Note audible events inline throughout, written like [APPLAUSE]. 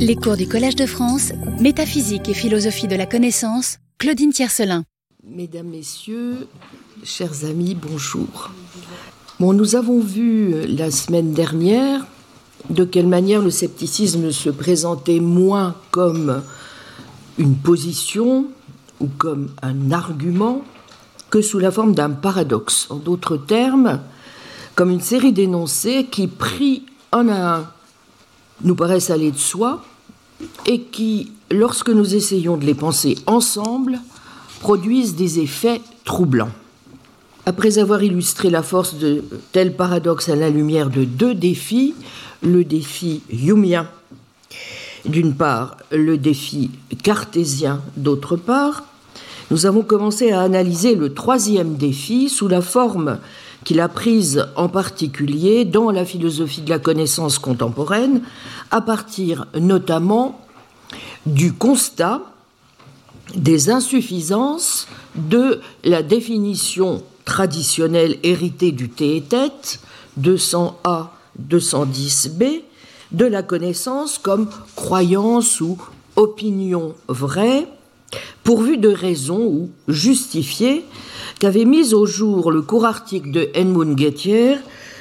Les cours du Collège de France, Métaphysique et philosophie de la connaissance, Claudine Tiercelin. Mesdames, Messieurs, chers amis, bonjour. Bon, nous avons vu la semaine dernière de quelle manière le scepticisme se présentait moins comme une position ou comme un argument que sous la forme d'un paradoxe. En d'autres termes, comme une série d'énoncés qui, pris un à un, nous paraissent aller de soi et qui, lorsque nous essayons de les penser ensemble, produisent des effets troublants. Après avoir illustré la force de tel paradoxe à la lumière de deux défis, le défi humeien, d'une part, le défi cartésien, d'autre part, nous avons commencé à analyser le troisième défi sous la forme qu'il a prise en particulier dans la philosophie de la connaissance contemporaine, à partir notamment du constat des insuffisances de la définition traditionnelle héritée du tête 200A, 210B, de la connaissance comme croyance ou opinion vraie, pourvu de raison ou justifiée qu'avait mise au jour le court article de Edmund Gettier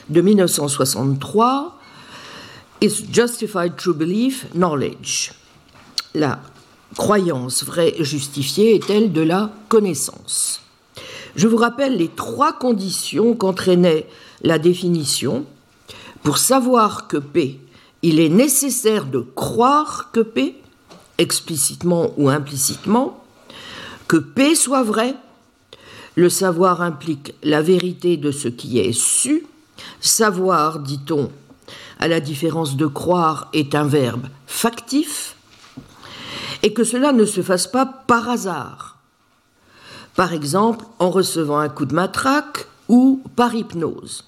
de 1963, Is Justified True Belief Knowledge La croyance vraie et justifiée est-elle de la connaissance? Je vous rappelle les trois conditions qu'entraînait la définition. Pour savoir que P, il est nécessaire de croire que P, explicitement ou implicitement, que P soit vrai, le savoir implique la vérité de ce qui est su. Savoir, dit-on, à la différence de croire, est un verbe factif, et que cela ne se fasse pas par hasard. Par exemple, en recevant un coup de matraque ou par hypnose.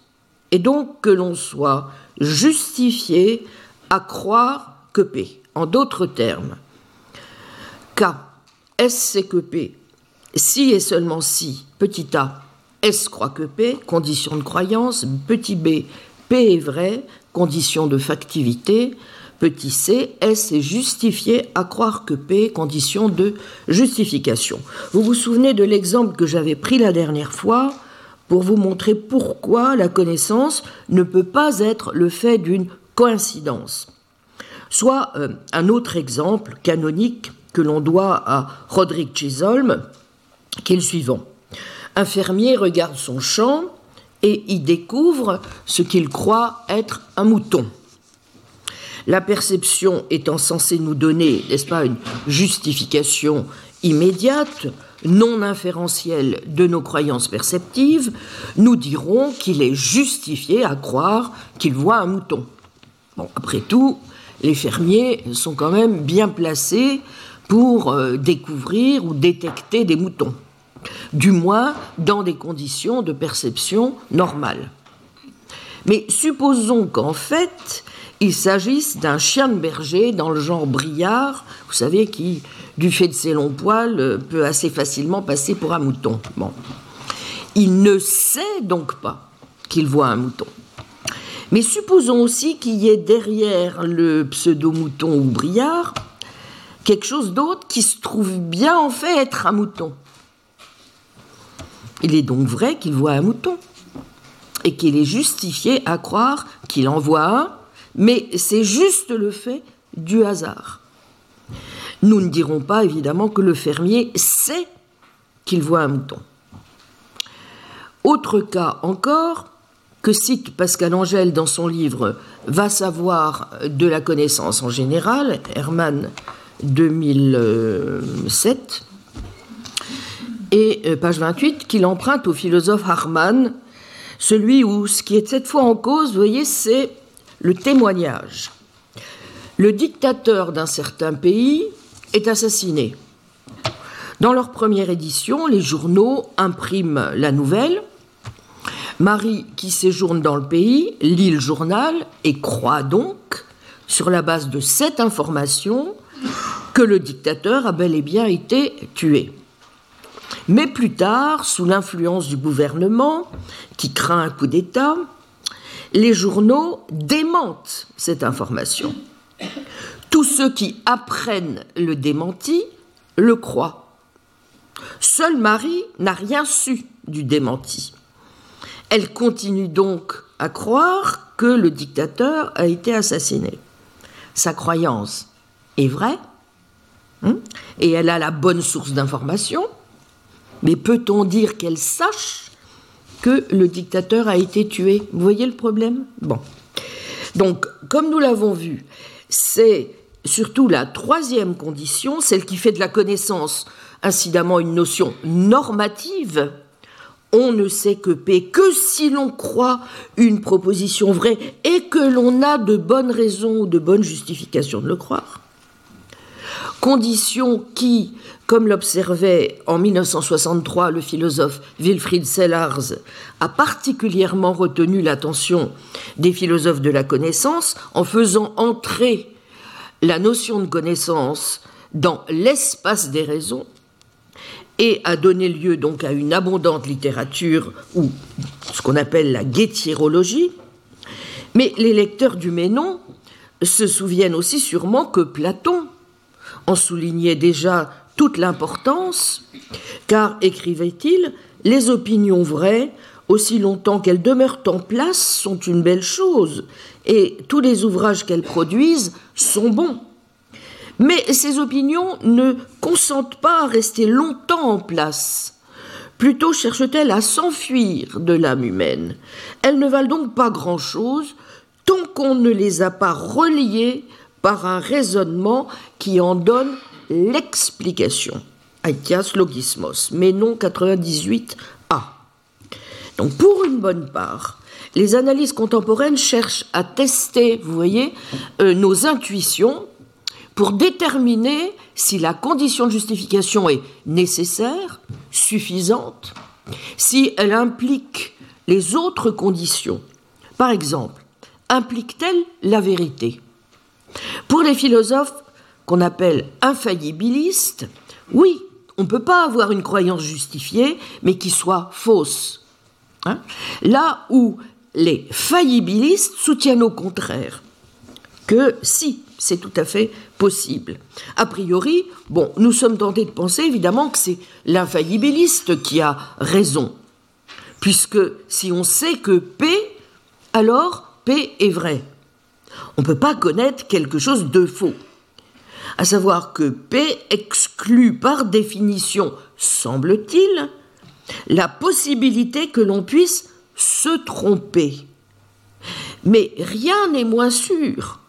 Et donc que l'on soit justifié à croire que P. En d'autres termes, K, S c'est que P, si et seulement si, petit a, S croit que P, condition de croyance, petit b, P est vrai, condition de factivité, petit c, S est justifié à croire que P, condition de justification. Vous vous souvenez de l'exemple que j'avais pris la dernière fois pour vous montrer pourquoi la connaissance ne peut pas être le fait d'une coïncidence. Soit euh, un autre exemple canonique que l'on doit à Roderick Chisholm, qui est le suivant? Un fermier regarde son champ et y découvre ce qu'il croit être un mouton. La perception étant censée nous donner, n'est-ce pas, une justification immédiate, non inférentielle de nos croyances perceptives, nous dirons qu'il est justifié à croire qu'il voit un mouton. Bon, après tout, les fermiers sont quand même bien placés pour euh, découvrir ou détecter des moutons du moins dans des conditions de perception normales. Mais supposons qu'en fait, il s'agisse d'un chien de berger dans le genre briard, vous savez, qui, du fait de ses longs poils, peut assez facilement passer pour un mouton. Bon. Il ne sait donc pas qu'il voit un mouton. Mais supposons aussi qu'il y ait derrière le pseudo-mouton ou briard quelque chose d'autre qui se trouve bien en fait être un mouton. Il est donc vrai qu'il voit un mouton et qu'il est justifié à croire qu'il en voit un, mais c'est juste le fait du hasard. Nous ne dirons pas évidemment que le fermier sait qu'il voit un mouton. Autre cas encore, que cite Pascal Angèle dans son livre Va savoir de la connaissance en général, Hermann 2007, et euh, page 28, qu'il emprunte au philosophe Harman, celui où ce qui est cette fois en cause, vous voyez, c'est le témoignage. Le dictateur d'un certain pays est assassiné. Dans leur première édition, les journaux impriment la nouvelle. Marie, qui séjourne dans le pays, lit le journal et croit donc, sur la base de cette information, que le dictateur a bel et bien été tué. Mais plus tard, sous l'influence du gouvernement, qui craint un coup d'État, les journaux démentent cette information. Tous ceux qui apprennent le démenti le croient. Seule Marie n'a rien su du démenti. Elle continue donc à croire que le dictateur a été assassiné. Sa croyance est vraie, hein, et elle a la bonne source d'information, mais peut-on dire qu'elle sache que le dictateur a été tué? Vous voyez le problème? Bon. Donc, comme nous l'avons vu, c'est surtout la troisième condition, celle qui fait de la connaissance incidemment une notion normative. On ne sait que P que si l'on croit une proposition vraie et que l'on a de bonnes raisons ou de bonnes justifications de le croire. Condition qui, comme l'observait en 1963 le philosophe Wilfried Sellars, a particulièrement retenu l'attention des philosophes de la connaissance en faisant entrer la notion de connaissance dans l'espace des raisons et a donné lieu donc à une abondante littérature ou ce qu'on appelle la guétierologie. Mais les lecteurs du Ménon se souviennent aussi sûrement que Platon en soulignait déjà toute l'importance, car, écrivait-il, les opinions vraies, aussi longtemps qu'elles demeurent en place, sont une belle chose, et tous les ouvrages qu'elles produisent sont bons. Mais ces opinions ne consentent pas à rester longtemps en place. Plutôt cherchent-elles à s'enfuir de l'âme humaine. Elles ne valent donc pas grand-chose tant qu'on ne les a pas reliées par un raisonnement qui en donne l'explication. Aitias logismos, mais non 98a. Donc pour une bonne part, les analyses contemporaines cherchent à tester, vous voyez, euh, nos intuitions pour déterminer si la condition de justification est nécessaire, suffisante, si elle implique les autres conditions. Par exemple, implique-t-elle la vérité? Pour les philosophes qu'on appelle infaillibilistes, oui, on ne peut pas avoir une croyance justifiée, mais qui soit fausse. Hein Là où les faillibilistes soutiennent au contraire que si, c'est tout à fait possible. A priori, bon, nous sommes tentés de penser évidemment que c'est l'infaillibiliste qui a raison, puisque si on sait que P, alors P est vrai. On ne peut pas connaître quelque chose de faux. À savoir que P exclut par définition, semble-t-il, la possibilité que l'on puisse se tromper. Mais rien n'est moins sûr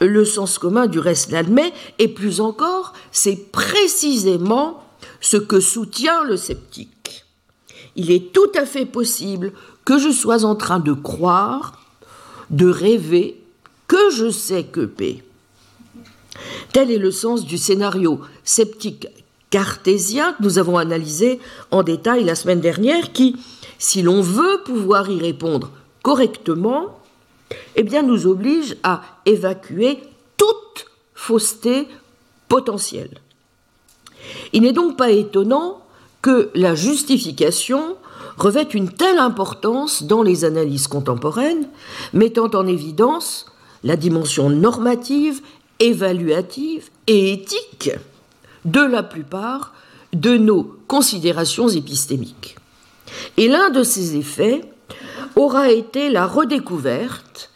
le sens commun du reste l'admet, et plus encore, c'est précisément ce que soutient le sceptique. Il est tout à fait possible que je sois en train de croire, de rêver, que je sais que P. Tel est le sens du scénario sceptique cartésien que nous avons analysé en détail la semaine dernière, qui, si l'on veut pouvoir y répondre correctement, eh bien, nous oblige à évacuer toute fausseté potentielle. Il n'est donc pas étonnant que la justification revête une telle importance dans les analyses contemporaines, mettant en évidence la dimension normative, évaluative et éthique de la plupart de nos considérations épistémiques. Et l'un de ces effets aura été la redécouverte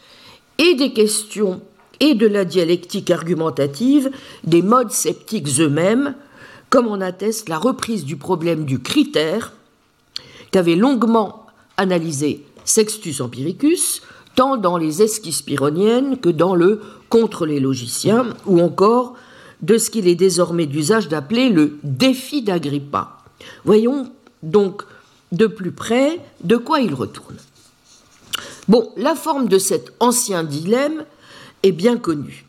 et des questions et de la dialectique argumentative des modes sceptiques eux-mêmes, comme en atteste la reprise du problème du critère qu'avait longuement analysé Sextus Empiricus, tant dans les esquisses pyrrhoniennes que dans le Contre les logiciens, ou encore de ce qu'il est désormais d'usage d'appeler le défi d'Agrippa. Voyons donc de plus près de quoi il retourne. Bon, la forme de cet ancien dilemme est bien connue.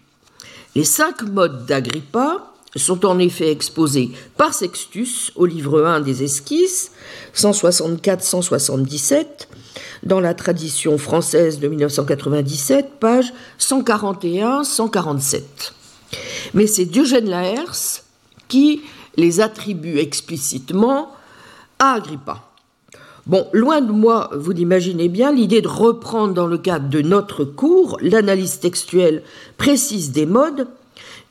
Les cinq modes d'Agrippa sont en effet exposés par Sextus au livre 1 des esquisses, 164-177, dans la tradition française de 1997, page 141-147. Mais c'est Diogène Laërce qui les attribue explicitement à Agrippa. Bon, loin de moi, vous l'imaginez bien, l'idée de reprendre dans le cadre de notre cours l'analyse textuelle précise des modes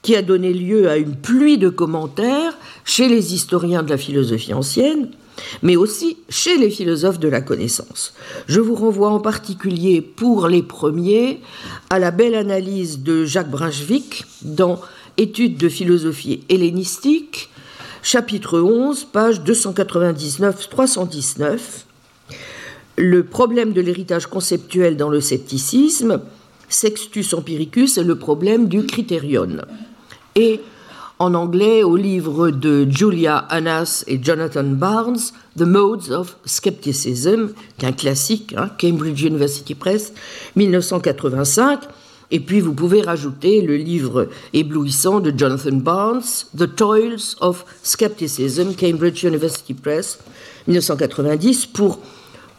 qui a donné lieu à une pluie de commentaires chez les historiens de la philosophie ancienne, mais aussi chez les philosophes de la connaissance. Je vous renvoie en particulier pour les premiers à la belle analyse de Jacques Brunswick dans Études de philosophie hellénistique, chapitre 11, page 299-319, le problème de l'héritage conceptuel dans le scepticisme, Sextus Empiricus et le problème du critérion. Et en anglais, au livre de Julia Annas et Jonathan Barnes, The Modes of Skepticism, qui est un classique, hein, Cambridge University Press, 1985. Et puis vous pouvez rajouter le livre éblouissant de Jonathan Barnes, The Toils of Skepticism, Cambridge University Press, 1990, pour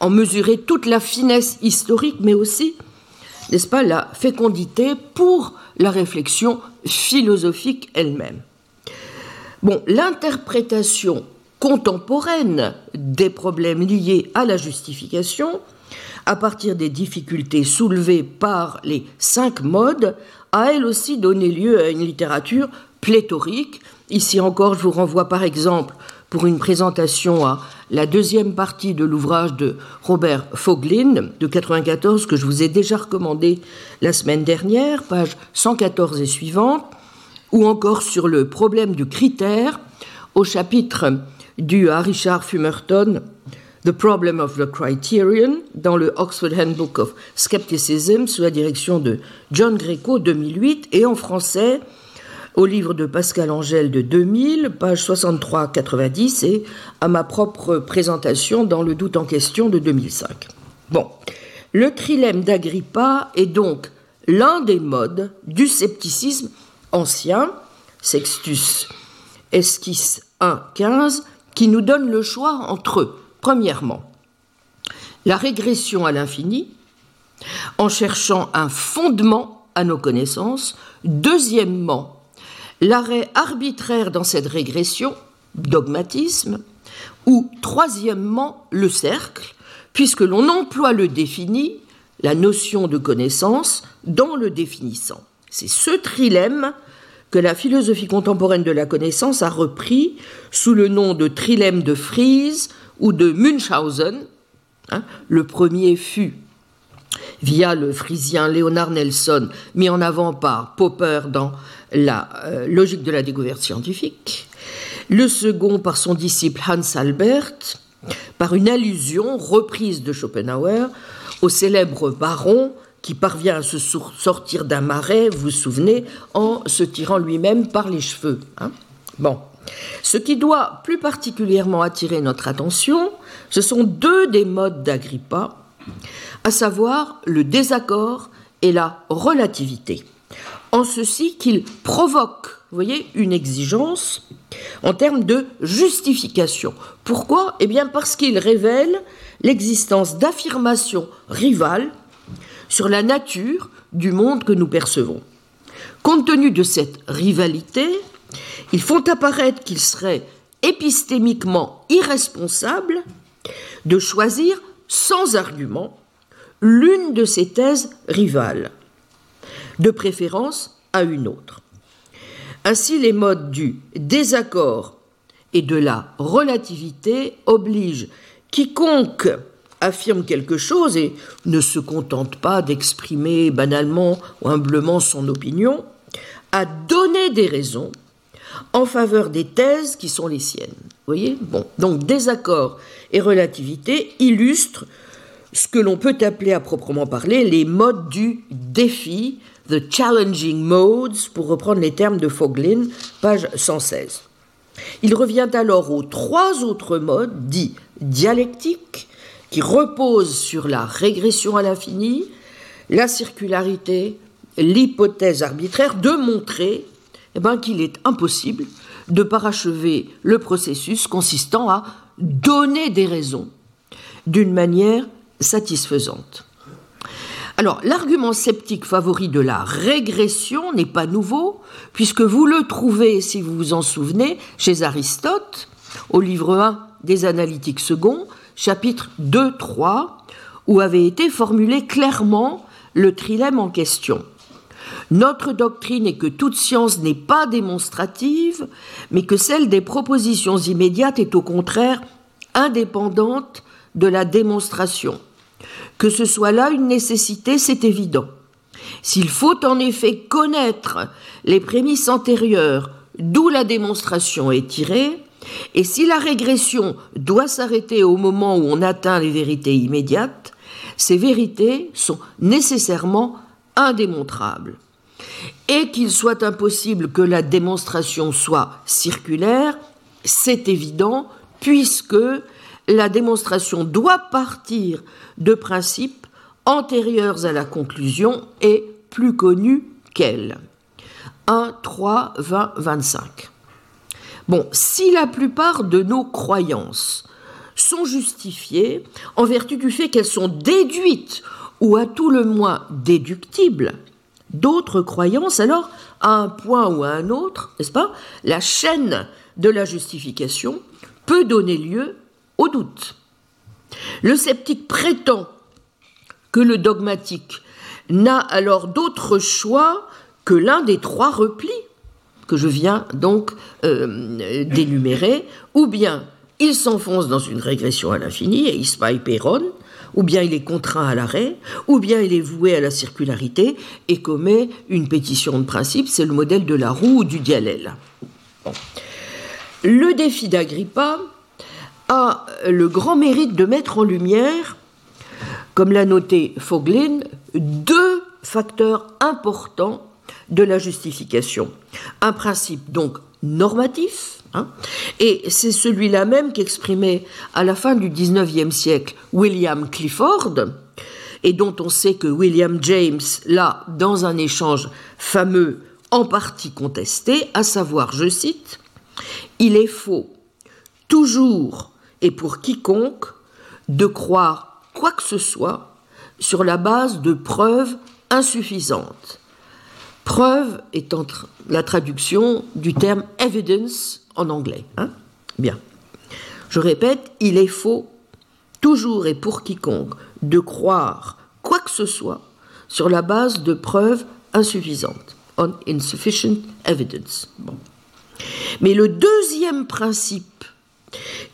en mesurer toute la finesse historique, mais aussi, n'est-ce pas, la fécondité pour la réflexion philosophique elle-même. Bon, l'interprétation contemporaine des problèmes liés à la justification, à partir des difficultés soulevées par les cinq modes, a elle aussi donné lieu à une littérature pléthorique. Ici encore, je vous renvoie par exemple pour une présentation à la deuxième partie de l'ouvrage de Robert Foglin de 94 que je vous ai déjà recommandé la semaine dernière, page 114 et suivante, ou encore sur le problème du critère au chapitre dû à Richard Fumerton, The Problem of the Criterion, dans le Oxford Handbook of Skepticism, sous la direction de John Greco, 2008, et en français, au livre de Pascal Angèle de 2000, page 63-90, et à ma propre présentation dans Le doute en question de 2005. Bon, le trilemme d'Agrippa est donc l'un des modes du scepticisme ancien, Sextus Esquisse 1.15, qui nous donne le choix entre, premièrement, la régression à l'infini, en cherchant un fondement à nos connaissances, deuxièmement, l'arrêt arbitraire dans cette régression, dogmatisme, ou troisièmement le cercle, puisque l'on emploie le défini, la notion de connaissance, dans le définissant. C'est ce trilemme que la philosophie contemporaine de la connaissance a repris sous le nom de trilemme de Fries ou de Munchausen. Hein. le premier fut via le frisien Léonard Nelson, mis en avant par Popper dans la euh, logique de la découverte scientifique, le second par son disciple Hans Albert, par une allusion reprise de Schopenhauer au célèbre baron qui parvient à se sortir d'un marais, vous vous souvenez, en se tirant lui-même par les cheveux. Hein. bon. Ce qui doit plus particulièrement attirer notre attention, ce sont deux des modes d'Agrippa, à savoir le désaccord et la relativité, en ceci qu'ils provoquent, vous voyez, une exigence en termes de justification. Pourquoi? Eh bien parce qu'ils révèlent l'existence d'affirmations rivales sur la nature du monde que nous percevons. Compte tenu de cette rivalité, ils font apparaître qu'il serait épistémiquement irresponsable de choisir sans argument l'une de ces thèses rivales, de préférence à une autre. Ainsi, les modes du désaccord et de la relativité obligent quiconque affirme quelque chose et ne se contente pas d'exprimer banalement ou humblement son opinion, à donner des raisons en faveur des thèses qui sont les siennes. Vous voyez? Donc désaccord et relativité illustrent ce que l'on peut appeler à proprement parler les modes du défi, the challenging modes, pour reprendre les termes de Foglin, page 116. Il revient alors aux trois autres modes dits dialectiques, qui reposent sur la régression à l'infini, la circularité, l'hypothèse arbitraire, de montrer eh ben, qu'il est impossible de parachever le processus consistant à donner des raisons d'une manière satisfaisante. Alors, l'argument sceptique favori de la régression n'est pas nouveau, puisque vous le trouvez, si vous vous en souvenez, chez Aristote, au livre 1 des Analytiques seconds, chapitre 2-3, où avait été formulé clairement le trilemme en question. Notre doctrine est que toute science n'est pas démonstrative, mais que celle des propositions immédiates est au contraire indépendante de la démonstration. Que ce soit là une nécessité, c'est évident. S'il faut en effet connaître les prémices antérieures d'où la démonstration est tirée, et si la régression doit s'arrêter au moment où on atteint les vérités immédiates, ces vérités sont nécessairement indémontrables. Et qu'il soit impossible que la démonstration soit circulaire, c'est évident, puisque la démonstration doit partir de principes antérieurs à la conclusion et plus connus qu'elle. 1, 3, 20, 25. Bon, si la plupart de nos croyances sont justifiées en vertu du fait qu'elles sont déduites ou à tout le moins déductibles, d'autres croyances, alors, à un point ou à un autre, n'est-ce pas, la chaîne de la justification peut donner lieu au doute. Le sceptique prétend que le dogmatique n'a alors d'autre choix que l'un des trois replis que je viens donc euh, d'énumérer, ou bien il s'enfonce dans une régression à l'infini et il se péronne, ou bien il est contraint à l'arrêt, ou bien il est voué à la circularité et commet une pétition de principe, c'est le modèle de la roue ou du dialèle. Le défi d'Agrippa a le grand mérite de mettre en lumière, comme l'a noté Foglin, deux facteurs importants de la justification. Un principe donc normatif, hein, et c'est celui-là même qu'exprimait à la fin du XIXe siècle William Clifford, et dont on sait que William James l'a, dans un échange fameux, en partie contesté, à savoir, je cite, Il est faux, toujours et pour quiconque, de croire quoi que ce soit sur la base de preuves insuffisantes Preuve étant la traduction du terme evidence en anglais. Hein Bien. Je répète, il est faux, toujours et pour quiconque, de croire quoi que ce soit sur la base de preuves insuffisantes. On insufficient evidence. Mais le deuxième principe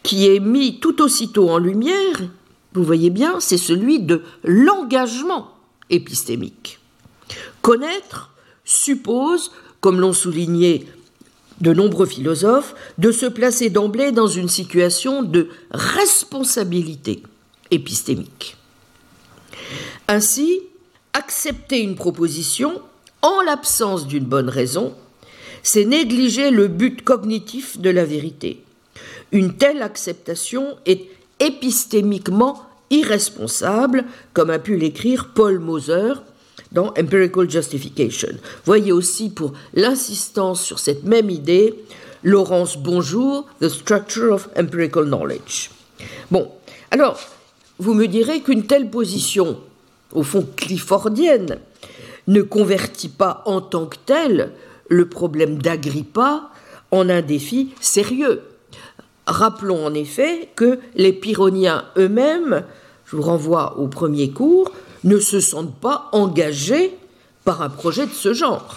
qui est mis tout aussitôt en lumière, vous voyez bien, c'est celui de l'engagement épistémique. Connaître suppose, comme l'ont souligné de nombreux philosophes, de se placer d'emblée dans une situation de responsabilité épistémique. Ainsi, accepter une proposition en l'absence d'une bonne raison, c'est négliger le but cognitif de la vérité. Une telle acceptation est épistémiquement irresponsable, comme a pu l'écrire Paul Moser dans Empirical Justification. Voyez aussi pour l'insistance sur cette même idée, Laurence Bonjour, The Structure of Empirical Knowledge. Bon, alors, vous me direz qu'une telle position, au fond cliffordienne, ne convertit pas en tant que telle le problème d'Agrippa en un défi sérieux. Rappelons en effet que les Pyrrhoniens eux-mêmes, je vous renvoie au premier cours, ne se sentent pas engagés par un projet de ce genre.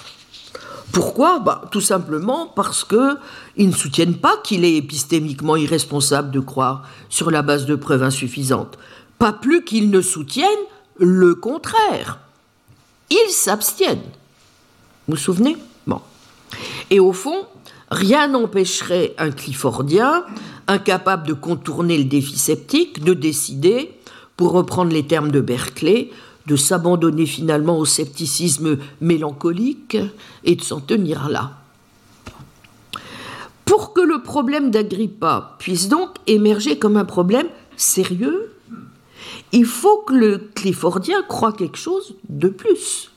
Pourquoi? Bah, Tout simplement parce qu'ils ne soutiennent pas qu'il est épistémiquement irresponsable de croire sur la base de preuves insuffisantes. Pas plus qu'ils ne soutiennent le contraire. Ils s'abstiennent. Vous vous souvenez? Bon. Et au fond, rien n'empêcherait un Cliffordien, incapable de contourner le défi sceptique, de décider pour reprendre les termes de Berkeley, de s'abandonner finalement au scepticisme mélancolique et de s'en tenir là. Pour que le problème d'Agrippa puisse donc émerger comme un problème sérieux, il faut que le Cliffordien croit quelque chose de plus.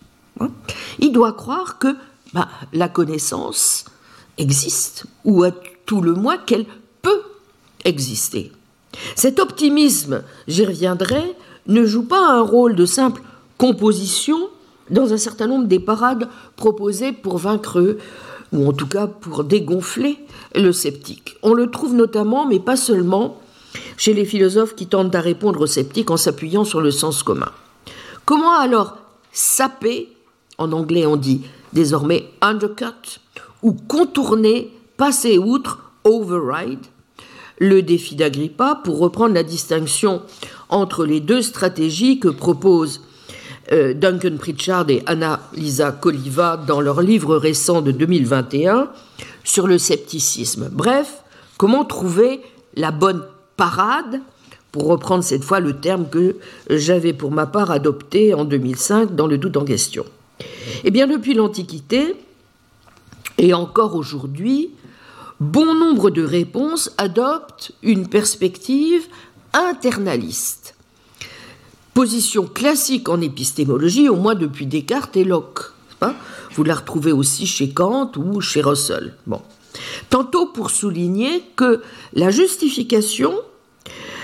Il doit croire que bah, la connaissance existe, ou à tout le moins qu'elle peut exister. Cet optimisme, j'y reviendrai, ne joue pas un rôle de simple composition dans un certain nombre des parades proposées pour vaincre, ou en tout cas pour dégonfler le sceptique. On le trouve notamment, mais pas seulement, chez les philosophes qui tentent à répondre aux sceptiques en s'appuyant sur le sens commun. Comment alors saper, en anglais on dit désormais undercut, ou contourner, passer outre, override, le défi d'Agrippa, pour reprendre la distinction entre les deux stratégies que proposent euh, Duncan Pritchard et Anna-Lisa Coliva dans leur livre récent de 2021 sur le scepticisme. Bref, comment trouver la bonne parade, pour reprendre cette fois le terme que j'avais pour ma part adopté en 2005 dans le doute en question. Eh bien, depuis l'Antiquité, et encore aujourd'hui, bon nombre de réponses adoptent une perspective internaliste. Position classique en épistémologie, au moins depuis Descartes et Locke. Vous la retrouvez aussi chez Kant ou chez Russell. Tantôt pour souligner que la justification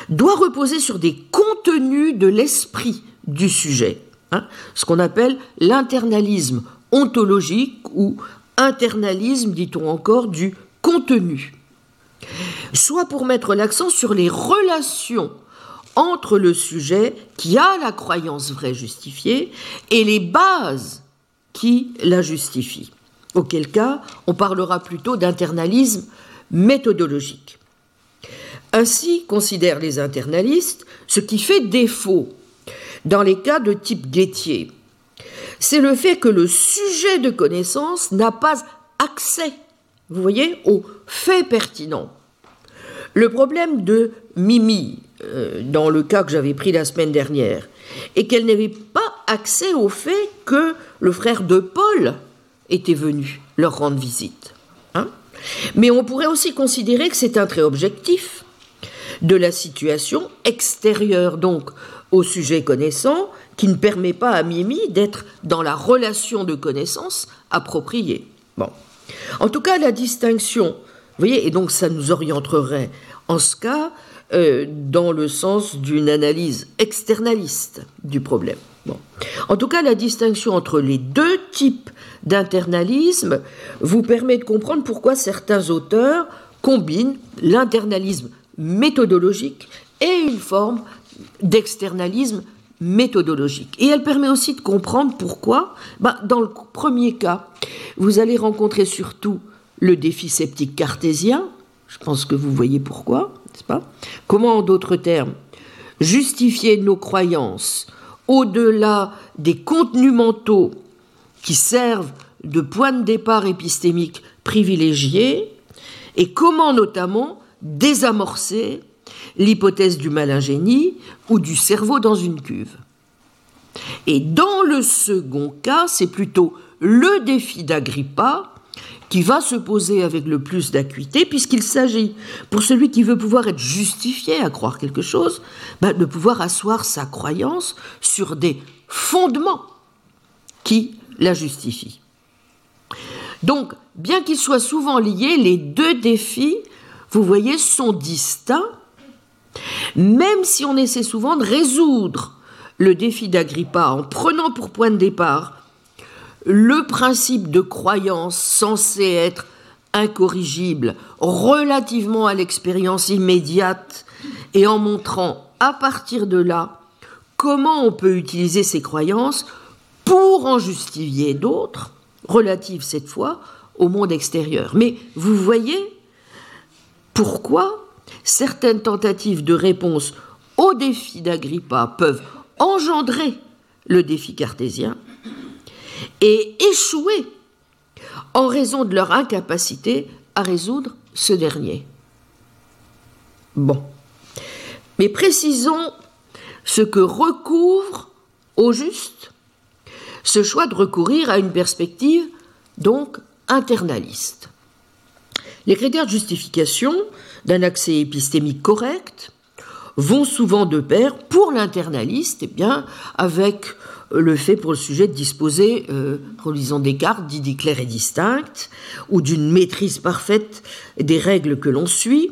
doit reposer sur des contenus de l'esprit du sujet, hein, ce qu'on appelle l'internalisme ontologique ou internalisme, dit-on encore, du contenu, soit pour mettre l'accent sur les relations entre le sujet qui a la croyance vraie justifiée et les bases qui la justifient. Auquel cas, on parlera plutôt d'internalisme méthodologique. Ainsi considèrent les internalistes ce qui fait défaut dans les cas de type guettier. C'est le fait que le sujet de connaissance n'a pas accès, vous voyez, aux faits pertinents. Le problème de Mimi, euh, dans le cas que j'avais pris la semaine dernière, est qu'elle n'avait pas accès au fait que le frère de Paul était venu leur rendre visite. Hein. Mais on pourrait aussi considérer que c'est un trait objectif de la situation extérieure donc au sujet connaissant qui ne permet pas à Mimi d'être dans la relation de connaissance appropriée. Bon. En tout cas, la distinction, vous voyez, et donc ça nous orienterait en ce cas euh, dans le sens d'une analyse externaliste du problème. Bon. En tout cas, la distinction entre les deux types d'internalisme vous permet de comprendre pourquoi certains auteurs combinent l'internalisme méthodologique et une forme d'externalisme méthodologique. Et elle permet aussi de comprendre pourquoi, bah, dans le premier cas, vous allez rencontrer surtout le défi sceptique cartésien, je pense que vous voyez pourquoi, n'est-ce pas? Comment, en d'autres termes, justifier nos croyances au-delà des contenus mentaux qui servent de point de départ épistémique privilégié, et comment notamment désamorcer l'hypothèse du malingénie ou du cerveau dans une cuve. Et dans le second cas, c'est plutôt le défi d'Agrippa qui va se poser avec le plus d'acuité, puisqu'il s'agit, pour celui qui veut pouvoir être justifié à croire quelque chose, ben, de pouvoir asseoir sa croyance sur des fondements qui la justifient. Donc, bien qu'ils soient souvent liés, les deux défis, vous voyez, sont distincts même si on essaie souvent de résoudre le défi d'Agrippa en prenant pour point de départ le principe de croyance censé être incorrigible relativement à l'expérience immédiate et en montrant à partir de là comment on peut utiliser ces croyances pour en justifier d'autres, relatives cette fois au monde extérieur. Mais vous voyez pourquoi certaines tentatives de réponse au défi d'Agrippa peuvent engendrer le défi cartésien et échouer en raison de leur incapacité à résoudre ce dernier. Bon. Mais précisons ce que recouvre au juste ce choix de recourir à une perspective donc internaliste. Les critères de justification d'un accès épistémique correct vont souvent de pair pour l'internaliste, eh bien, avec le fait pour le sujet de disposer, euh, relisons Descartes, d'idées claires et distinctes, ou d'une maîtrise parfaite des règles que l'on suit,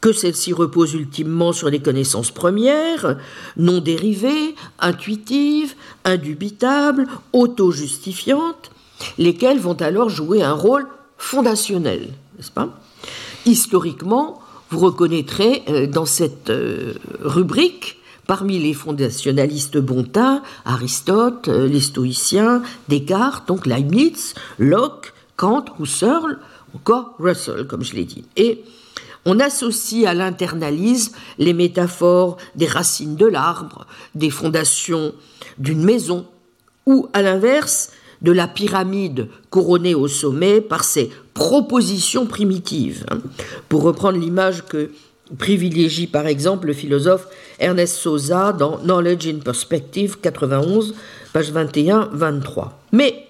que celles-ci reposent ultimement sur des connaissances premières, non dérivées, intuitives, indubitables, auto-justifiantes, lesquelles vont alors jouer un rôle fondationnel, n'est-ce pas? Historiquement, vous reconnaîtrez euh, dans cette euh, rubrique parmi les fondationalistes bontins, Aristote, euh, les stoïciens, Descartes, donc Leibniz, Locke, Kant, Husserl, encore Russell, comme je l'ai dit. Et on associe à l'internalisme les métaphores des racines de l'arbre, des fondations d'une maison, ou à l'inverse, de la pyramide couronnée au sommet par ses propositions primitives. Hein. Pour reprendre l'image que privilégie par exemple le philosophe Ernest Sosa dans Knowledge in Perspective 91, page 21-23. Mais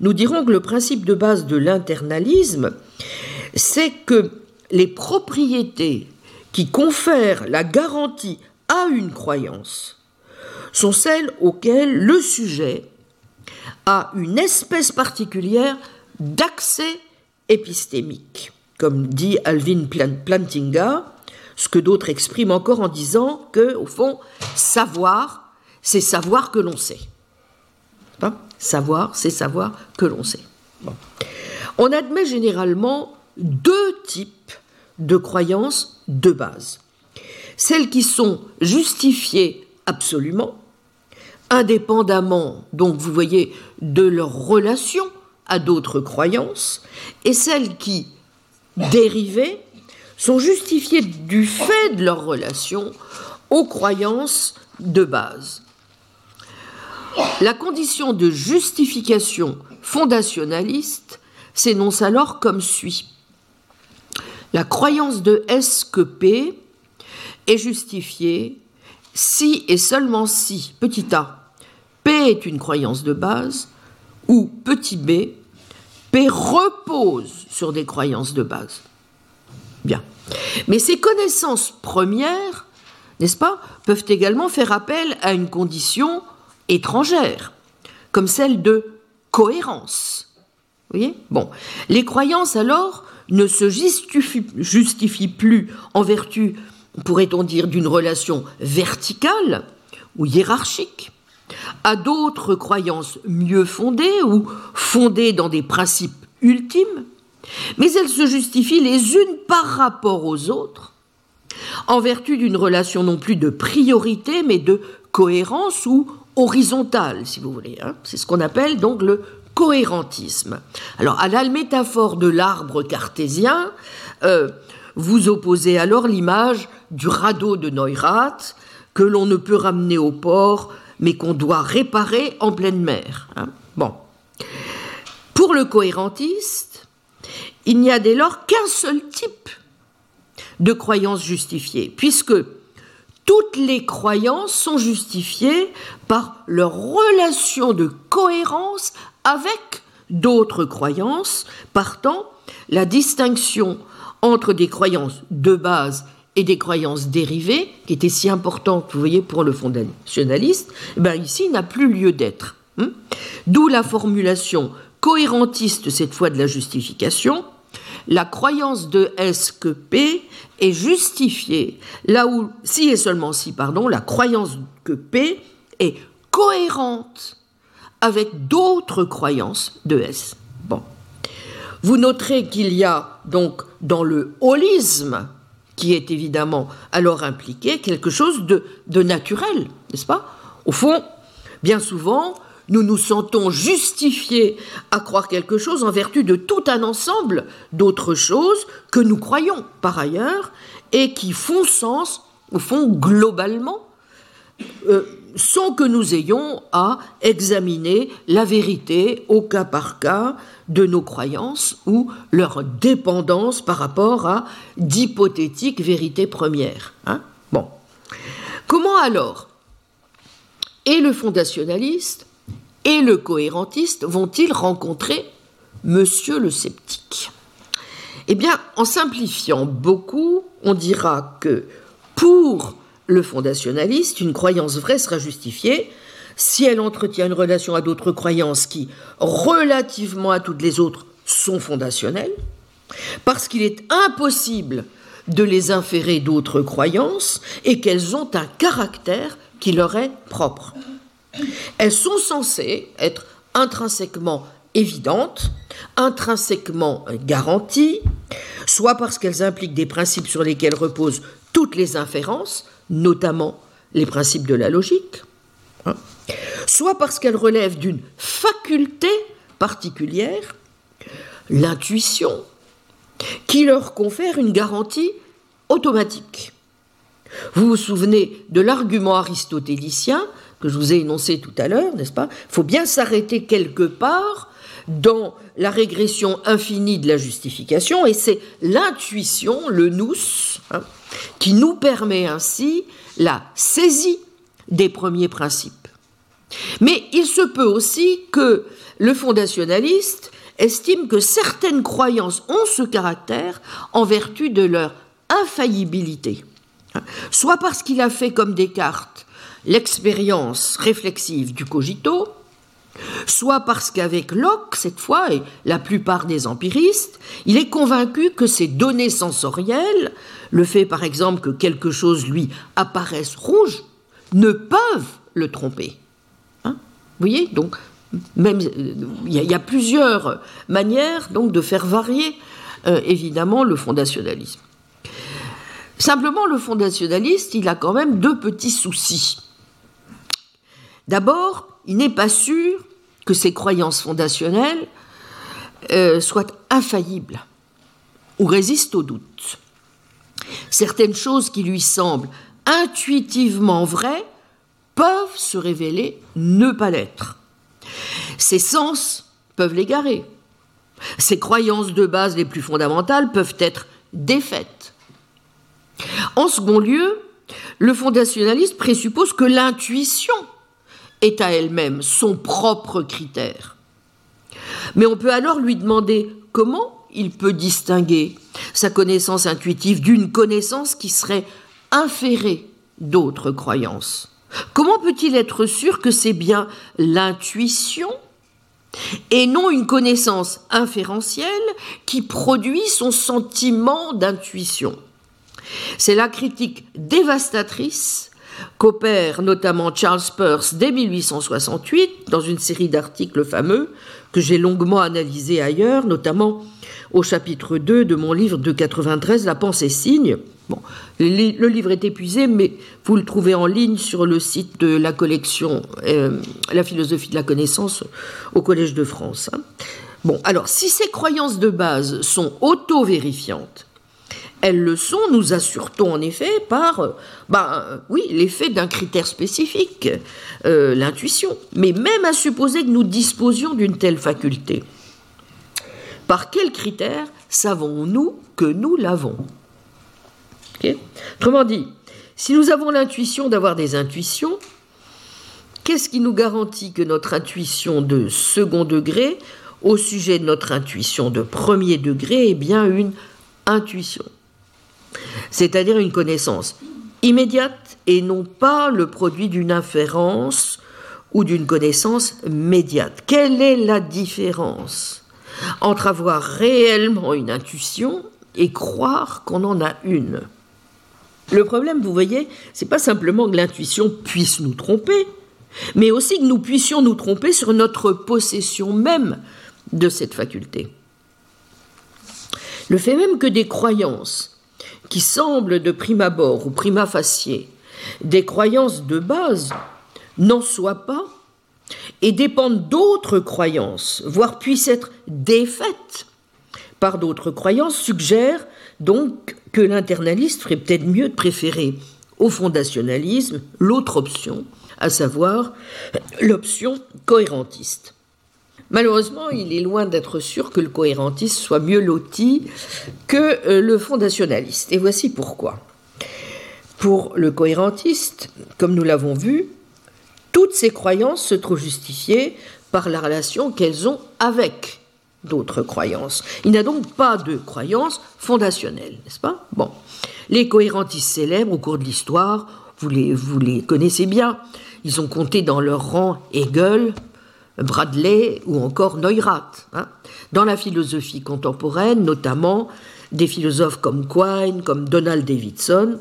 nous dirons que le principe de base de l'internalisme, c'est que les propriétés qui confèrent la garantie à une croyance sont celles auxquelles le sujet a une espèce particulière d'accès épistémique, comme dit Alvin Plantinga, ce que d'autres expriment encore en disant que, au fond, savoir, c'est savoir que l'on sait. Savoir, c'est savoir que l'on sait. On admet généralement deux types de croyances de base. Celles qui sont justifiées absolument, indépendamment, donc vous voyez, de leur relation à d'autres croyances, et celles qui, dérivées, sont justifiées du fait de leur relation aux croyances de base. La condition de justification fondationaliste s'énonce alors comme suit. La croyance de S que P est justifiée si et seulement si, petit a, est une croyance de base, ou petit b, P repose sur des croyances de base. Bien. Mais ces connaissances premières, n'est-ce pas, peuvent également faire appel à une condition étrangère, comme celle de cohérence. Vous voyez? Bon. Les croyances alors ne se justifient, plus en vertu, pourrait-on dire, d'une relation verticale ou hiérarchique à d'autres croyances mieux fondées ou fondées dans des principes ultimes, mais elles se justifient les unes par rapport aux autres en vertu d'une relation non plus de priorité, mais de cohérence ou horizontale, si vous voulez. Hein. C'est ce qu'on appelle donc le cohérentisme. Alors, à la métaphore de l'arbre cartésien, euh, vous opposez alors l'image du radeau de Neurath que l'on ne peut ramener au port, mais qu'on doit réparer en pleine mer. Hein. Bon. Pour le cohérentiste, il n'y a dès lors qu'un seul type de croyance justifiée, puisque toutes les croyances sont justifiées par leur relation de cohérence avec d'autres croyances. Partant, la distinction entre des croyances de base et des croyances dérivées, qui était si importante, vous voyez, pour le fondationaliste, eh ben ici n'a plus lieu d'être. Hein. D'où la formulation cohérentiste, cette fois de la justification, la croyance de S que P est justifiée, là où, si et seulement si, pardon, la croyance que P est cohérente avec d'autres croyances de S. Bon. Vous noterez qu'il y a donc dans le holisme, qui est évidemment alors impliqué, quelque chose de, naturel, n'est-ce pas? Au fond, bien souvent, nous nous sentons justifiés à croire quelque chose en vertu de tout un ensemble d'autres choses que nous croyons par ailleurs et qui font sens, au fond, globalement, euh, sans que nous ayons à examiner la vérité au cas par cas de nos croyances ou leur dépendance par rapport à d'hypothétiques vérités premières. Hein. bon. Comment alors Et le fondationaliste et le cohérentiste vont-ils rencontrer Monsieur le sceptique? Eh bien, en simplifiant beaucoup, on dira que pour le fondationaliste, une croyance vraie sera justifiée si elle entretient une relation à d'autres croyances qui, relativement à toutes les autres, sont fondationnelles, parce qu'il est impossible de les inférer d'autres croyances et qu'elles ont un caractère qui leur est propre. Elles sont censées être intrinsèquement évidentes, intrinsèquement garanties, soit parce qu'elles impliquent des principes sur lesquels reposent toutes les inférences, notamment les principes de la logique, hein, soit parce qu'elles relèvent d'une faculté particulière, l'intuition, qui leur confère une garantie automatique. Vous vous souvenez de l'argument aristotélicien que je vous ai énoncé tout à l'heure, n'est-ce pas? Il faut bien s'arrêter quelque part dans la régression infinie de la justification, et c'est l'intuition, le nous, hein, qui nous permet ainsi la saisie des premiers principes. Mais il se peut aussi que le fondationaliste estime que certaines croyances ont ce caractère en vertu de leur infaillibilité, soit parce qu'il a fait comme Descartes l'expérience réflexive du cogito, soit parce qu'avec Locke, cette fois, et la plupart des empiristes, il est convaincu que ces données sensorielles, le fait par exemple que quelque chose lui apparaisse rouge, ne peuvent le tromper. Hein? Vous voyez? Donc, même il y, a plusieurs manières donc de faire varier euh, évidemment le fondationalisme. Simplement, le fondationaliste, il a quand même deux petits soucis. D'abord, il n'est pas sûr que ses croyances fondationnelles euh, soient infaillibles ou résistent au doute. Certaines choses qui lui semblent intuitivement vraies peuvent se révéler ne pas l'être. Ses sens peuvent l'égarer. Ses croyances de base les plus fondamentales peuvent être défaites. En second lieu, le fondationaliste présuppose que l'intuition est à elle-même son propre critère. Mais on peut alors lui demander comment il peut distinguer sa connaissance intuitive d'une connaissance qui serait inférée d'autres croyances. Comment peut-il être sûr que c'est bien l'intuition et non une connaissance inférentielle qui produit son sentiment d'intuition? C'est la critique dévastatrice qu'opère notamment Charles Peirce dès 1868 dans une série d'articles fameux que j'ai longuement analysés ailleurs, notamment au chapitre 2 de mon livre de 93, La pensée signe. Bon, le livre est épuisé, mais vous le trouvez en ligne sur le site de la collection euh, La philosophie de la connaissance au Collège de France. Hein. Bon, alors, si ces croyances de base sont auto-vérifiantes, elles le sont, nous assure-t-on en effet, par ben, oui, l'effet d'un critère spécifique, euh, l'intuition. Mais même à supposer que nous disposions d'une telle faculté, par quel critère savons-nous que nous l'avons? Autrement dit, si nous avons l'intuition d'avoir des intuitions, qu'est-ce qui nous garantit que notre intuition de second degré au sujet de notre intuition de premier degré est bien une intuition? C'est-à-dire une connaissance immédiate et non pas le produit d'une inférence ou d'une connaissance médiate. Quelle est la différence entre avoir réellement une intuition et croire qu'on en a une? Le problème, vous voyez, c'est pas simplement que l'intuition puisse nous tromper, mais aussi que nous puissions nous tromper sur notre possession même de cette faculté. Le fait même que des croyances qui semblent de prime abord ou prima facie des croyances de base n'en soient pas et dépendent d'autres croyances, voire puissent être défaites par d'autres croyances, suggère donc que l'internaliste ferait peut-être mieux de préférer au fondationalisme l'autre option, à savoir l'option cohérentiste. Malheureusement, il est loin d'être sûr que le cohérentiste soit mieux loti que euh, le fondationaliste. Et voici pourquoi. Pour le cohérentiste, comme nous l'avons vu, toutes ces croyances se trouvent justifiées par la relation qu'elles ont avec d'autres croyances. Il n'y a donc pas de croyances fondationnelles, n'est-ce pas? Bon. Les cohérentistes célèbres au cours de l'histoire, vous les, vous les connaissez bien, ils ont compté dans leur rang Hegel, Bradley ou encore Neurath. Hein. Dans la philosophie contemporaine, notamment des philosophes comme Quine, comme Donald Davidson,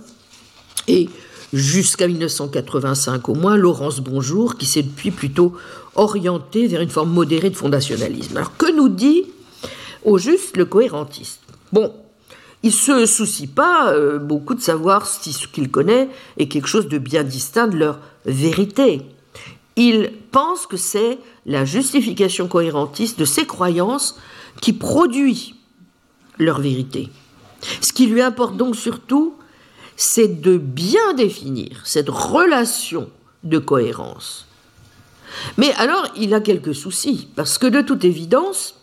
et jusqu'à 1985 au moins, Laurence Bonjour, qui s'est depuis plutôt orienté vers une forme modérée de fondationalisme. Alors que nous dit au juste le cohérentiste? Bon, il se soucie pas euh, beaucoup de savoir si ce qu'il connaît est quelque chose de bien distinct de leur vérité. Il pense que c'est la justification cohérentiste de ses croyances qui produit leur vérité. Ce qui lui importe donc surtout, c'est de bien définir cette relation de cohérence. Mais alors, il a quelques soucis, parce que de toute évidence,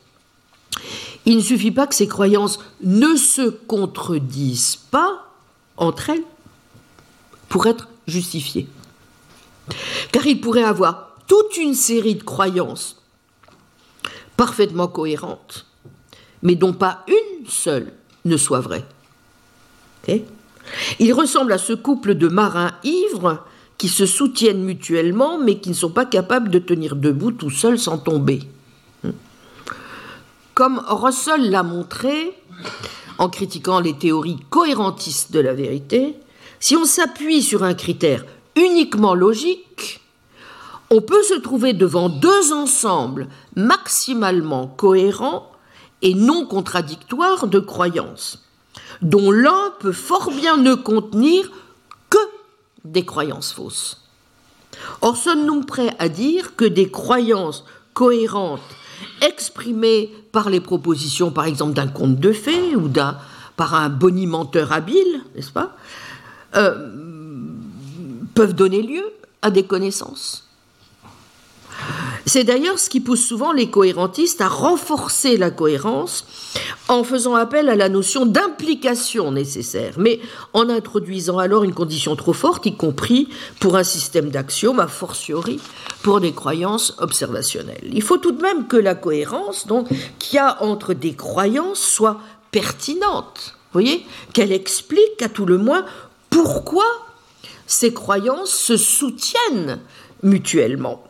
il ne suffit pas que ces croyances ne se contredisent pas entre elles pour être justifiées. Car il pourrait avoir toute une série de croyances parfaitement cohérentes, mais dont pas une seule ne soit vraie. il ressemble à ce couple de marins ivres qui se soutiennent mutuellement, mais qui ne sont pas capables de tenir debout tout seuls sans tomber. Comme Russell l'a montré en critiquant les théories cohérentistes de la vérité, si on s'appuie sur un critère uniquement logique, on peut se trouver devant deux ensembles maximalement cohérents et non contradictoires de croyances, dont l'un peut fort bien ne contenir que des croyances fausses. Or, sommes-nous prêts à dire que des croyances cohérentes exprimées par les propositions, par exemple, d'un conte de fées ou d'un, par un bonimenteur habile, n'est-ce pas, euh, peuvent donner lieu à des connaissances. C'est d'ailleurs ce qui pousse souvent les cohérentistes à renforcer la cohérence en faisant appel à la notion d'implication nécessaire, mais en introduisant alors une condition trop forte, y compris pour un système d'axiomes, a fortiori pour des croyances observationnelles. Il faut tout de même que la cohérence, qu'il y a entre des croyances soit pertinente. Voyez? Qu'elle explique à tout le moins pourquoi ces croyances se soutiennent mutuellement.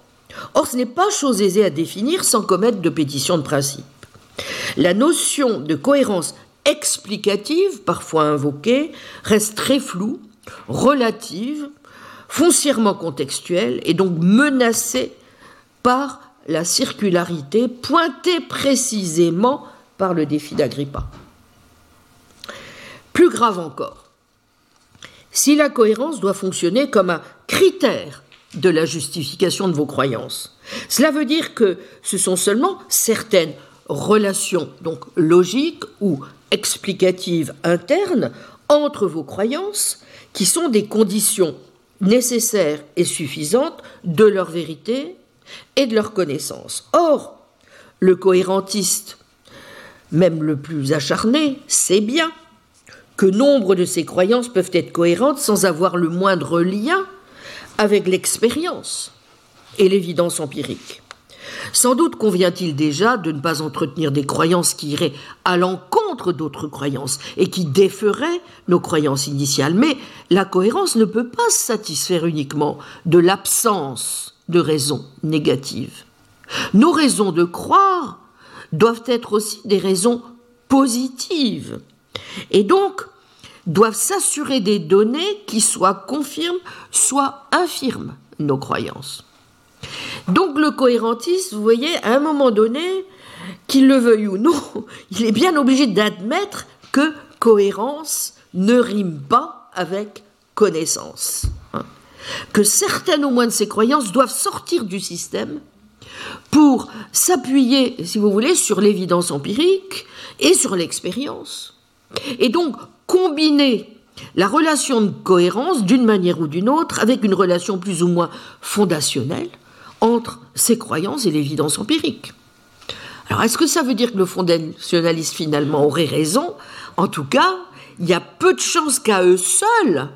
Or, ce n'est pas chose aisée à définir sans commettre de pétition de principe. La notion de cohérence explicative, parfois invoquée, reste très floue, relative, foncièrement contextuelle et donc menacée par la circularité pointée précisément par le défi d'Agrippa. Plus grave encore, si la cohérence doit fonctionner comme un critère de la justification de vos croyances. Cela veut dire que ce sont seulement certaines relations, donc logiques ou explicatives internes, entre vos croyances, qui sont des conditions nécessaires et suffisantes de leur vérité et de leur connaissance. Or, le cohérentiste, même le plus acharné, sait bien que nombre de ces croyances peuvent être cohérentes sans avoir le moindre lien avec l'expérience et l'évidence empirique. Sans doute convient-il déjà de ne pas entretenir des croyances qui iraient à l'encontre d'autres croyances et qui déferaient nos croyances initiales. Mais la cohérence ne peut pas se satisfaire uniquement de l'absence de raisons négatives. Nos raisons de croire doivent être aussi des raisons positives. Et donc, doivent s'assurer des données qui soit confirment, soit infirment nos croyances. Donc le cohérentiste, vous voyez, à un moment donné, qu'il le veuille ou non, [LAUGHS] il est bien obligé d'admettre que cohérence ne rime pas avec connaissance. Que certaines au moins de ces croyances doivent sortir du système pour s'appuyer, si vous voulez, sur l'évidence empirique et sur l'expérience. Et donc combiner la relation de cohérence d'une manière ou d'une autre avec une relation plus ou moins fondationnelle entre ces croyances et l'évidence empirique. Alors est-ce que ça veut dire que le fondationaliste finalement aurait raison? En tout cas, il y a peu de chances qu'à eux seuls,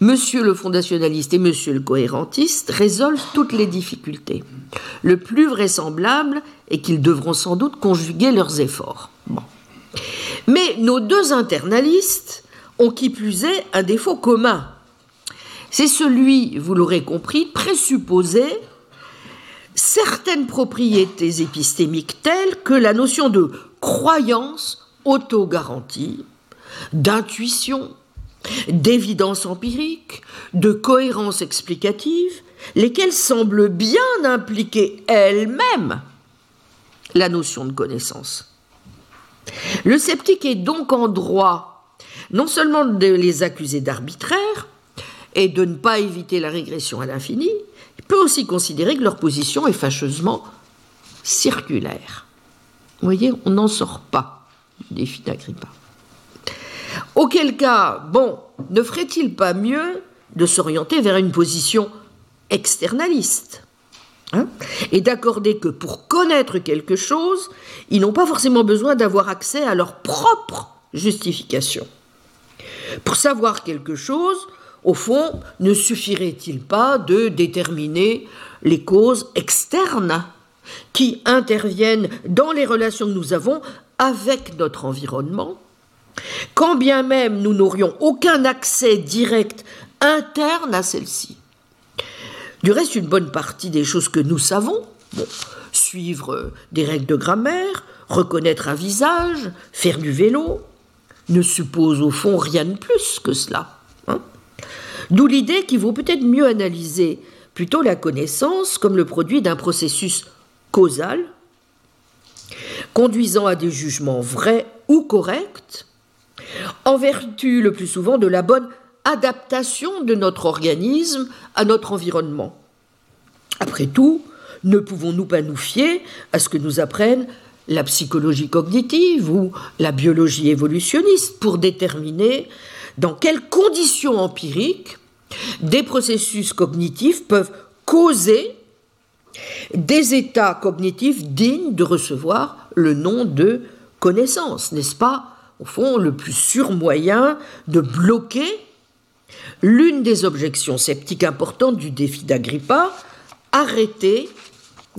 Monsieur le fondationaliste et Monsieur le cohérentiste résolvent toutes les difficultés. Le plus vraisemblable est qu'ils devront sans doute conjuguer leurs efforts. Bon. Mais nos deux internalistes ont qui plus est un défaut commun. C'est celui, vous l'aurez compris, présupposer certaines propriétés épistémiques telles que la notion de croyance auto-garantie, d'intuition, d'évidence empirique, de cohérence explicative, lesquelles semblent bien impliquer elles-mêmes la notion de connaissance. Le sceptique est donc en droit non seulement de les accuser d'arbitraire et de ne pas éviter la régression à l'infini, il peut aussi considérer que leur position est fâcheusement circulaire. Vous voyez, on n'en sort pas du défi d'Agrippa. Auquel cas, bon, ne ferait-il pas mieux de s'orienter vers une position externaliste? Hein, et d'accorder que pour connaître quelque chose, ils n'ont pas forcément besoin d'avoir accès à leur propre justification. Pour savoir quelque chose, au fond, ne suffirait-il pas de déterminer les causes externes qui interviennent dans les relations que nous avons avec notre environnement, quand bien même nous n'aurions aucun accès direct interne à celle-ci? Du reste, une bonne partie des choses que nous savons, suivre des règles de grammaire, reconnaître un visage, faire du vélo, ne suppose au fond rien de plus que cela. Hein. D'où l'idée qu'il vaut peut-être mieux analyser plutôt la connaissance comme le produit d'un processus causal, conduisant à des jugements vrais ou corrects, en vertu le plus souvent de la bonne adaptation de notre organisme à notre environnement. Après tout, ne pouvons-nous pas nous fier à ce que nous apprennent la psychologie cognitive ou la biologie évolutionniste pour déterminer dans quelles conditions empiriques des processus cognitifs peuvent causer des états cognitifs dignes de recevoir le nom de connaissance, n'est-ce pas, au fond, le plus sûr moyen de bloquer l'une des objections sceptiques importantes du défi d'Agrippa, arrêter,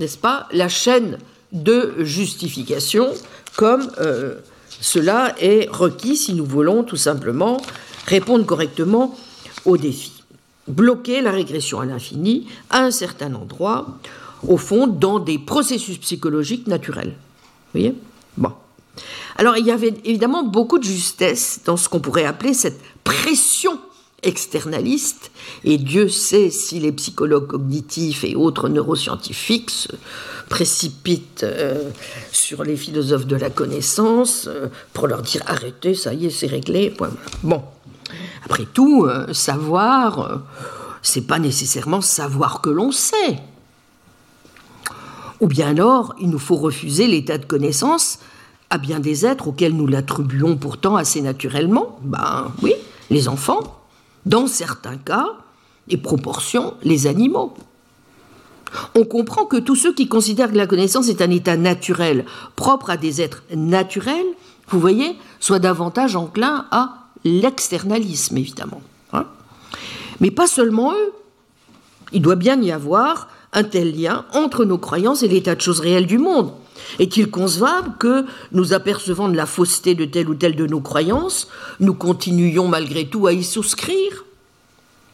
n'est-ce pas, la chaîne de justification comme euh, cela est requis si nous voulons tout simplement répondre correctement au défi. Bloquer la régression à l'infini à un certain endroit, au fond, dans des processus psychologiques naturels. Vous voyez? Bon. Alors, il y avait évidemment beaucoup de justesse dans ce qu'on pourrait appeler cette pression externaliste, et Dieu sait si les psychologues cognitifs et autres neuroscientifiques se précipitent euh, sur les philosophes de la connaissance euh, pour leur dire arrêtez, ça y est, c'est réglé. Bon, après tout, euh, savoir, c'est pas nécessairement savoir que l'on sait. Ou bien alors, il nous faut refuser l'état de connaissance à bien des êtres auxquels nous l'attribuons pourtant assez naturellement. Ben oui, les enfants, dans certains cas, et proportions, les animaux. On comprend que tous ceux qui considèrent que la connaissance est un état naturel, propre à des êtres naturels, vous voyez, soient davantage enclins à l'externalisme, évidemment. Hein. Mais pas seulement eux. Il doit bien y avoir un tel lien entre nos croyances et l'état de choses réelles du monde. Est-il concevable que, nous apercevant de la fausseté de telle ou telle de nos croyances, nous continuions malgré tout à y souscrire.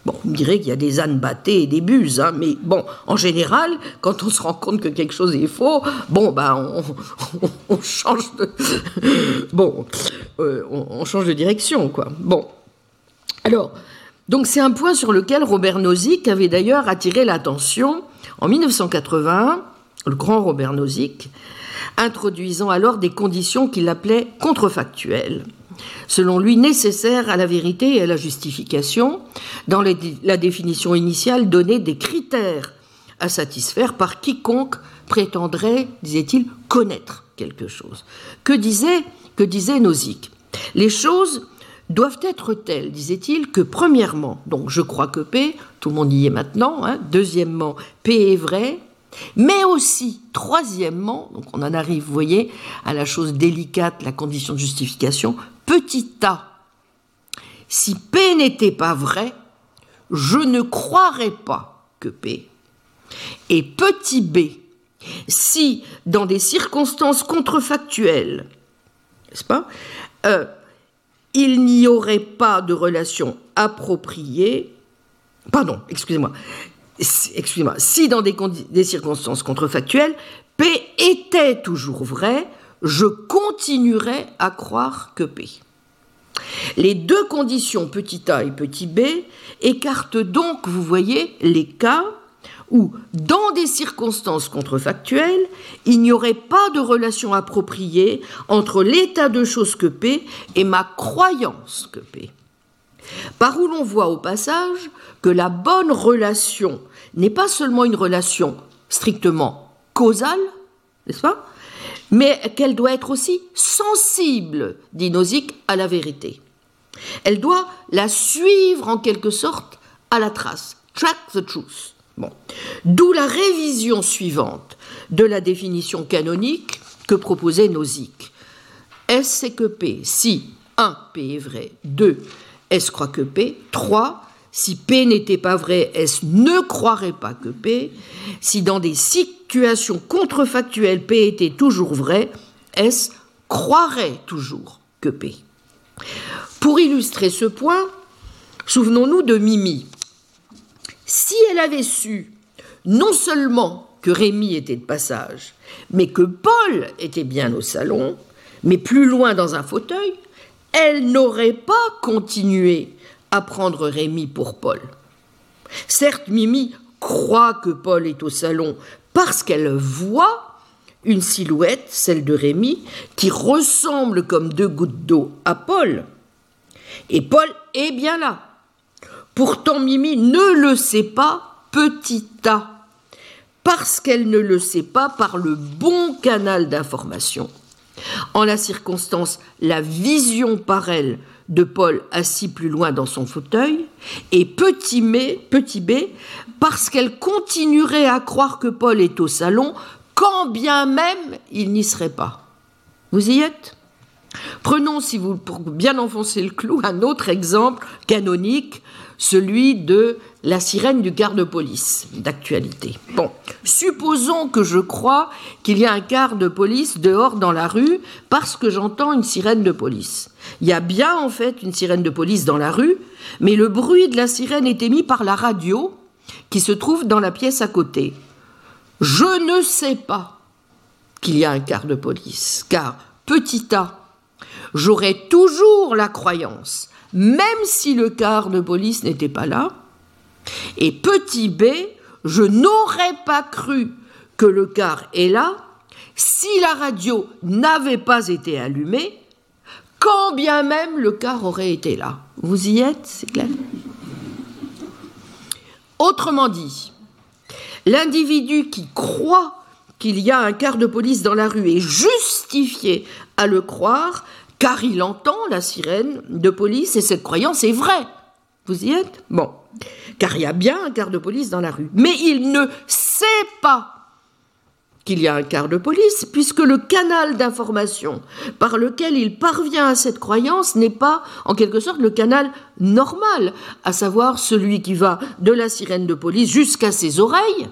Bon, on dirait qu'il y a des ânes battés et des buses, hein, mais bon, en général, quand on se rend compte que quelque chose est faux, bon, ben, [LAUGHS] on, change de, [LAUGHS] bon, euh, on, change de direction, quoi. Bon, alors, donc c'est un point sur lequel Robert Nozick avait d'ailleurs attiré l'attention. En 1980, le grand Robert Nozick, introduisant alors des conditions qu'il appelait contrefactuelles, selon lui nécessaires à la vérité et à la justification, dans la définition initiale donnée des critères à satisfaire par quiconque prétendrait, disait-il, connaître quelque chose. Que disait, que disait Nozick? Les choses doivent être telles, disait-il, que premièrement, donc je crois que P, tout le monde y est maintenant, hein, deuxièmement, P est vrai, mais aussi, troisièmement, donc on en arrive, vous voyez, à la chose délicate, la condition de justification, petit a. Si P n'était pas vrai, je ne croirais pas que P. Et petit b, si dans des circonstances contrefactuelles, n'est-ce pas, euh, il n'y aurait pas de relation appropriée, pardon, excusez-moi, excusez-moi, si dans des, circonstances contrefactuelles, P était toujours vrai, je continuerai à croire que P. Les deux conditions petit a et petit b écartent donc, vous voyez, les cas où, dans des circonstances contrefactuelles, il n'y aurait pas de relation appropriée entre l'état de choses que P et ma croyance que P. Par où l'on voit au passage que la bonne relation n'est pas seulement une relation strictement causale, n'est-ce pas mais qu'elle doit être aussi sensible, dit Nozick, à la vérité. Elle doit la suivre en quelque sorte à la trace, track the truth. Bon. D'où la révision suivante de la définition canonique que proposait Nozick. S c'est que P si 1 P est vrai, 2 S croit que P, 3 si P n'était pas vrai, S ne croirait pas que P? Si dans des situations contrefactuelles P était toujours vrai, S croirait toujours que P? Pour illustrer ce point, souvenons-nous de Mimi. Si elle avait su non seulement que Rémi était de passage, mais que Paul était bien au salon, mais plus loin dans un fauteuil, elle n'aurait pas continué à prendre Rémi pour Paul. Certes, Mimi croit que Paul est au salon parce qu'elle voit une silhouette, celle de Rémi, qui ressemble comme deux gouttes d'eau à Paul. Et Paul est bien là. Pourtant, Mimi ne le sait pas, petit a, parce qu'elle ne le sait pas par le bon canal d'information. En la circonstance, la vision par elle de Paul assis plus loin dans son fauteuil, et petit, petit b, parce qu'elle continuerait à croire que Paul est au salon, quand bien même il n'y serait pas. Vous y êtes? Prenons, si vous, pour bien enfoncer le clou, un autre exemple canonique, celui de la sirène du garde-police d'actualité. Bon, supposons que je crois qu'il y a un quart de police dehors dans la rue parce que j'entends une sirène de police. Il y a bien en fait une sirène de police dans la rue, mais le bruit de la sirène est émis par la radio qui se trouve dans la pièce à côté. Je ne sais pas qu'il y a un quart de police, car petit a, j'aurais toujours la croyance, même si le quart de police n'était pas là, et petit b, je n'aurais pas cru que le quart est là. Si la radio n'avait pas été allumée, quand bien même le quart aurait été là. Vous y êtes, c'est clair? Autrement dit, l'individu qui croit qu'il y a un quart de police dans la rue est justifié à le croire car il entend la sirène de police et cette croyance est vraie. Vous y êtes? Bon. Car il y a bien un quart de police dans la rue. Mais il ne sait pas qu'il y a un quart de police, puisque le canal d'information par lequel il parvient à cette croyance n'est pas, en quelque sorte, le canal normal, à savoir celui qui va de la sirène de police jusqu'à ses oreilles,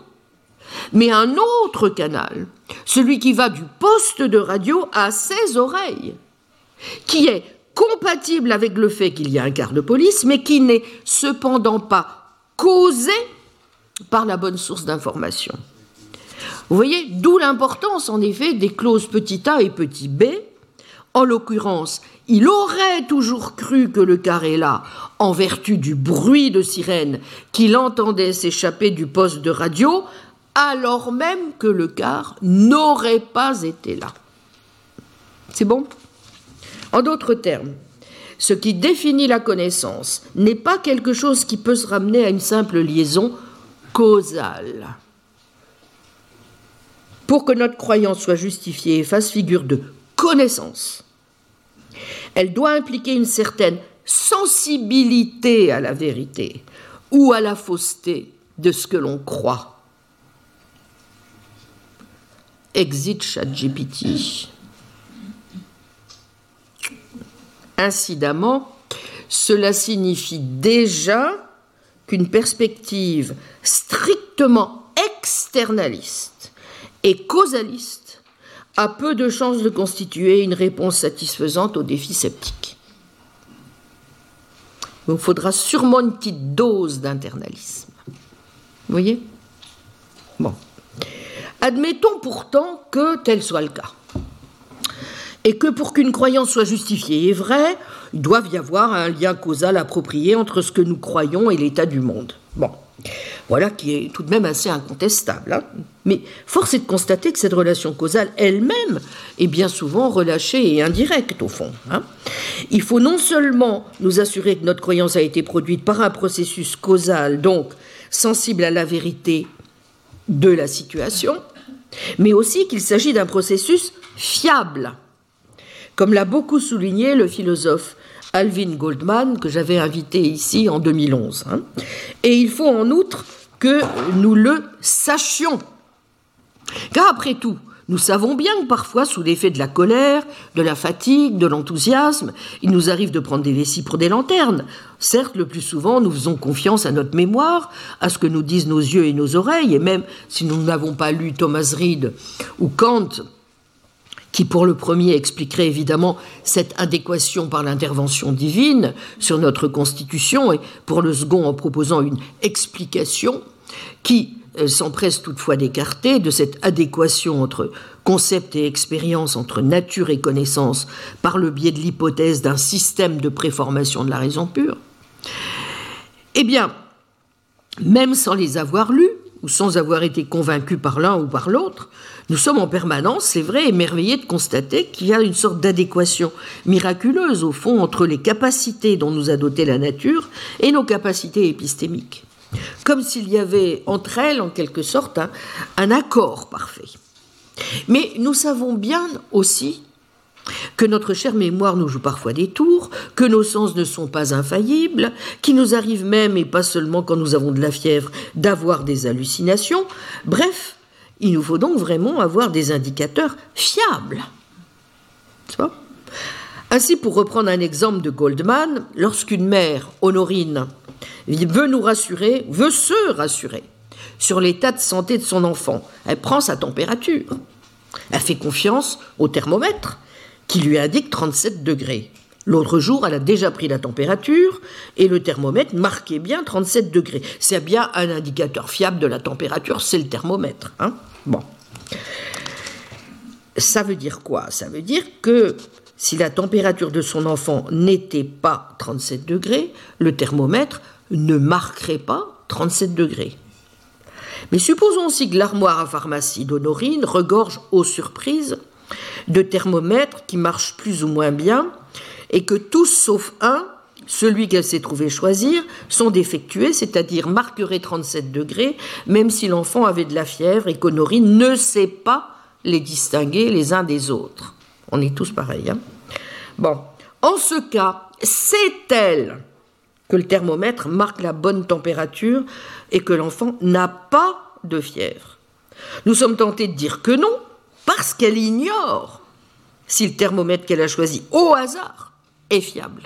mais un autre canal, celui qui va du poste de radio à ses oreilles qui est compatible avec le fait qu'il y a un quart de police, mais qui n'est cependant pas causé par la bonne source d'information. Vous voyez, d'où l'importance en effet des clauses petit a et petit b. En l'occurrence, il aurait toujours cru que le est là en vertu du bruit de sirène qu'il entendait s'échapper du poste de radio, alors même que le quart n'aurait pas été là. C'est bon? En d'autres termes, ce qui définit la connaissance n'est pas quelque chose qui peut se ramener à une simple liaison causale. Pour que notre croyance soit justifiée et fasse figure de connaissance, elle doit impliquer une certaine sensibilité à la vérité ou à la fausseté de ce que l'on croit. Exit ChatGPT. Incidemment, cela signifie déjà qu'une perspective strictement externaliste et causaliste a peu de chances de constituer une réponse satisfaisante au défi sceptique. Il faudra sûrement une petite dose d'internalisme. Vous voyez? Bon. Admettons pourtant que tel soit le cas et que pour qu'une croyance soit justifiée et vraie, il doit y avoir un lien causal approprié entre ce que nous croyons et l'état du monde. Bon, Voilà qui est tout de même assez incontestable. Hein. Mais force est de constater que cette relation causale elle-même est bien souvent relâchée et indirecte au fond. Hein. Il faut non seulement nous assurer que notre croyance a été produite par un processus causal, donc sensible à la vérité de la situation, mais aussi qu'il s'agit d'un processus fiable, comme l'a beaucoup souligné le philosophe Alvin Goldman, que j'avais invité ici en 2011. Hein. Et il faut en outre que nous le sachions. Car après tout, nous savons bien que parfois, sous l'effet de la colère, de la fatigue, de l'enthousiasme, il nous arrive de prendre des vessies pour des lanternes. Certes, le plus souvent, nous faisons confiance à notre mémoire, à ce que nous disent nos yeux et nos oreilles, et même si nous n'avons pas lu Thomas Reid ou Kant, qui pour le premier expliquerait évidemment cette adéquation par l'intervention divine sur notre constitution, et pour le second en proposant une explication qui euh, s'empresse toutefois d'écarter de cette adéquation entre concept et expérience, entre nature et connaissance, par le biais de l'hypothèse d'un système de préformation de la raison pure. Eh bien, même sans les avoir lus, ou sans avoir été convaincus par l'un ou par l'autre, nous sommes en permanence, c'est vrai, émerveillés de constater qu'il y a une sorte d'adéquation miraculeuse, au fond, entre les capacités dont nous a doté la nature et nos capacités épistémiques. Comme s'il y avait entre elles, en quelque sorte, un, un accord parfait. Mais nous savons bien aussi que notre chère mémoire nous joue parfois des tours, que nos sens ne sont pas infaillibles, qu'il nous arrive même, et pas seulement quand nous avons de la fièvre, d'avoir des hallucinations. Bref, il nous faut donc vraiment avoir des indicateurs fiables. Ainsi, pour reprendre un exemple de Goldman, lorsqu'une mère, Honorine, veut nous rassurer, veut se rassurer sur l'état de santé de son enfant, elle prend sa température. Elle fait confiance au thermomètre qui lui indique 37 degrés. L'autre jour, elle a déjà pris la température et le thermomètre marquait bien 37 degrés. C'est bien un indicateur fiable de la température, c'est le thermomètre. Hein bon. Ça veut dire quoi? Ça veut dire que si la température de son enfant n'était pas 37 degrés, le thermomètre ne marquerait pas 37 degrés. Mais supposons aussi que l'armoire à pharmacie d'Honorine regorge aux surprises de thermomètres qui marchent plus ou moins bien et que tous sauf un, celui qu'elle s'est trouvé choisir, sont défectués, c'est-à-dire marqueraient 37 degrés, même si l'enfant avait de la fièvre et qu'Honorine ne sait pas les distinguer les uns des autres. On est tous pareils. Hein bon, en ce cas, c'est elle que le thermomètre marque la bonne température et que l'enfant n'a pas de fièvre. Nous sommes tentés de dire que non, parce qu'elle ignore si le thermomètre qu'elle a choisi au hasard est fiable.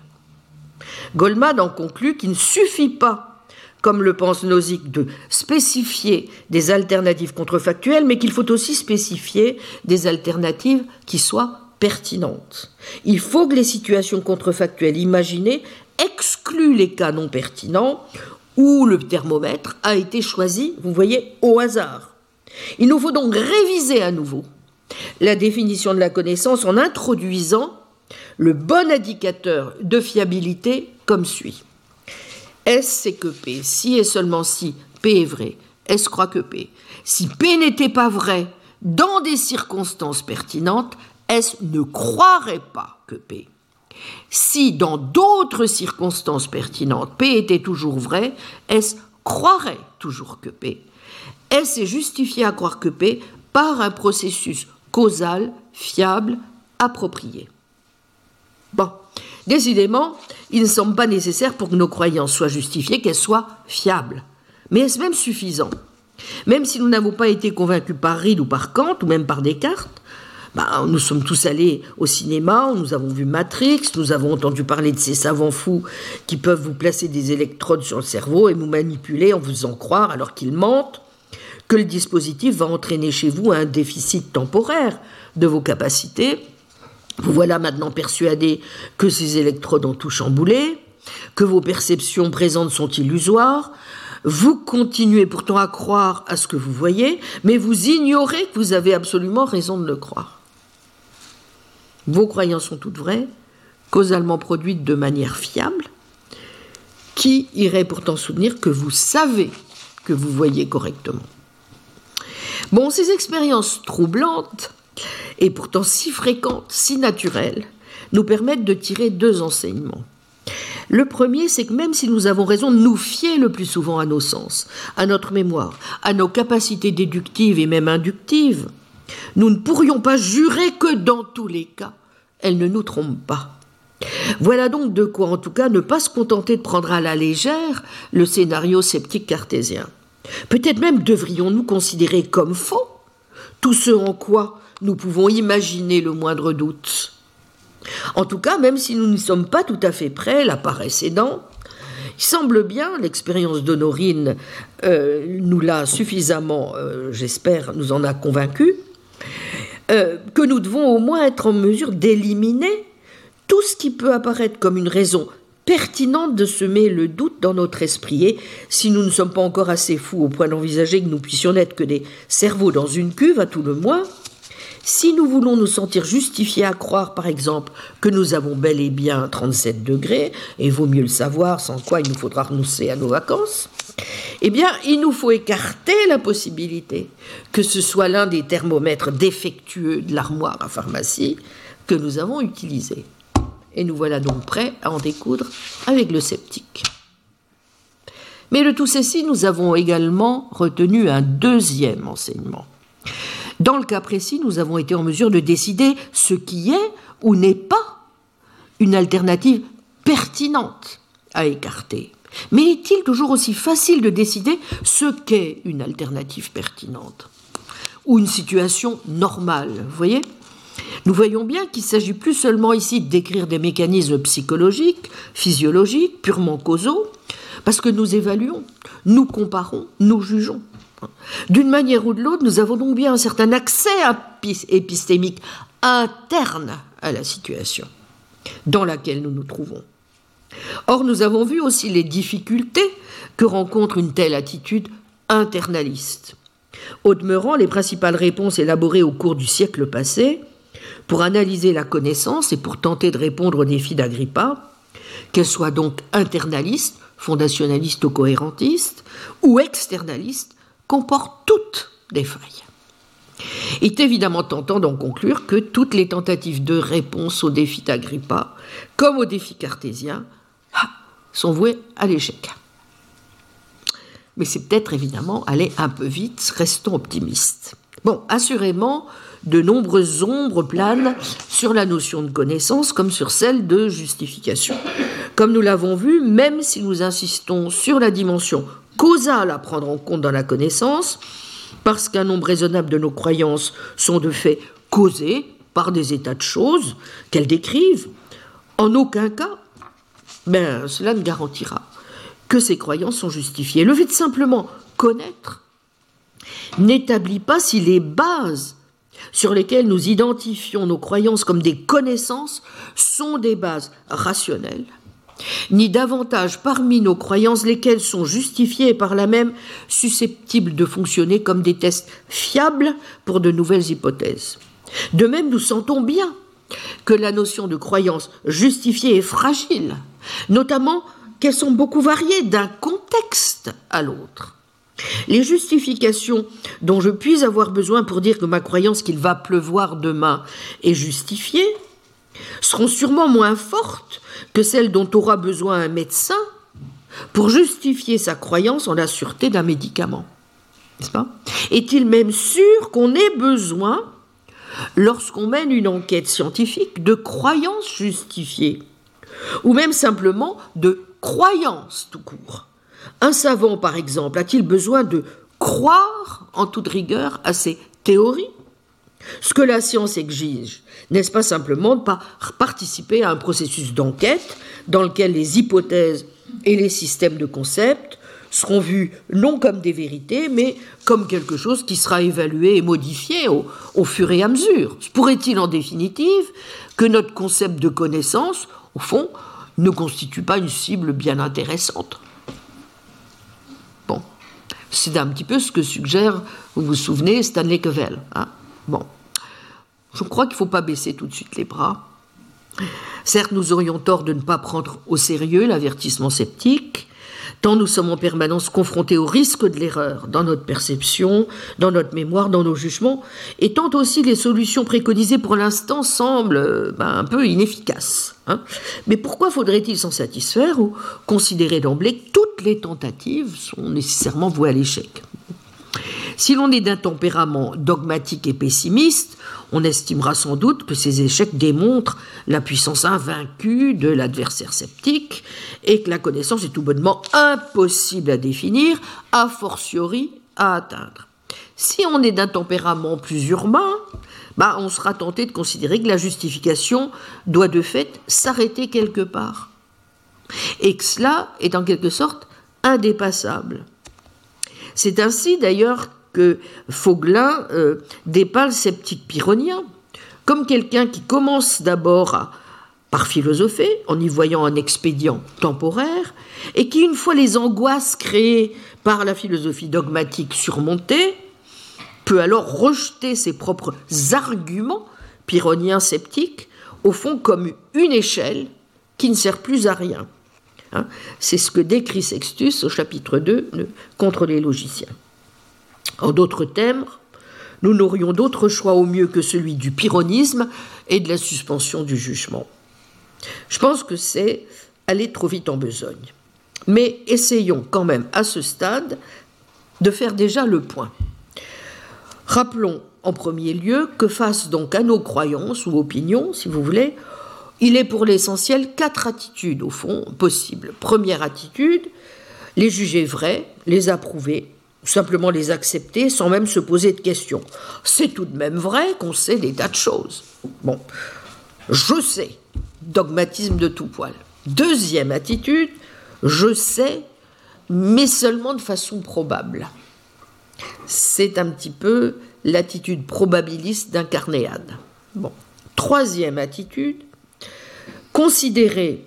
Goldman en conclut qu'il ne suffit pas, comme le pense Nozick, de spécifier des alternatives contrefactuelles, mais qu'il faut aussi spécifier des alternatives qui soient pertinentes. Il faut que les situations contrefactuelles imaginées excluent les cas non pertinents où le thermomètre a été choisi, vous voyez, au hasard. Il nous faut donc réviser à nouveau la définition de la connaissance en introduisant le bon indicateur de fiabilité comme suit. S c'est que P. Si et seulement si P est vrai, S croit que P. Si P n'était pas vrai dans des circonstances pertinentes, S ne croirait pas que P. Si dans d'autres circonstances pertinentes P était toujours vrai, S croirait toujours que P. S est justifié à croire que P par un processus causal, fiable, approprié. Bon, décidément, il ne semble pas nécessaire pour que nos croyances soient justifiées qu'elles soient fiables. Mais est-ce même suffisant? Même si nous n'avons pas été convaincus par Reed ou par Kant, ou même par Descartes, bah, nous sommes tous allés au cinéma, nous avons vu Matrix, nous avons entendu parler de ces savants fous qui peuvent vous placer des électrodes sur le cerveau et vous manipuler en vous faisant croire, alors qu'ils mentent, que le dispositif va entraîner chez vous un déficit temporaire de vos capacités. Vous voilà maintenant persuadé que ces électrodes ont tout chamboulé, que vos perceptions présentes sont illusoires. Vous continuez pourtant à croire à ce que vous voyez, mais vous ignorez que vous avez absolument raison de le croire. Vos croyances sont toutes vraies, causalement produites de manière fiable, qui irait pourtant soutenir que vous savez que vous voyez correctement? Bon, ces expériences troublantes, et pourtant si fréquentes, si naturelles, nous permettent de tirer deux enseignements. Le premier, c'est que même si nous avons raison de nous fier le plus souvent à nos sens, à notre mémoire, à nos capacités déductives et même inductives, nous ne pourrions pas jurer que dans tous les cas, elles ne nous trompent pas. Voilà donc de quoi, en tout cas, ne pas se contenter de prendre à la légère le scénario sceptique cartésien. Peut-être même devrions-nous considérer comme faux tout ce en quoi nous pouvons imaginer le moindre doute. En tout cas, même si nous ne sommes pas tout à fait prêts, la paresse aidant, il semble bien, l'expérience d'Honorine euh, nous l'a suffisamment, euh, j'espère, nous en a convaincus, euh, que nous devons au moins être en mesure d'éliminer tout ce qui peut apparaître comme une raison pertinente de semer le doute dans notre esprit. Et si nous ne sommes pas encore assez fous au point d'envisager que nous puissions n'être que des cerveaux dans une cuve, à tout le moins, si nous voulons nous sentir justifiés à croire, par exemple, que nous avons bel et bien 37 degrés, et vaut mieux le savoir, sans quoi il nous faudra renoncer à nos vacances, eh bien, il nous faut écarter la possibilité que ce soit l'un des thermomètres défectueux de l'armoire à pharmacie que nous avons utilisé. Et nous voilà donc prêts à en découdre avec le sceptique. Mais de tout ceci, nous avons également retenu un deuxième enseignement. Dans le cas précis, nous avons été en mesure de décider ce qui est ou n'est pas une alternative pertinente à écarter. Mais est-il toujours aussi facile de décider ce qu'est une alternative pertinente ou une situation normale Vous voyez? Nous voyons bien qu'il s'agit plus seulement ici de décrire des mécanismes psychologiques, physiologiques, purement causaux, parce que nous évaluons, nous comparons, nous jugeons. D'une manière ou de l'autre, nous avons donc bien un certain accès épistémique interne à la situation dans laquelle nous nous trouvons. Or, nous avons vu aussi les difficultés que rencontre une telle attitude internaliste. Au demeurant, les principales réponses élaborées au cours du siècle passé pour analyser la connaissance et pour tenter de répondre aux défis d'Agrippa, qu'elles soient donc internalistes, fondationalistes ou cohérentistes, ou externalistes, comportent toutes des failles. Il est évidemment tentant d'en conclure que toutes les tentatives de réponse au défi d'Agrippa, comme au défi cartésien, ah, sont vouées à l'échec. Mais c'est peut-être évidemment aller un peu vite, restons optimistes. Bon, assurément, de nombreuses ombres planent sur la notion de connaissance comme sur celle de justification. Comme nous l'avons vu, même si nous insistons sur la dimension causale à prendre en compte dans la connaissance, parce qu'un nombre raisonnable de nos croyances sont de fait causées par des états de choses qu'elles décrivent, en aucun cas, ben, cela ne garantira que ces croyances sont justifiées. Le fait de simplement connaître n'établit pas si les bases sur lesquelles nous identifions nos croyances comme des connaissances sont des bases rationnelles ni davantage parmi nos croyances lesquelles sont justifiées et par là même susceptibles de fonctionner comme des tests fiables pour de nouvelles hypothèses. De même, nous sentons bien que la notion de croyance justifiée est fragile, notamment qu'elles sont beaucoup variées d'un contexte à l'autre. Les justifications dont je puis avoir besoin pour dire que ma croyance qu'il va pleuvoir demain est justifiée seront sûrement moins fortes que celles dont aura besoin un médecin pour justifier sa croyance en la sûreté d'un médicament. N'est-ce pas? Est-il même sûr qu'on ait besoin, lorsqu'on mène une enquête scientifique, de croyances justifiées? Ou même simplement de croyances tout court? Un savant, par exemple, a-t-il besoin de croire en toute rigueur à ses théories? Ce que la science exige, n'est-ce pas simplement de pas participer à un processus d'enquête dans lequel les hypothèses et les systèmes de concepts seront vus non comme des vérités, mais comme quelque chose qui sera évalué et modifié au, fur et à mesure. Pourrait-il en définitive que notre concept de connaissance, au fond, ne constitue pas une cible bien intéressante? C'est un petit peu ce que suggère, vous vous souvenez, Stanley Cavell. Hein Bon. Je crois qu'il ne faut pas baisser tout de suite les bras. Certes, nous aurions tort de ne pas prendre au sérieux l'avertissement sceptique, tant nous sommes en permanence confrontés au risque de l'erreur dans notre perception, dans notre mémoire, dans nos jugements, et tant aussi les solutions préconisées pour l'instant semblent ben, un peu inefficaces. Hein. Mais pourquoi faudrait-il s'en satisfaire ou considérer d'emblée que toutes les tentatives sont nécessairement vouées à l'échec? Si l'on est d'un tempérament dogmatique et pessimiste, on estimera sans doute que ces échecs démontrent la puissance invaincue de l'adversaire sceptique et que la connaissance est tout bonnement impossible à définir, a fortiori à atteindre. Si on est d'un tempérament plus urbain, bah on sera tenté de considérer que la justification doit de fait s'arrêter quelque part. Et que cela est en quelque sorte indépassable. C'est ainsi d'ailleurs que Fauglin euh, dépeint le sceptique pyrrhonien comme quelqu'un qui commence d'abord par philosopher en y voyant un expédient temporaire et qui, une fois les angoisses créées par la philosophie dogmatique surmontées, peut alors rejeter ses propres arguments pyrrhoniens sceptiques, au fond comme une échelle qui ne sert plus à rien. Hein. C'est ce que décrit Sextus au chapitre 2 contre les logiciens. En d'autres termes, nous n'aurions d'autre choix au mieux que celui du pyrrhonisme et de la suspension du jugement. Je pense que c'est aller trop vite en besogne. Mais essayons quand même à ce stade de faire déjà le point. Rappelons en premier lieu que face donc à nos croyances ou opinions, si vous voulez, il est pour l'essentiel quatre attitudes au fond possibles. Première attitude, les juger vraies, les approuver, simplement les accepter sans même se poser de questions. C'est tout de même vrai qu'on sait des tas de choses. Bon, je sais, dogmatisme de tout poil. Deuxième attitude, je sais, mais seulement de façon probable. C'est un petit peu l'attitude probabiliste d'un carnéade. Troisième attitude, considérer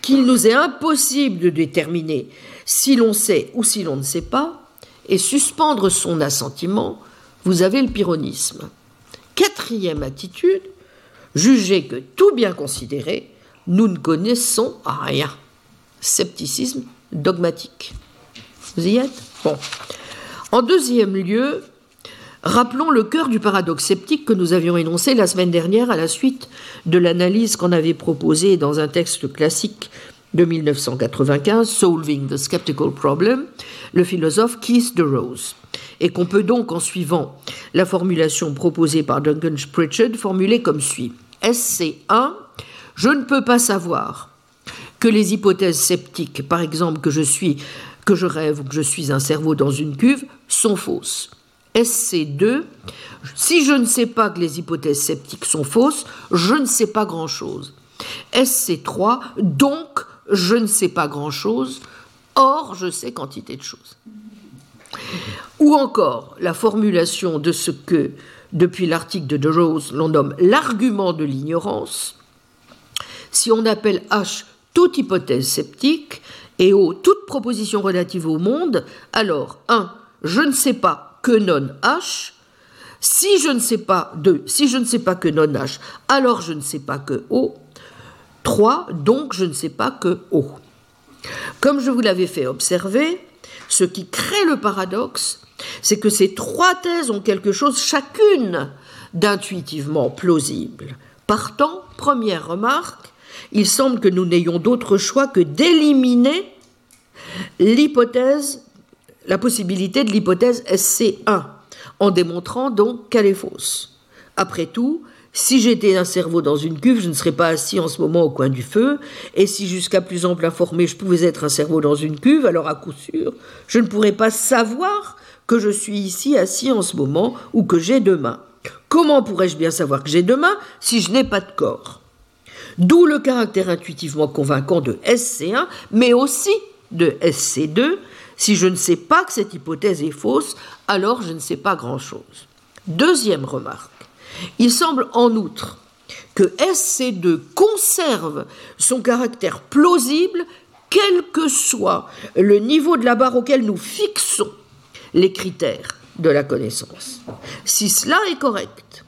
qu'il nous est impossible de déterminer si l'on sait ou si l'on ne sait pas, et suspendre son assentiment, vous avez le pyrrhonisme. Quatrième attitude, juger que tout bien considéré, nous ne connaissons rien. Scepticisme dogmatique. Vous y êtes? Bon. En deuxième lieu, rappelons le cœur du paradoxe sceptique que nous avions énoncé la semaine dernière à la suite de l'analyse qu'on avait proposée dans un texte classique de 1995, Solving the Skeptical Problem, le philosophe Keith DeRose, et qu'on peut donc, en suivant la formulation proposée par Duncan Pritchard, formuler comme suit. SC1, je ne peux pas savoir que les hypothèses sceptiques, par exemple que je suis, que je rêve ou que je suis un cerveau dans une cuve, sont fausses. SC2, si je ne sais pas que les hypothèses sceptiques sont fausses, je ne sais pas grand-chose. SC3, donc je ne sais pas grand-chose, or je sais quantité de choses. Ou encore la formulation de ce que, depuis l'article de De Rose, l'on nomme l'argument de l'ignorance. Si on appelle H toute hypothèse sceptique et O toute proposition relative au monde, alors 1. Je ne sais pas que non H. Si je ne sais pas 2. Si je ne sais pas que non H, alors je ne sais pas que O. 3, donc je ne sais pas que O. Comme je vous l'avais fait observer, ce qui crée le paradoxe, c'est que ces trois thèses ont quelque chose chacune d'intuitivement plausible. Partant, première remarque, il semble que nous n'ayons d'autre choix que d'éliminer l'hypothèse, la possibilité de l'hypothèse SC1, en démontrant donc qu'elle est fausse. Après tout, si j'étais un cerveau dans une cuve, je ne serais pas assis en ce moment au coin du feu, et si jusqu'à plus ample informé, je pouvais être un cerveau dans une cuve, alors à coup sûr, je ne pourrais pas savoir que je suis ici assis en ce moment ou que j'ai demain. Comment pourrais-je bien savoir que j'ai demain si je n'ai pas de corps? D'où le caractère intuitivement convaincant de SC1, mais aussi de SC2. Si je ne sais pas que cette hypothèse est fausse, alors je ne sais pas grand-chose. Deuxième remarque. Il semble en outre que SC2 conserve son caractère plausible quel que soit le niveau de la barre auquel nous fixons les critères de la connaissance. Si cela est correct,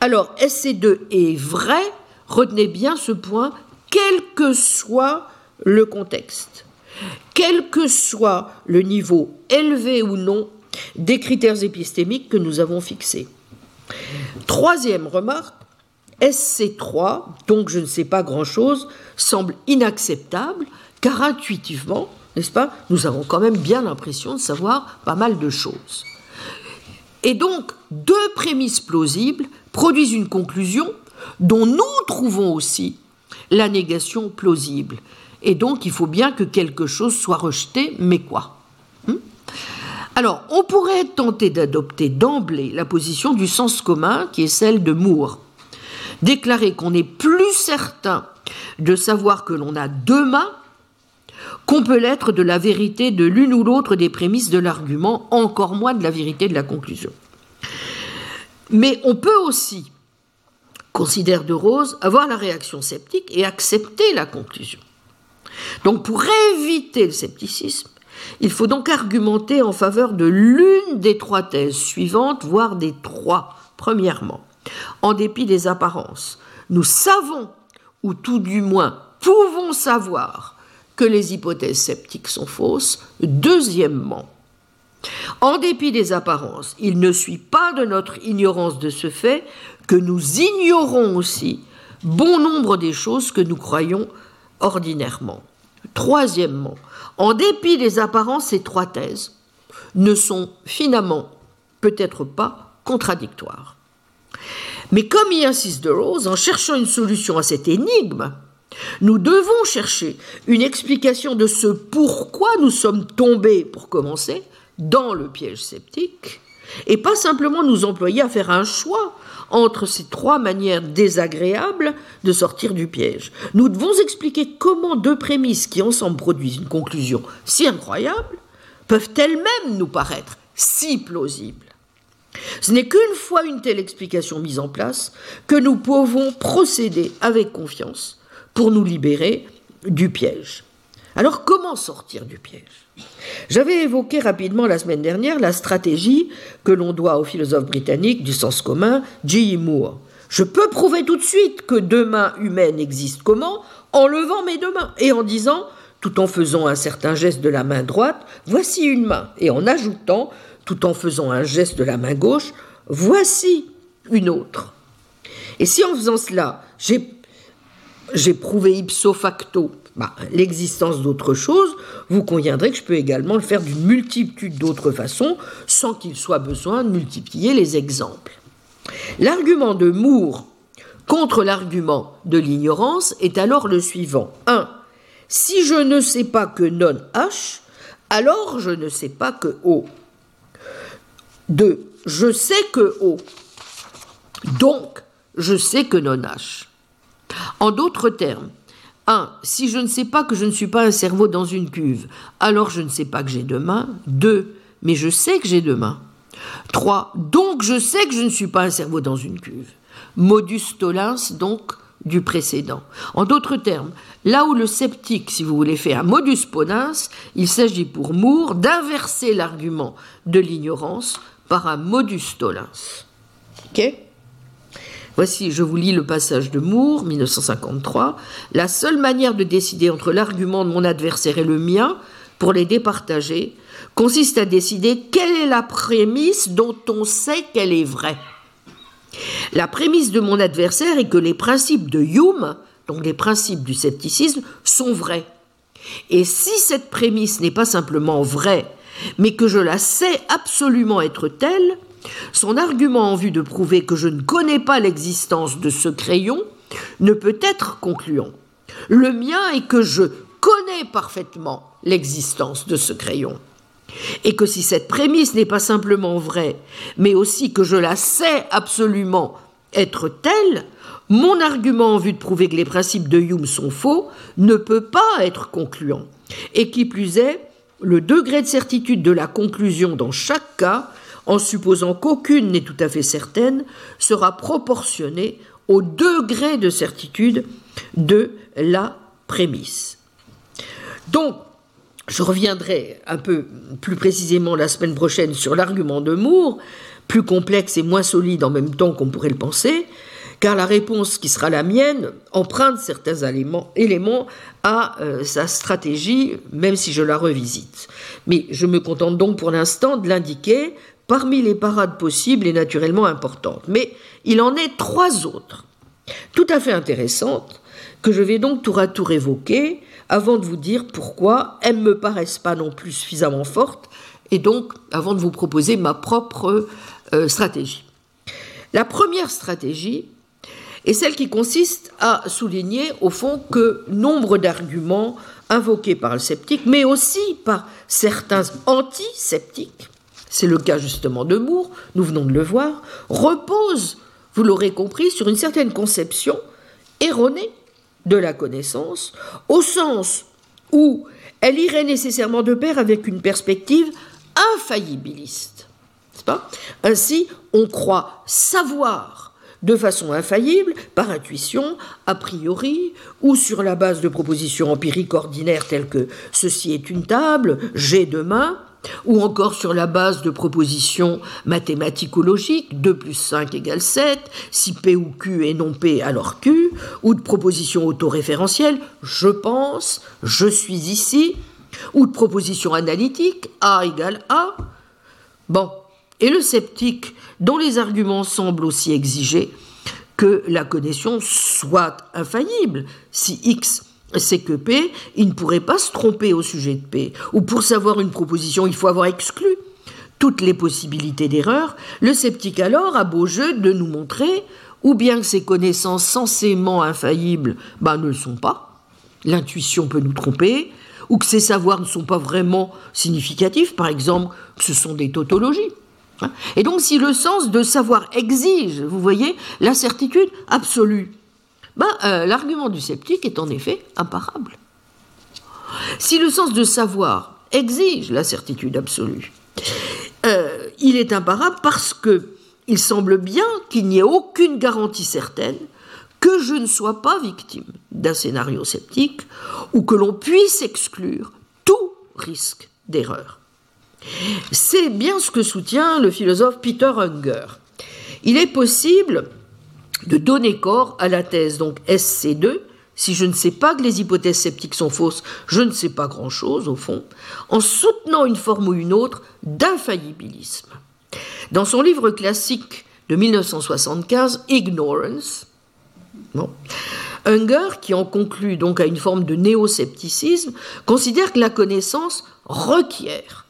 alors SC2 est vrai, retenez bien ce point, quel que soit le contexte. quel que soit le niveau élevé ou non des critères épistémiques que nous avons fixés. Troisième remarque, SC3, donc je ne sais pas grand-chose, semble inacceptable, car intuitivement, n'est-ce pas, nous avons quand même bien l'impression de savoir pas mal de choses. Et donc, deux prémices plausibles produisent une conclusion dont nous trouvons aussi la négation plausible. Et donc, il faut bien que quelque chose soit rejeté, mais quoi hmm Alors, on pourrait tenter d'adopter d'emblée la position du sens commun, qui est celle de Moore. Déclarer qu'on est plus certain de savoir que l'on a deux mains qu'on peut l'être de la vérité de l'une ou l'autre des prémices de l'argument, encore moins de la vérité de la conclusion. Mais on peut aussi, considère De Rose, avoir la réaction sceptique et accepter la conclusion. Donc pour éviter le scepticisme, il faut donc argumenter en faveur de l'une des trois thèses suivantes, voire des trois. Premièrement, en dépit des apparences, nous savons, ou tout du moins pouvons savoir, que les hypothèses sceptiques sont fausses. Deuxièmement, en dépit des apparences, il ne suit pas de notre ignorance de ce fait que nous ignorons aussi bon nombre des choses que nous croyons ordinairement. Troisièmement, en dépit des apparences, ces trois thèses ne sont finalement peut-être pas contradictoires. Mais comme y insiste De Rose, en cherchant une solution à cette énigme, nous devons chercher une explication de ce pourquoi nous sommes tombés, pour commencer, dans le piège sceptique, et pas simplement nous employer à faire un choix entre ces trois manières désagréables de sortir du piège. Nous devons expliquer comment deux prémices qui ensemble produisent une conclusion si incroyable peuvent elles-mêmes nous paraître si plausibles. Ce n'est qu'une fois une telle explication mise en place que nous pouvons procéder avec confiance pour nous libérer du piège. Alors comment sortir du piège? J'avais évoqué rapidement la semaine dernière la stratégie que l'on doit au philosophe britannique du sens commun, G. Moore. Je peux prouver tout de suite que deux mains humaines existent comment? En levant mes deux mains et en disant, tout en faisant un certain geste de la main droite, voici une main, et en ajoutant, tout en faisant un geste de la main gauche, voici une autre. Et si en faisant cela, j'ai prouvé ipso facto bah, l'existence d'autre chose, vous conviendrez que je peux également le faire d'une multitude d'autres façons sans qu'il soit besoin de multiplier les exemples. L'argument de Moore contre l'argument de l'ignorance est alors le suivant. 1. Si je ne sais pas que non H, alors je ne sais pas que O. 2. Je sais que O. Donc, je sais que non H. En d'autres termes, 1. Si je ne sais pas que je ne suis pas un cerveau dans une cuve, alors je ne sais pas que j'ai deux mains. 2. Mais je sais que j'ai deux mains. 3. Donc je sais que je ne suis pas un cerveau dans une cuve. Modus tollens, donc, du précédent. En d'autres termes, là où le sceptique, si vous voulez, fait un modus ponens, il s'agit pour Moore d'inverser l'argument de l'ignorance par un modus tollens. Ok Voici, je vous lis le passage de Moore, 1953. La seule manière de décider entre l'argument de mon adversaire et le mien, pour les départager, consiste à décider quelle est la prémisse dont on sait qu'elle est vraie. La prémisse de mon adversaire est que les principes de Hume, donc les principes du scepticisme, sont vrais. Et si cette prémisse n'est pas simplement vraie, mais que je la sais absolument être telle, son argument en vue de prouver que je ne connais pas l'existence de ce crayon ne peut être concluant. Le mien est que je connais parfaitement l'existence de ce crayon. Et que si cette prémisse n'est pas simplement vraie, mais aussi que je la sais absolument être telle, mon argument en vue de prouver que les principes de Hume sont faux ne peut pas être concluant. Et qui plus est, le degré de certitude de la conclusion dans chaque cas en supposant qu'aucune n'est tout à fait certaine, sera proportionnée au degré de certitude de la prémisse. Donc, je reviendrai un peu plus précisément la semaine prochaine sur l'argument de Moore, plus complexe et moins solide en même temps qu'on pourrait le penser, car la réponse qui sera la mienne emprunte certains éléments, à euh, sa stratégie, même si je la revisite. Mais je me contente donc pour l'instant de l'indiquer parmi les parades possibles et naturellement importantes. Mais il en est trois autres, tout à fait intéressantes, que je vais donc tour à tour évoquer avant de vous dire pourquoi elles ne me paraissent pas non plus suffisamment fortes et donc avant de vous proposer ma propre euh, stratégie. La première stratégie est celle qui consiste à souligner au fond que nombre d'arguments invoqués par le sceptique, mais aussi par certains anti-sceptiques, c'est le cas justement de Moore, nous venons de le voir, reposent, vous l'aurez compris, sur une certaine conception erronée de la connaissance, au sens où elle irait nécessairement de pair avec une perspective infaillibiliste. Pas? Ainsi, on croit savoir de façon infaillible, par intuition, a priori, ou sur la base de propositions empiriques ordinaires telles que ceci est une table, j'ai deux mains, ou encore sur la base de propositions mathématico-logiques, 2 plus 5 égale 7, si P ou Q est non P alors Q, ou de propositions autoréférentielles, je pense, je suis ici, ou de propositions analytiques, A égale A. Bon, et le sceptique, dont les arguments semblent aussi exiger que la connaissance soit infaillible, si X c'est que P, il ne pourrait pas se tromper au sujet de P. Ou pour savoir une proposition, il faut avoir exclu toutes les possibilités d'erreur. Le sceptique alors a beau jeu de nous montrer ou bien que ces connaissances censément infaillibles ben, ne le sont pas, l'intuition peut nous tromper, ou que ces savoirs ne sont pas vraiment significatifs, par exemple que ce sont des tautologies. Et donc si le sens de savoir exige, vous voyez, la certitude absolue, ben, euh, l'argument du sceptique est en effet imparable. Si le sens de savoir exige la certitude absolue, euh, il est imparable parce que il semble bien qu'il n'y ait aucune garantie certaine que je ne sois pas victime d'un scénario sceptique ou que l'on puisse exclure tout risque d'erreur. C'est bien ce que soutient le philosophe Peter Unger. Il est possible de donner corps à la thèse donc SC2. Si je ne sais pas que les hypothèses sceptiques sont fausses, je ne sais pas grand-chose au fond, en soutenant une forme ou une autre d'infaillibilisme. Dans son livre classique de 1975, Ignorance, Unger, qui en conclut donc à une forme de néo-scepticisme, considère que la connaissance requiert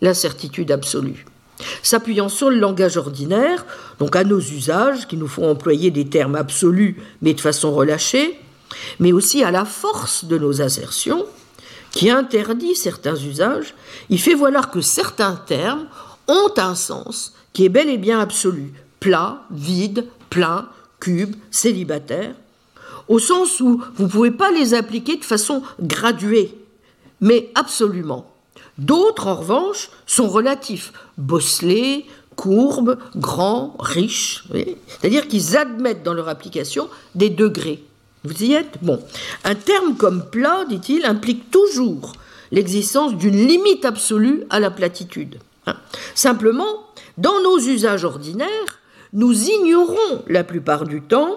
la certitude absolue s'appuyant sur le langage ordinaire, donc à nos usages, qui nous font employer des termes absolus mais de façon relâchée, mais aussi à la force de nos assertions, qui interdit certains usages, il fait voir que certains termes ont un sens qui est bel et bien absolu, plat, vide, plein, cube, célibataire, au sens où vous ne pouvez pas les appliquer de façon graduée, mais absolument. D'autres, en revanche, sont relatifs, bosselés, courbes, grands, riches. C'est-à-dire qu'ils admettent dans leur application des degrés. Vous y êtes? Bon. Un terme comme plat, dit-il, implique toujours l'existence d'une limite absolue à la platitude. Hein. Simplement, dans nos usages ordinaires, nous ignorons la plupart du temps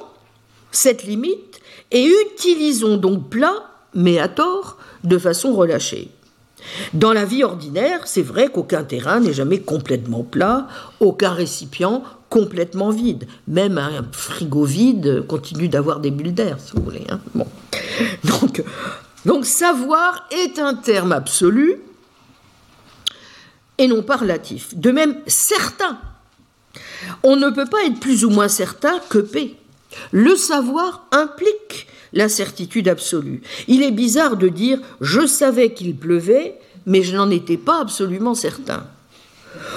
cette limite et utilisons donc plat, mais à tort, de façon relâchée. Dans la vie ordinaire, c'est vrai qu'aucun terrain n'est jamais complètement plat, aucun récipient complètement vide. Même un frigo vide continue d'avoir des bulles d'air, si vous voulez. Hein. donc, donc savoir est un terme absolu et non pas relatif. De même, certain. On ne peut pas être plus ou moins certain que P. Le savoir implique la certitude absolue. Il est bizarre de dire je savais qu'il pleuvait, mais je n'en étais pas absolument certain.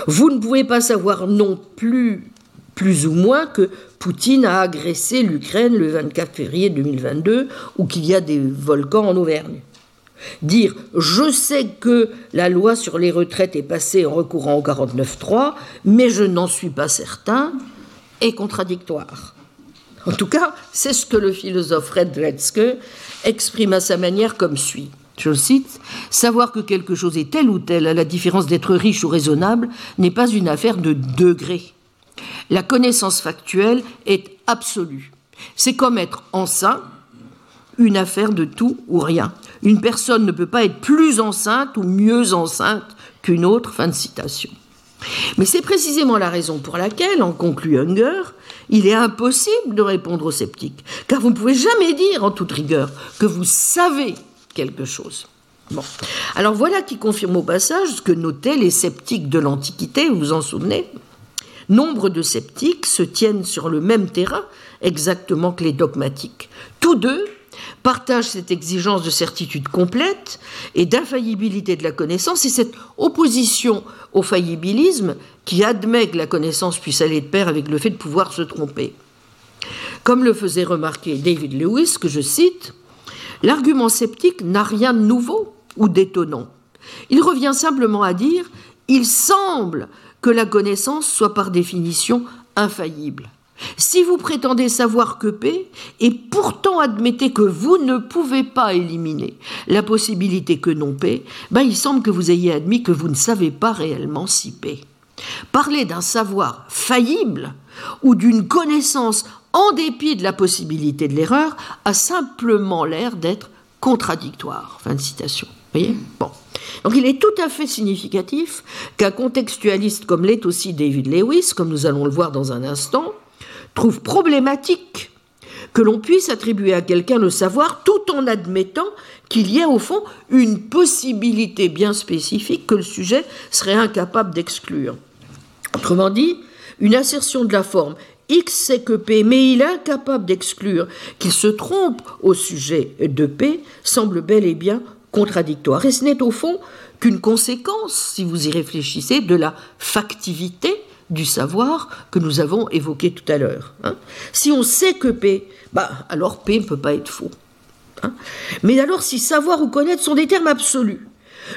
Vous ne pouvez pas savoir non plus, plus ou moins, que Poutine a agressé l'Ukraine le 24 février 2022 ou qu'il y a des volcans en Auvergne. Dire je sais que la loi sur les retraites est passée en recourant au 49.3, mais je n'en suis pas certain, est contradictoire. En tout cas, c'est ce que le philosophe Fred Retzke exprime à sa manière comme suit. Je le cite, Savoir que quelque chose est tel ou tel, à la différence d'être riche ou raisonnable, n'est pas une affaire de degrés. La connaissance factuelle est absolue. C'est comme être enceint, une affaire de tout ou rien. Une personne ne peut pas être plus enceinte ou mieux enceinte qu'une autre. Fin de citation. Mais c'est précisément la raison pour laquelle, en conclut Unger, il est impossible de répondre aux sceptiques, car vous ne pouvez jamais dire en toute rigueur que vous savez quelque chose. Bon. Alors voilà qui confirme au passage ce que notaient les sceptiques de l'Antiquité, vous vous en souvenez? Nombre de sceptiques se tiennent sur le même terrain exactement que les dogmatiques. Tous deux partagent cette exigence de certitude complète et d'infaillibilité de la connaissance et cette opposition au faillibilisme qui admet que la connaissance puisse aller de pair avec le fait de pouvoir se tromper. Comme le faisait remarquer David Lewis, que je cite, l'argument sceptique n'a rien de nouveau ou d'étonnant. Il revient simplement à dire il semble que la connaissance soit par définition infaillible. Si vous prétendez savoir que P, et pourtant admettez que vous ne pouvez pas éliminer la possibilité que non P, ben il semble que vous ayez admis que vous ne savez pas réellement si P. Parler d'un savoir faillible ou d'une connaissance en dépit de la possibilité de l'erreur a simplement l'air d'être contradictoire. Fin de citation. voyez? Bon. Donc il est tout à fait significatif qu'un contextualiste comme l'est aussi David Lewis, comme nous allons le voir dans un instant, trouve problématique que l'on puisse attribuer à quelqu'un le savoir tout en admettant qu'il y ait au fond une possibilité bien spécifique que le sujet serait incapable d'exclure. Autrement dit, une assertion de la forme X sait que P, mais il est incapable d'exclure qu'il se trompe au sujet de P semble bel et bien contradictoire. Et ce n'est au fond qu'une conséquence, si vous y réfléchissez, de la factivité du savoir que nous avons évoqué tout à l'heure. Hein. Si on sait que P, bah, alors P ne peut pas être faux. Hein. Mais alors si savoir ou connaître sont des termes absolus,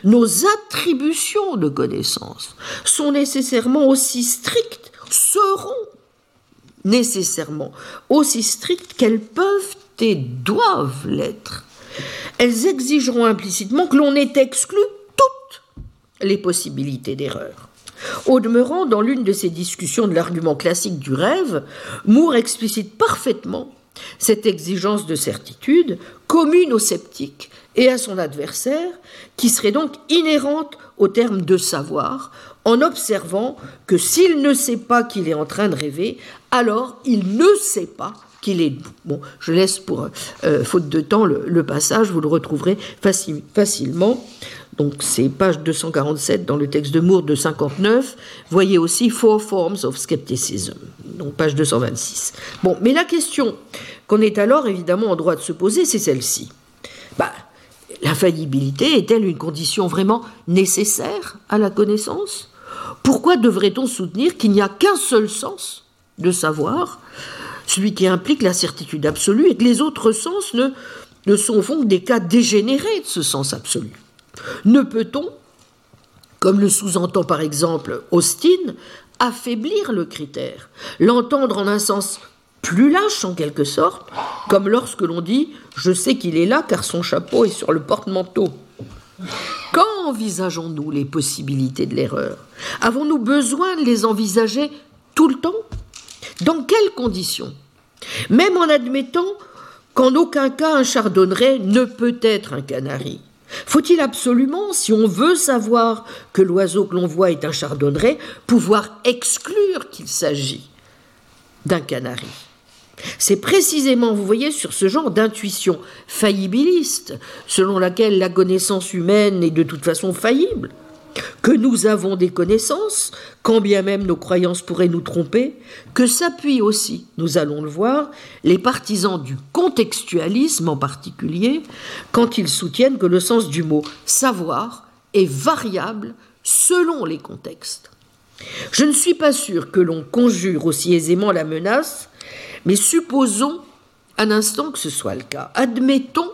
nos attributions de connaissance sont nécessairement aussi strictes, seront nécessairement aussi strictes qu'elles peuvent et doivent l'être. Elles exigeront implicitement que l'on ait exclu toutes les possibilités d'erreur. Au demeurant, dans l'une de ces discussions de l'argument classique du rêve, Moore explicite parfaitement cette exigence de certitude commune au sceptique et à son adversaire, qui serait donc inhérente au terme de savoir, en observant que s'il ne sait pas qu'il est en train de rêver, alors il ne sait pas qu'il est. Bon, je laisse pour euh, faute de temps le, passage, vous le retrouverez facilement. Donc c'est page 247 dans le texte de Moore de 59. Voyez aussi Four Forms of Skepticism, donc page 226. Bon, mais la question qu'on est alors évidemment en droit de se poser, c'est celle-ci. Bah, L'infaillibilité est-elle une condition vraiment nécessaire à la connaissance? Pourquoi devrait-on soutenir qu'il n'y a qu'un seul sens de savoir, celui qui implique la certitude absolue, et que les autres sens ne, sont au fond que des cas dégénérés de ce sens absolu? Ne peut-on, comme le sous-entend par exemple Austin, affaiblir le critère, l'entendre en un sens plus lâche en quelque sorte, comme lorsque l'on dit Je sais qu'il est là car son chapeau est sur le porte-manteau. Quand envisageons-nous les possibilités de l'erreur? Avons-nous besoin de les envisager tout le temps? Dans quelles conditions? Même en admettant qu'en aucun cas un chardonneret ne peut être un canari. Faut-il absolument, si on veut savoir que l'oiseau que l'on voit est un chardonneret, pouvoir exclure qu'il s'agit d'un canari? C'est précisément, vous voyez, sur ce genre d'intuition faillibiliste, selon laquelle la connaissance humaine est de toute façon faillible, que nous avons des connaissances, quand bien même nos croyances pourraient nous tromper, que s'appuient aussi, nous allons le voir, les partisans du contextualisme en particulier, quand ils soutiennent que le sens du mot savoir est variable selon les contextes. Je ne suis pas sûr que l'on conjure aussi aisément la menace, mais supposons un instant que ce soit le cas. Admettons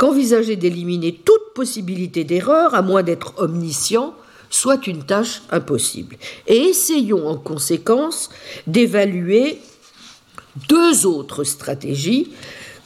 qu'envisager d'éliminer toute possibilité d'erreur, à moins d'être omniscient, soit une tâche impossible. Et essayons en conséquence d'évaluer deux autres stratégies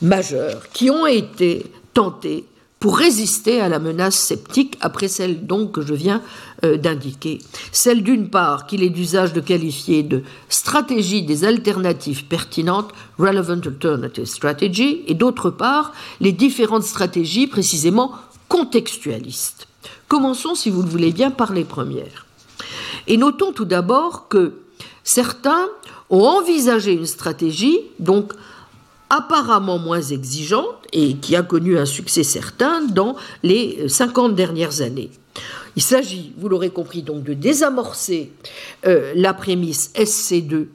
majeures qui ont été tentées pour résister à la menace sceptique, après celle donc que je viens euh, d'indiquer. Celle d'une part qu'il est d'usage de qualifier de stratégie des alternatives pertinentes, relevant alternative strategy, et d'autre part les différentes stratégies précisément contextualistes. Commençons, si vous le voulez bien, par les premières. Et notons tout d'abord que certains ont envisagé une stratégie, donc apparemment moins exigeante et qui a connu un succès certain dans les 50 dernières années. Il s'agit, vous l'aurez compris, donc de désamorcer euh, la prémisse SC2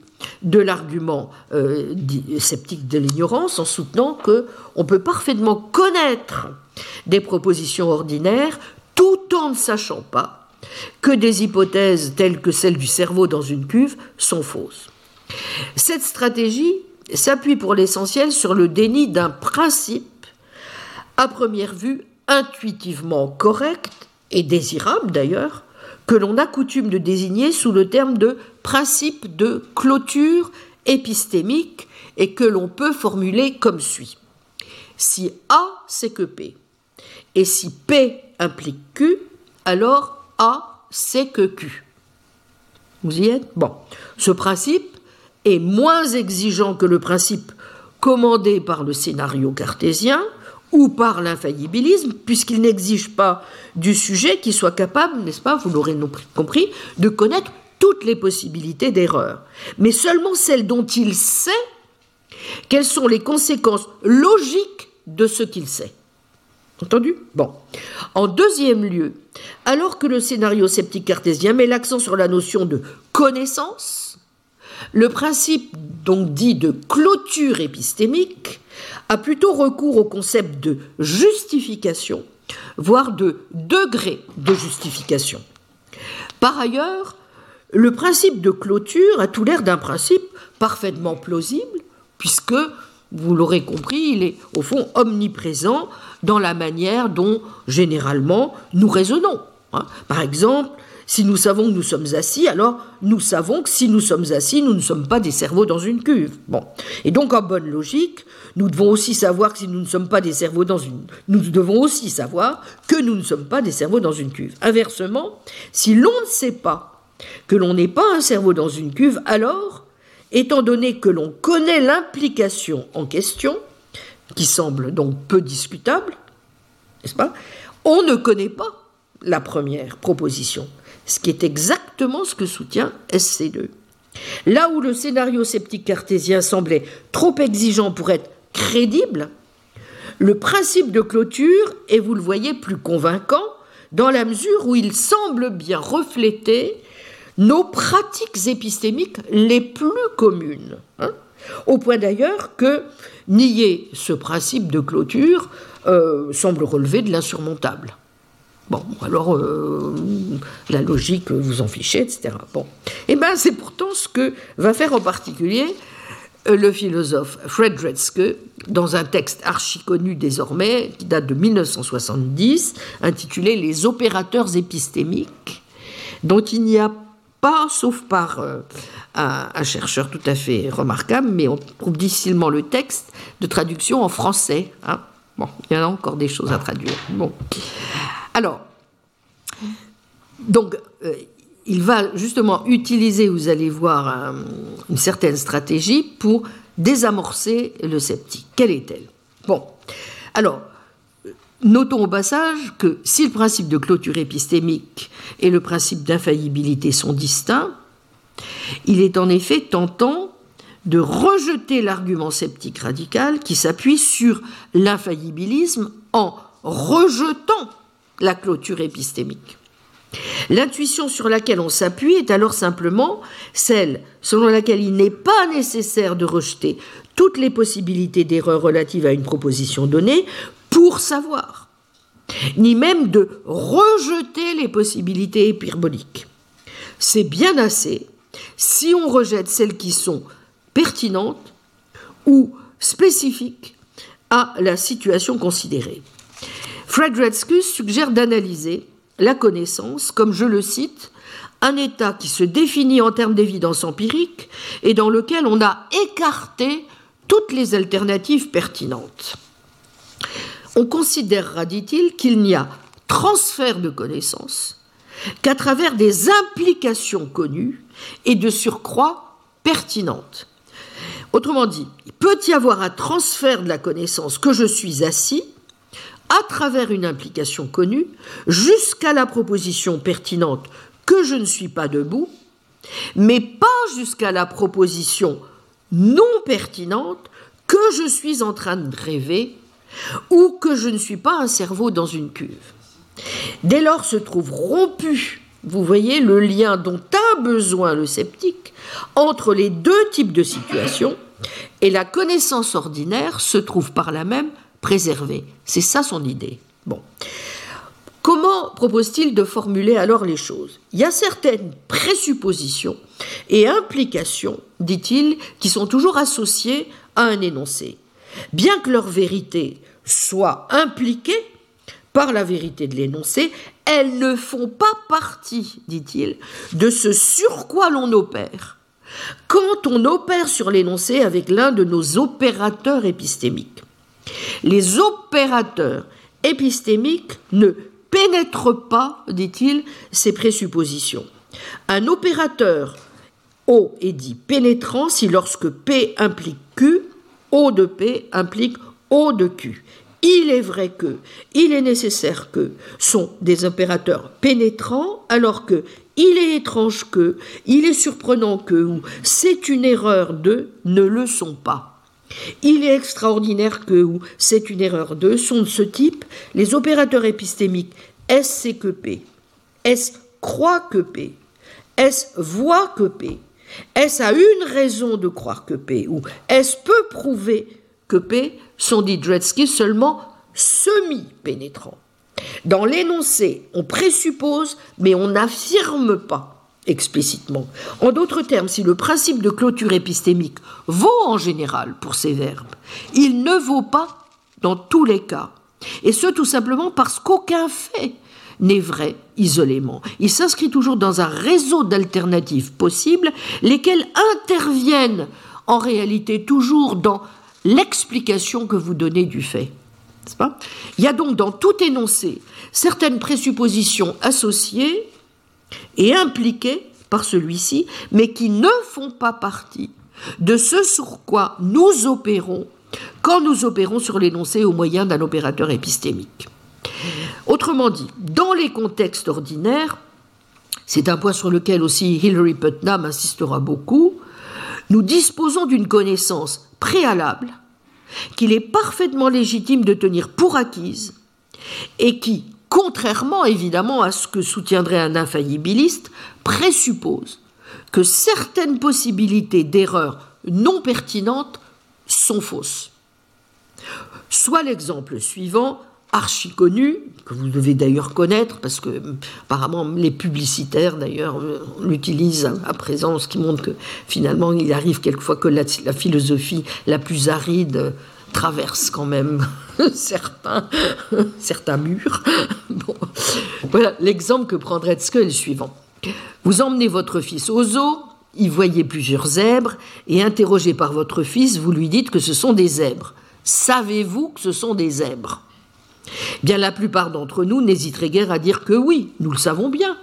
de l'argument euh, sceptique de l'ignorance en soutenant que on peut parfaitement connaître des propositions ordinaires tout en ne sachant pas que des hypothèses telles que celle du cerveau dans une cuve sont fausses. Cette stratégie s'appuie pour l'essentiel sur le déni d'un principe, à première vue intuitivement correct et désirable d'ailleurs, que l'on a coutume de désigner sous le terme de principe de clôture épistémique et que l'on peut formuler comme suit. Si A c'est que P, et si P implique Q, alors A c'est que Q. Vous y êtes? Bon. Ce principe est moins exigeant que le principe commandé par le scénario cartésien ou par l'infaillibilisme, puisqu'il n'exige pas du sujet qui soit capable, n'est-ce pas, vous l'aurez compris, de connaître toutes les possibilités d'erreur, mais seulement celles dont il sait quelles sont les conséquences logiques de ce qu'il sait. Entendu? Bon. En deuxième lieu, alors que le scénario sceptique cartésien met l'accent sur la notion de connaissance, le principe donc dit de clôture épistémique a plutôt recours au concept de justification, voire de degré de justification. Par ailleurs, le principe de clôture a tout l'air d'un principe parfaitement plausible, puisque, vous l'aurez compris, il est au fond omniprésent dans la manière dont, généralement, nous raisonnons. Hein. Par exemple, si nous savons que nous sommes assis, alors nous savons que si nous sommes assis, nous ne sommes pas des cerveaux dans une cuve. Bon. Et donc, en bonne logique, nous devons aussi savoir que si nous ne sommes pas des cerveaux dans une... Nous devons aussi savoir que nous ne sommes pas des cerveaux dans une cuve. Inversement, si l'on ne sait pas que l'on n'est pas un cerveau dans une cuve, alors, étant donné que l'on connaît l'implication en question, qui semble donc peu discutable, n'est-ce pas On ne connaît pas la première proposition ce qui est exactement ce que soutient SC2. Là où le scénario sceptique cartésien semblait trop exigeant pour être crédible, le principe de clôture est, vous le voyez, plus convaincant dans la mesure où il semble bien refléter nos pratiques épistémiques les plus communes. Hein. au point d'ailleurs que nier ce principe de clôture euh, semble relever de l'insurmontable. Bon, alors euh, la logique, vous en fichez, etc. Bon, eh bien c'est pourtant ce que va faire en particulier euh, le philosophe Fred dans un texte archi connu désormais qui date de 1970, intitulé Les opérateurs épistémiques, dont il n'y a pas, sauf par euh, un, chercheur tout à fait remarquable, mais on trouve difficilement le texte de traduction en français. Hein. Bon, il y en a encore des choses à traduire. Bon. Alors, donc, euh, il va justement utiliser, vous allez voir, une certaine stratégie pour désamorcer le sceptique. Quelle est-elle? Bon, alors, notons au passage que si le principe de clôture épistémique et le principe d'infaillibilité sont distincts, il est en effet tentant de rejeter l'argument sceptique radical qui s'appuie sur l'infaillibilisme en rejetant la clôture épistémique. L'intuition sur laquelle on s'appuie est alors simplement celle selon laquelle il n'est pas nécessaire de rejeter toutes les possibilités d'erreur relatives à une proposition donnée pour savoir, ni même de rejeter les possibilités hyperboliques. C'est bien assez si on rejette celles qui sont pertinentes ou spécifiques à la situation considérée. Fred Redskus suggère d'analyser la connaissance comme, je le cite, un état qui se définit en termes d'évidence empirique et dans lequel on a écarté toutes les alternatives pertinentes. on considérera, dit-il, qu'il n'y a transfert de connaissances qu'à travers des implications connues et de surcroît pertinentes. Autrement dit, il peut y avoir un transfert de la connaissance que je suis assis à travers une implication connue jusqu'à la proposition pertinente que je ne suis pas debout, mais pas jusqu'à la proposition non pertinente que je suis en train de rêver ou que je ne suis pas un cerveau dans une cuve. Dès lors se trouve rompu, vous voyez, le lien dont a besoin le sceptique entre les deux types de situations, et la connaissance ordinaire se trouve par là même préservée. C'est ça son idée. Bon. Comment propose-t-il de formuler alors les choses? Il y a certaines présuppositions et implications, dit-il, qui sont toujours associées à un énoncé. Bien que leur vérité soit impliquée par la vérité de l'énoncé, elles ne font pas partie, dit-il, de ce sur quoi l'on opère. Quand on opère sur l'énoncé avec l'un de nos opérateurs épistémiques, les opérateurs épistémiques ne pénètrent pas, dit-il, ces présuppositions. Un opérateur O est dit pénétrant si lorsque P implique Q, O de P implique O de Q. Il est vrai que, il est nécessaire que sont des opérateurs pénétrants, alors que il est étrange que, il est surprenant que, ou c'est une erreur de, ne le sont pas. Il est extraordinaire que, ou c'est une erreur de, sont de ce type les opérateurs épistémiques est-ce c'est que P Est-ce croit que P Est-ce voit que P Est-ce a une raison de croire que P Ou est-ce peut prouver que P sont, dit Dretsky, seulement semi-pénétrants Dans l'énoncé, on présuppose, mais on n'affirme pas explicitement. En d'autres termes, si le principe de clôture épistémique vaut en général pour ces verbes, il ne vaut pas dans tous les cas. Et ce tout simplement parce qu'aucun fait n'est vrai isolément. Il s'inscrit toujours dans un réseau d'alternatives possibles, lesquelles interviennent en réalité toujours dans l'explication que vous donnez du fait. Il y a donc dans tout énoncé certaines présuppositions associées et impliquées par celui-ci, mais qui ne font pas partie de ce sur quoi nous opérons quand nous opérons sur l'énoncé au moyen d'un opérateur épistémique. Autrement dit, dans les contextes ordinaires, c'est un point sur lequel aussi Hilary Putnam insistera beaucoup, nous disposons d'une connaissance préalable qu'il est parfaitement légitime de tenir pour acquise et qui, contrairement évidemment à ce que soutiendrait un infaillibiliste, présuppose que certaines possibilités d'erreurs non pertinentes sont fausses. Soit l'exemple suivant, archi connu, que vous devez d'ailleurs connaître, parce que apparemment les publicitaires d'ailleurs l'utilisent à présent, ce qui montre que finalement il arrive quelquefois que la, philosophie la plus aride traverse quand même [LAUGHS] certains, [LAUGHS] certains murs. [LAUGHS] Voilà, l'exemple que prendrait ce est le suivant. Vous emmenez votre fils au zoo, y voyez plusieurs zèbres, et interrogé par votre fils, vous lui dites que ce sont des zèbres. Savez-vous que ce sont des zèbres? Bien la plupart d'entre nous n'hésiteraient guère à dire que oui, nous le savons bien.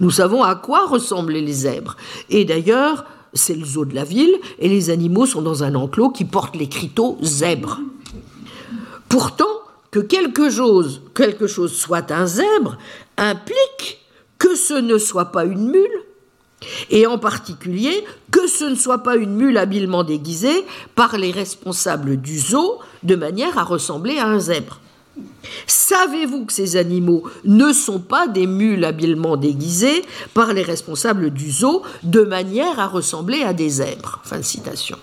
Nous savons à quoi ressemblaient les zèbres. Et d'ailleurs, c'est le zoo de la ville, et les animaux sont dans un enclos qui porte l'écriteau zèbre. Pourtant, que quelque chose, quelque chose soit un zèbre implique que ce ne soit pas une mule, et en particulier que ce ne soit pas une mule habilement déguisée par les responsables du zoo de manière à ressembler à un zèbre. Savez-vous que ces animaux ne sont pas des mules habilement déguisées par les responsables du zoo de manière à ressembler à des zèbres? Fin de citation.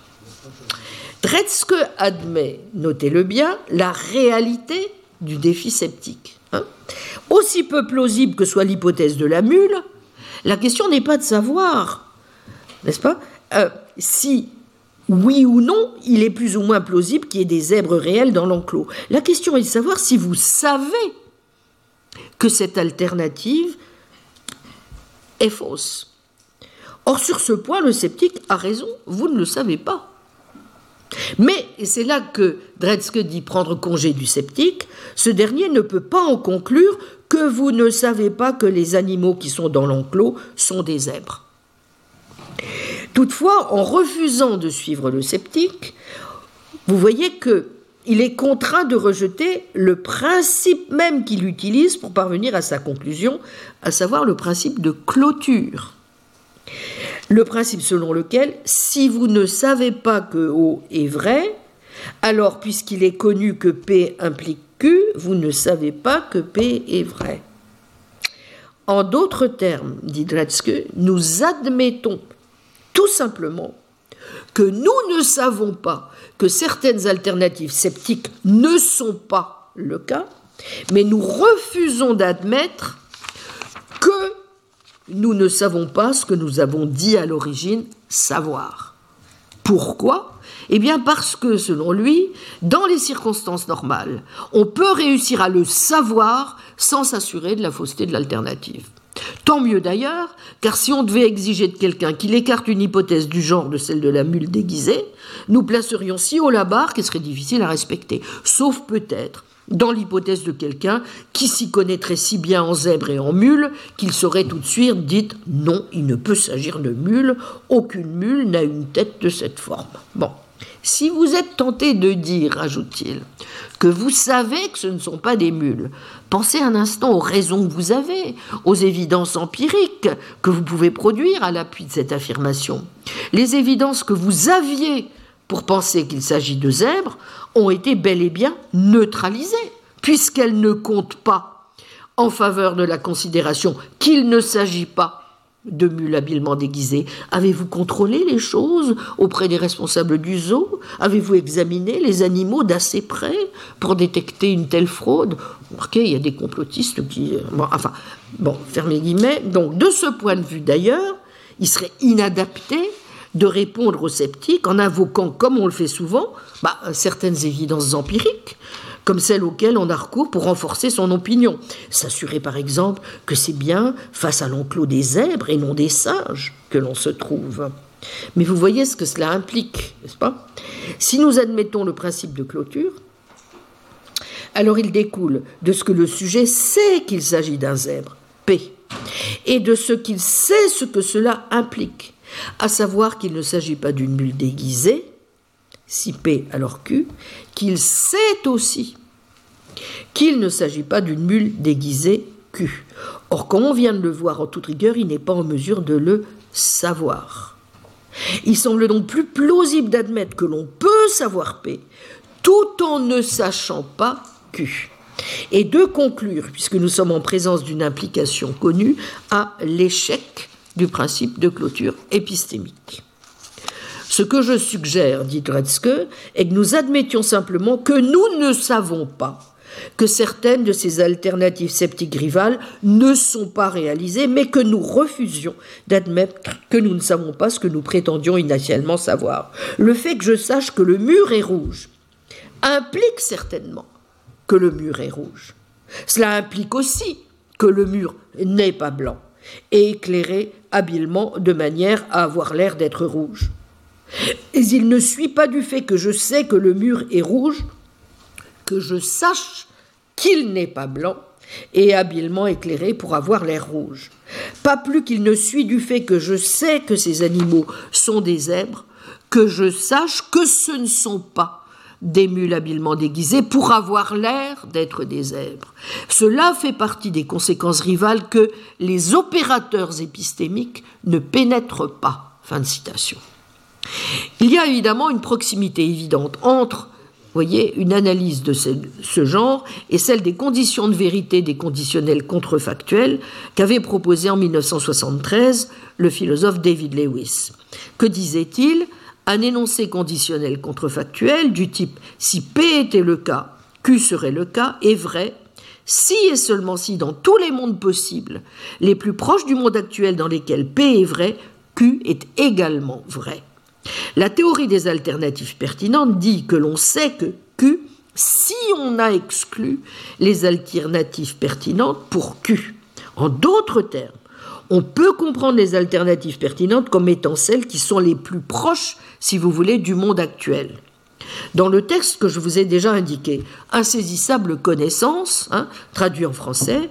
Tretzke admet, notez-le bien, la réalité du défi sceptique. Hein. Aussi peu plausible que soit l'hypothèse de la mule, la question n'est pas de savoir, n'est-ce pas, euh, si oui ou non, il est plus ou moins plausible qu'il y ait des zèbres réels dans l'enclos. La question est de savoir si vous savez que cette alternative est fausse. Or, sur ce point, le sceptique a raison, vous ne le savez pas. Mais, et c'est là que Dredske dit prendre congé du sceptique, ce dernier ne peut pas en conclure que vous ne savez pas que les animaux qui sont dans l'enclos sont des zèbres. Toutefois, en refusant de suivre le sceptique, vous voyez que il est contraint de rejeter le principe même qu'il utilise pour parvenir à sa conclusion, à savoir le principe de clôture. Le principe selon lequel, si vous ne savez pas que O est vrai, alors puisqu'il est connu que P implique Q, vous ne savez pas que P est vrai. En d'autres termes, dit Dretske, nous admettons tout simplement que nous ne savons pas que certaines alternatives sceptiques ne sont pas le cas, mais nous refusons d'admettre que nous ne savons pas ce que nous avons dit à l'origine savoir. Pourquoi? Eh bien parce que, selon lui, dans les circonstances normales, on peut réussir à le savoir sans s'assurer de la fausseté de l'alternative. Tant mieux d'ailleurs, car si on devait exiger de quelqu'un qu'il écarte une hypothèse du genre de celle de la mule déguisée, nous placerions si haut la barre qu'elle serait difficile à respecter, sauf peut-être dans l'hypothèse de quelqu'un qui s'y connaîtrait si bien en zèbre et en mule qu'il saurait tout de suite dit non, il ne peut s'agir de mule, aucune mule n'a une tête de cette forme. Bon, si vous êtes tenté de dire, ajoute-t-il, que vous savez que ce ne sont pas des mules, pensez un instant aux raisons que vous avez, aux évidences empiriques que vous pouvez produire à l'appui de cette affirmation. Les évidences que vous aviez pour penser qu'il s'agit de zèbres ont été bel et bien neutralisées, puisqu'elles ne comptent pas en faveur de la considération qu'il ne s'agit pas de mules habilement déguisées. Avez-vous contrôlé les choses auprès des responsables du zoo? Avez-vous examiné les animaux d'assez près pour détecter une telle fraude? Remarquez, il y a des complotistes qui... Euh, bon, enfin, bon, fermez guillemets. Donc, de ce point de vue d'ailleurs, il serait inadapté de répondre aux sceptiques en invoquant, comme on le fait souvent, bah, certaines évidences empiriques, comme celles auxquelles on a recours pour renforcer son opinion. S'assurer par exemple que c'est bien face à l'enclos des zèbres et non des singes que l'on se trouve. Mais vous voyez ce que cela implique, n'est-ce pas? Si nous admettons le principe de clôture, alors il découle de ce que le sujet sait qu'il s'agit d'un zèbre, P, et de ce qu'il sait ce que cela implique à savoir qu'il ne s'agit pas d'une mule déguisée, si P alors Q, qu'il sait aussi qu'il ne s'agit pas d'une mule déguisée Q. Or, comme on vient de le voir en toute rigueur, il n'est pas en mesure de le savoir. Il semble donc plus plausible d'admettre que l'on peut savoir P tout en ne sachant pas Q. Et de conclure, puisque nous sommes en présence d'une implication connue, à l'échec du principe de clôture épistémique. Ce que je suggère, dit Dredske, est que nous admettions simplement que nous ne savons pas que certaines de ces alternatives sceptiques rivales ne sont pas réalisées, mais que nous refusions d'admettre que nous ne savons pas ce que nous prétendions initialement savoir. Le fait que je sache que le mur est rouge implique certainement que le mur est rouge. Cela implique aussi que le mur n'est pas blanc et éclairé habilement de manière à avoir l'air d'être rouge. Et il ne suit pas du fait que je sais que le mur est rouge, que je sache qu'il n'est pas blanc et habilement éclairé pour avoir l'air rouge. Pas plus qu'il ne suit du fait que je sais que ces animaux sont des zèbres, que je sache que ce ne sont pas des mules habilement déguisées pour avoir l'air d'être des zèbres. Cela fait partie des conséquences rivales que les opérateurs épistémiques ne pénètrent pas. Fin de citation. Il y a évidemment une proximité évidente entre voyez, une analyse de ce, ce, genre et celle des conditions de vérité des conditionnels contrefactuels qu'avait proposé en 1973 le philosophe David Lewis. Que disait-il? Un énoncé conditionnel contrefactuel du type si P était le cas, Q serait le cas est vrai si et seulement si dans tous les mondes possibles, les plus proches du monde actuel dans lesquels P est vrai, Q est également vrai. La théorie des alternatives pertinentes dit que l'on sait que Q si on a exclu les alternatives pertinentes pour Q. En d'autres termes, on peut comprendre les alternatives pertinentes comme étant celles qui sont les plus proches, si vous voulez, du monde actuel. Dans le texte que je vous ai déjà indiqué, insaisissable connaissance, hein, traduit en français,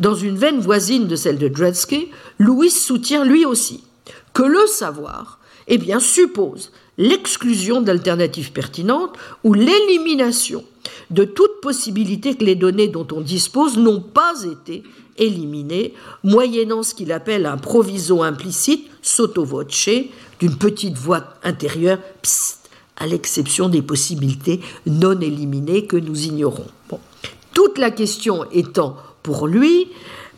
dans une veine voisine de celle de Dredsky, Louis soutient lui aussi que le savoir eh bien, suppose l'exclusion d'alternatives pertinentes ou l'élimination de toute possibilité que les données dont on dispose n'ont pas été éliminées, moyennant ce qu'il appelle un proviso implicite, sotto voce, d'une petite voix intérieure, à l'exception des possibilités non éliminées que nous ignorons. Toute la question étant pour lui,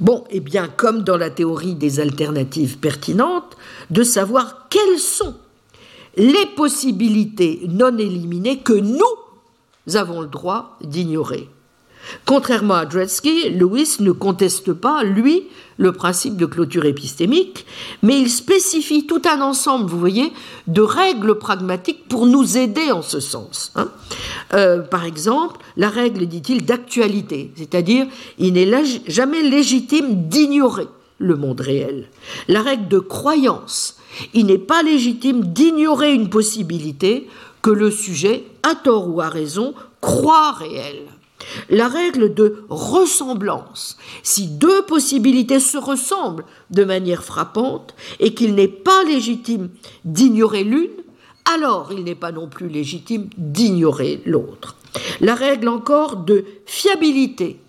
bon, eh bien, comme dans la théorie des alternatives pertinentes, de savoir quelles sont les possibilités non éliminées que nous avons le droit d'ignorer. Contrairement à Dredsky, Lewis ne conteste pas, lui, le principe de clôture épistémique, mais il spécifie tout un ensemble, vous voyez, de règles pragmatiques pour nous aider en ce sens. Hein. Euh, par exemple, la règle, dit-il, d'actualité, c'est-à-dire il n'est jamais légitime d'ignorer le monde réel. La règle de croyance, il n'est pas légitime d'ignorer une possibilité que le sujet, à tort ou à raison, croit réelle. La règle de ressemblance. Si deux possibilités se ressemblent de manière frappante et qu'il n'est pas légitime d'ignorer l'une, alors il n'est pas non plus légitime d'ignorer l'autre. La règle encore de fiabilité.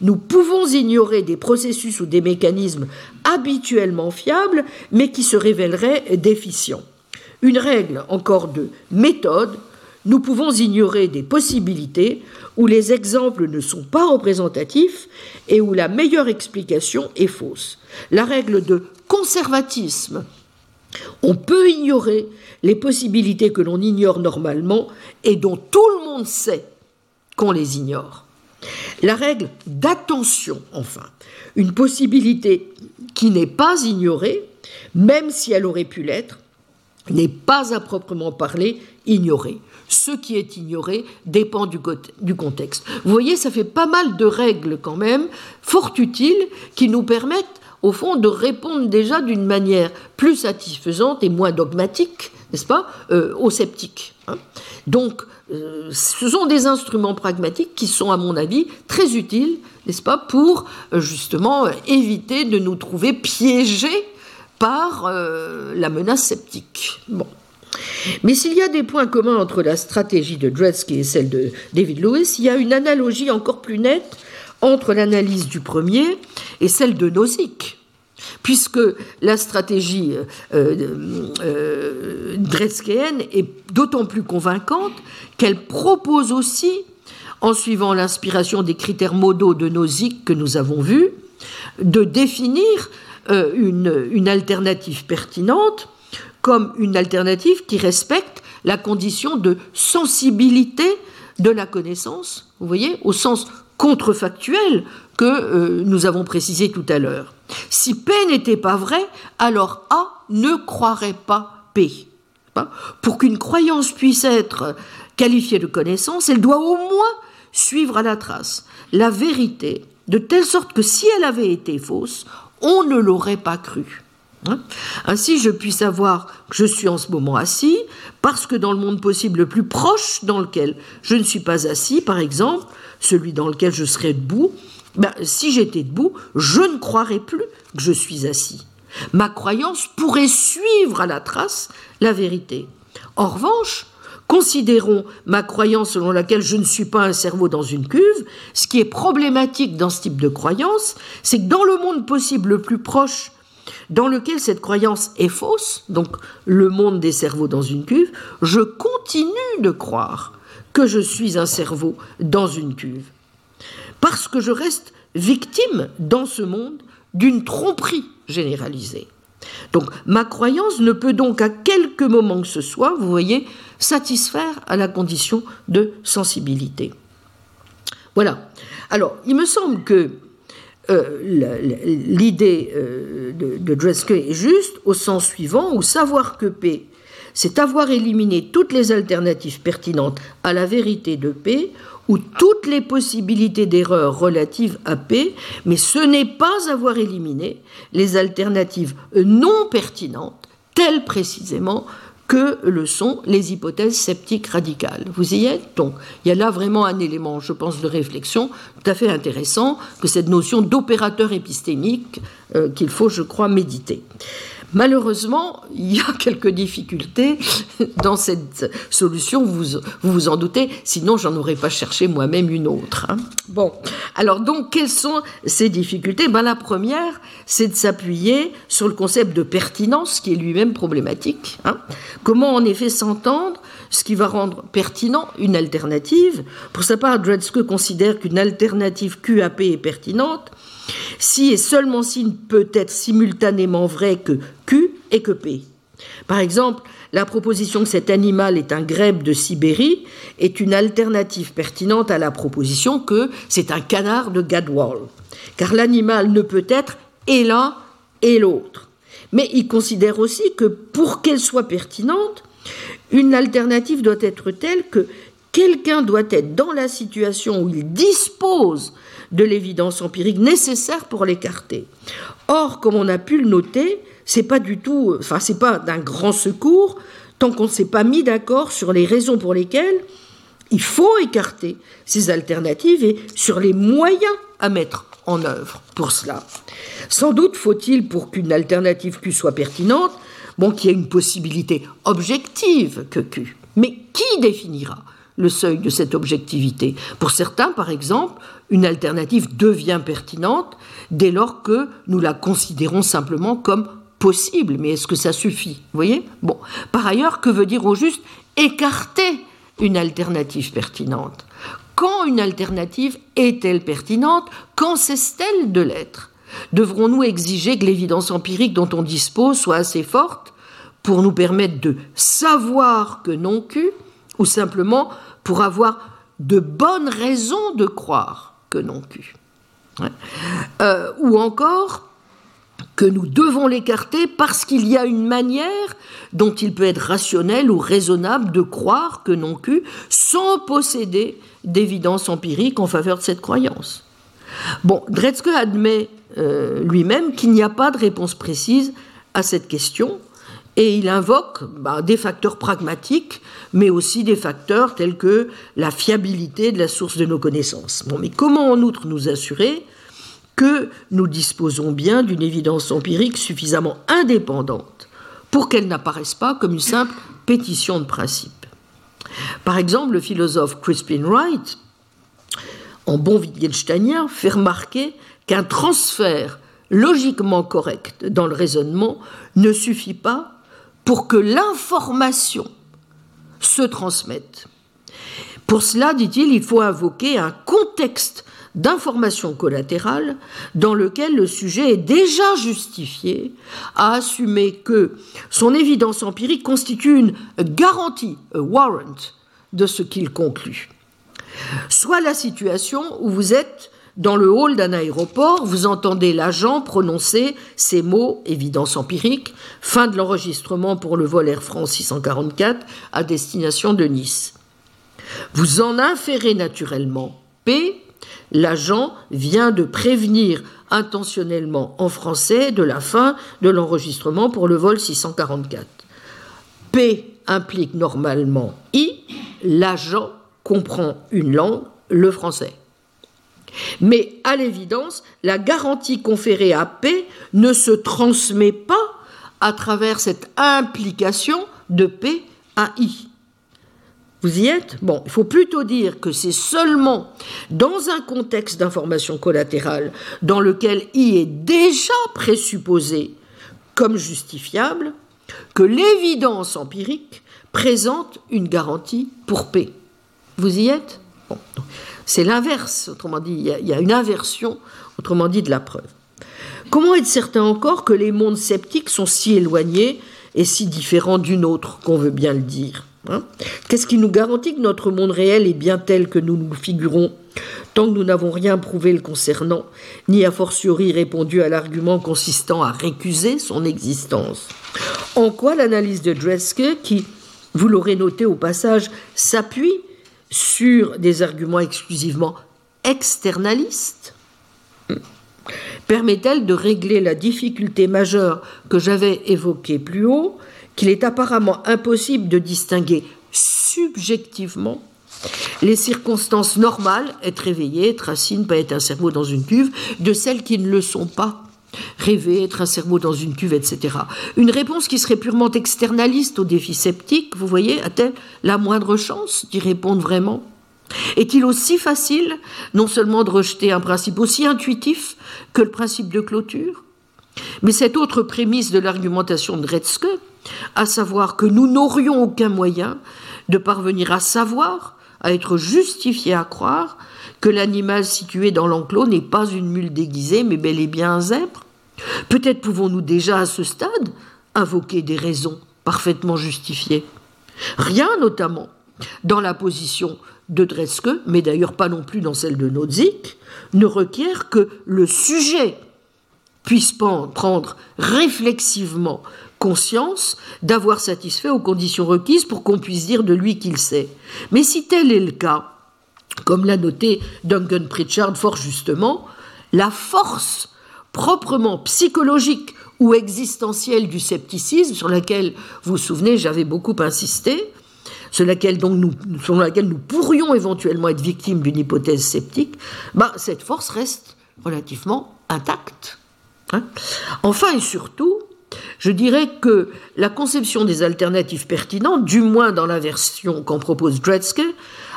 Nous pouvons ignorer des processus ou des mécanismes habituellement fiables, mais qui se révéleraient déficients. Une règle encore de méthode. Nous pouvons ignorer des possibilités où les exemples ne sont pas représentatifs et où la meilleure explication est fausse. La règle de conservatisme. On peut ignorer les possibilités que l'on ignore normalement et dont tout le monde sait qu'on les ignore. La règle d'attention, enfin, une possibilité qui n'est pas ignorée, même si elle aurait pu l'être, n'est pas à proprement parler ignorée. Ce qui est ignoré dépend du, contexte. Vous voyez, ça fait pas mal de règles quand même, fort utiles, qui nous permettent, au fond, de répondre déjà d'une manière plus satisfaisante et moins dogmatique, n'est-ce pas, euh, aux sceptiques. Hein. Donc, euh, ce sont des instruments pragmatiques qui sont, à mon avis, très utiles, n'est-ce pas, pour euh, justement éviter de nous trouver piégés par la menace sceptique. Bon. Mais s'il y a des points communs entre la stratégie de Dredsky et celle de David Lewis, il y a une analogie encore plus nette entre l'analyse du premier et celle de Nozick. Puisque la stratégie euh, euh, est d'autant plus convaincante qu'elle propose aussi, en suivant l'inspiration des critères modaux de Nozick que nous avons vus, de définir euh, une, une alternative pertinente comme une alternative qui respecte la condition de sensibilité de la connaissance, vous voyez, au sens contrefactuel que euh, nous avons précisé tout à l'heure. Si P n'était pas vrai, alors A ne croirait pas P. Pour qu'une croyance puisse être qualifiée de connaissance, elle doit au moins suivre à la trace la vérité, de telle sorte que si elle avait été fausse, on ne l'aurait pas crue. Hein? Ainsi, je puis savoir que je suis en ce moment assis, parce que dans le monde possible le plus proche dans lequel je ne suis pas assis, par exemple, celui dans lequel je serais debout, ben, si j'étais debout, je ne croirais plus que je suis assis. Ma croyance pourrait suivre à la trace la vérité. En revanche, considérons ma croyance selon laquelle je ne suis pas un cerveau dans une cuve. Ce qui est problématique dans ce type de croyance, c'est que dans le monde possible le plus proche dans lequel cette croyance est fausse, donc le monde des cerveaux dans une cuve, je continue de croire que je suis un cerveau dans une cuve. Parce que je reste victime dans ce monde d'une tromperie généralisée. Donc ma croyance ne peut donc à quelque moment que ce soit, vous voyez, satisfaire à la condition de sensibilité. Voilà. Alors, il me semble que euh, l'idée euh, de, de est juste au sens suivant où savoir que P, c'est avoir éliminé toutes les alternatives pertinentes à la vérité de P ou toutes les possibilités d'erreur relatives à P, mais ce n'est pas avoir éliminé les alternatives non pertinentes, telles précisément que le sont les hypothèses sceptiques radicales. Vous y êtes? Donc, il y a là vraiment un élément, je pense, de réflexion tout à fait intéressant, que cette notion d'opérateur épistémique euh, qu'il faut, je crois, méditer. Malheureusement, il y a [LAUGHS] quelques difficultés dans cette solution, vous vous, en doutez, sinon j'en aurais pas cherché moi-même une autre. Hein. Bon, alors donc, quelles sont ces difficultés? Ben, La première, c'est de s'appuyer sur le concept de pertinence, qui est lui-même problématique. Hein. Comment en effet s'entendre ce qui va rendre pertinent une alternative? Pour sa part, Dredske considère qu'une alternative QAP est pertinente si et seulement si peut être simultanément vrai que Q et que P. Par exemple, la proposition que cet animal est un grèbe de Sibérie est une alternative pertinente à la proposition que c'est un canard de Gadwall, car l'animal ne peut être et l'un et l'autre. Mais il considère aussi que pour qu'elle soit pertinente, une alternative doit être telle que quelqu'un doit être dans la situation où il dispose de l'évidence empirique nécessaire pour l'écarter. Or, comme on a pu le noter, c'est pas du tout, enfin, c'est pas d'un grand secours tant qu'on ne s'est pas mis d'accord sur les raisons pour lesquelles il faut écarter ces alternatives et sur les moyens à mettre en œuvre pour cela. Sans doute faut-il, pour qu'une alternative Q soit pertinente, bon, qu'il y ait une possibilité objective que Q. Mais qui définira? Le seuil de cette objectivité. Pour certains, par exemple, une alternative devient pertinente dès lors que nous la considérons simplement comme possible. Mais est-ce que ça suffit? Voyez? Bon. Par ailleurs, que veut dire au juste écarter une alternative pertinente? Quand une alternative est-elle pertinente? Quand cesse-t-elle de l'être? Devrons-nous exiger que l'évidence empirique dont on dispose soit assez forte pour nous permettre de savoir que non Q ou simplement pour avoir de bonnes raisons de croire que non pu. Euh, ou encore que nous devons l'écarter parce qu'il y a une manière dont il peut être rationnel ou raisonnable de croire que non pu sans posséder d'évidence empirique en faveur de cette croyance. Bon, Dredske admet euh, lui-même qu'il n'y a pas de réponse précise à cette question, et il invoque bah, des facteurs pragmatiques, mais aussi des facteurs tels que la fiabilité de la source de nos connaissances. Bon, mais comment en outre nous assurer que nous disposons bien d'une évidence empirique suffisamment indépendante pour qu'elle n'apparaisse pas comme une simple pétition de principe? Par exemple, le philosophe Crispin Wright, en bon Wittgensteinien, fait remarquer qu'un transfert logiquement correct dans le raisonnement ne suffit pas pour que l'information se transmette. Pour cela, dit-il, il faut invoquer un contexte d'information collatérale dans lequel le sujet est déjà justifié à assumer que son évidence empirique constitue une garantie, a warrant, de ce qu'il conclut. Soit la situation où vous êtes dans le hall d'un aéroport, vous entendez l'agent prononcer ces mots, évidence empirique, fin de l'enregistrement pour le vol Air France 644 à destination de Nice. Vous en inférez naturellement P, l'agent vient de prévenir intentionnellement en français de la fin de l'enregistrement pour le vol 644. P implique normalement I, l'agent comprend une langue, le français. Mais à l'évidence, la garantie conférée à P ne se transmet pas à travers cette implication de P à I. Vous y êtes? Bon, il faut plutôt dire que c'est seulement dans un contexte d'information collatérale dans lequel I est déjà présupposé comme justifiable que l'évidence empirique présente une garantie pour P. Vous y êtes? Bon. C'est l'inverse, autrement dit, il y, a, une inversion, autrement dit, de la preuve. Comment être certain encore que les mondes sceptiques sont si éloignés et si différents d'une autre, qu'on veut bien le dire hein? Qu'est-ce qui nous garantit que notre monde réel est bien tel que nous nous figurons, tant que nous n'avons rien prouvé le concernant, ni a fortiori répondu à l'argument consistant à récuser son existence? En quoi l'analyse de Dresske, qui, vous l'aurez noté au passage, s'appuie sur des arguments exclusivement externalistes, permet-elle de régler la difficulté majeure que j'avais évoquée plus haut, qu'il est apparemment impossible de distinguer subjectivement les circonstances normales, être réveillé, être assis, ne pas être un cerveau dans une cuve, de celles qui ne le sont pas. Rêver, être un cerveau dans une cuve, etc. Une réponse qui serait purement externaliste au défi sceptique, vous voyez, a-t-elle la moindre chance d'y répondre vraiment? Est-il aussi facile, non seulement de rejeter un principe aussi intuitif que le principe de clôture? Mais cette autre prémisse de l'argumentation de Retzke, à savoir que nous n'aurions aucun moyen de parvenir à savoir, à être justifié à croire que l'animal situé dans l'enclos n'est pas une mule déguisée, mais bel et bien un zèbre Peut-être pouvons-nous déjà à ce stade invoquer des raisons parfaitement justifiées. Rien notamment dans la position de Dreske, mais d'ailleurs pas non plus dans celle de Nozick, ne requiert que le sujet puisse prendre réflexivement conscience d'avoir satisfait aux conditions requises pour qu'on puisse dire de lui qu'il sait. Mais si tel est le cas, comme l'a noté Duncan Pritchard fort justement, la force proprement psychologique ou existentielle du scepticisme, sur laquelle, vous vous souvenez, j'avais beaucoup insisté, sur laquelle, donc nous, pourrions éventuellement être victimes d'une hypothèse sceptique, bah, cette force reste relativement intacte. Hein. enfin et surtout, je dirais que la conception des alternatives pertinentes, du moins dans la version qu'en propose Dredske,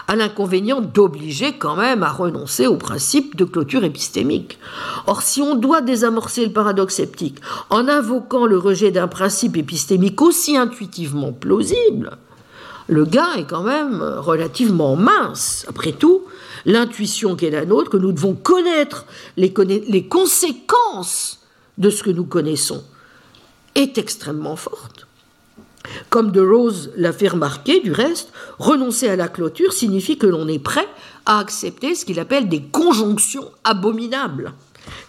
a l'inconvénient d'obliger quand même à renoncer au principe de clôture épistémique. Or, si on doit désamorcer le paradoxe sceptique en invoquant le rejet d'un principe épistémique aussi intuitivement plausible, le gain est quand même relativement mince. Après tout, l'intuition qui est la nôtre, que nous devons connaître les, les conséquences de ce que nous connaissons, est extrêmement forte. Comme De Rose l'a fait remarquer, du reste, renoncer à la clôture signifie que l'on est prêt à accepter ce qu'il appelle des conjonctions abominables,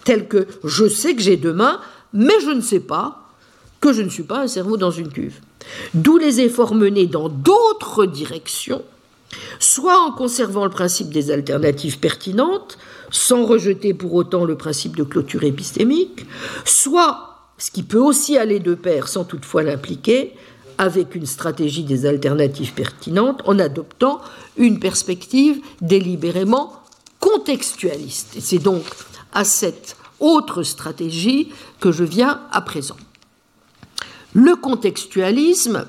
telles que je sais que j'ai demain, mais je ne sais pas que je ne suis pas un cerveau dans une cuve. D'où les efforts menés dans d'autres directions, soit en conservant le principe des alternatives pertinentes, sans rejeter pour autant le principe de clôture épistémique, soit, ce qui peut aussi aller de pair sans toutefois l'impliquer, avec une stratégie des alternatives pertinentes en adoptant une perspective délibérément contextualiste. Et c'est donc à cette autre stratégie que je viens à présent. Le contextualisme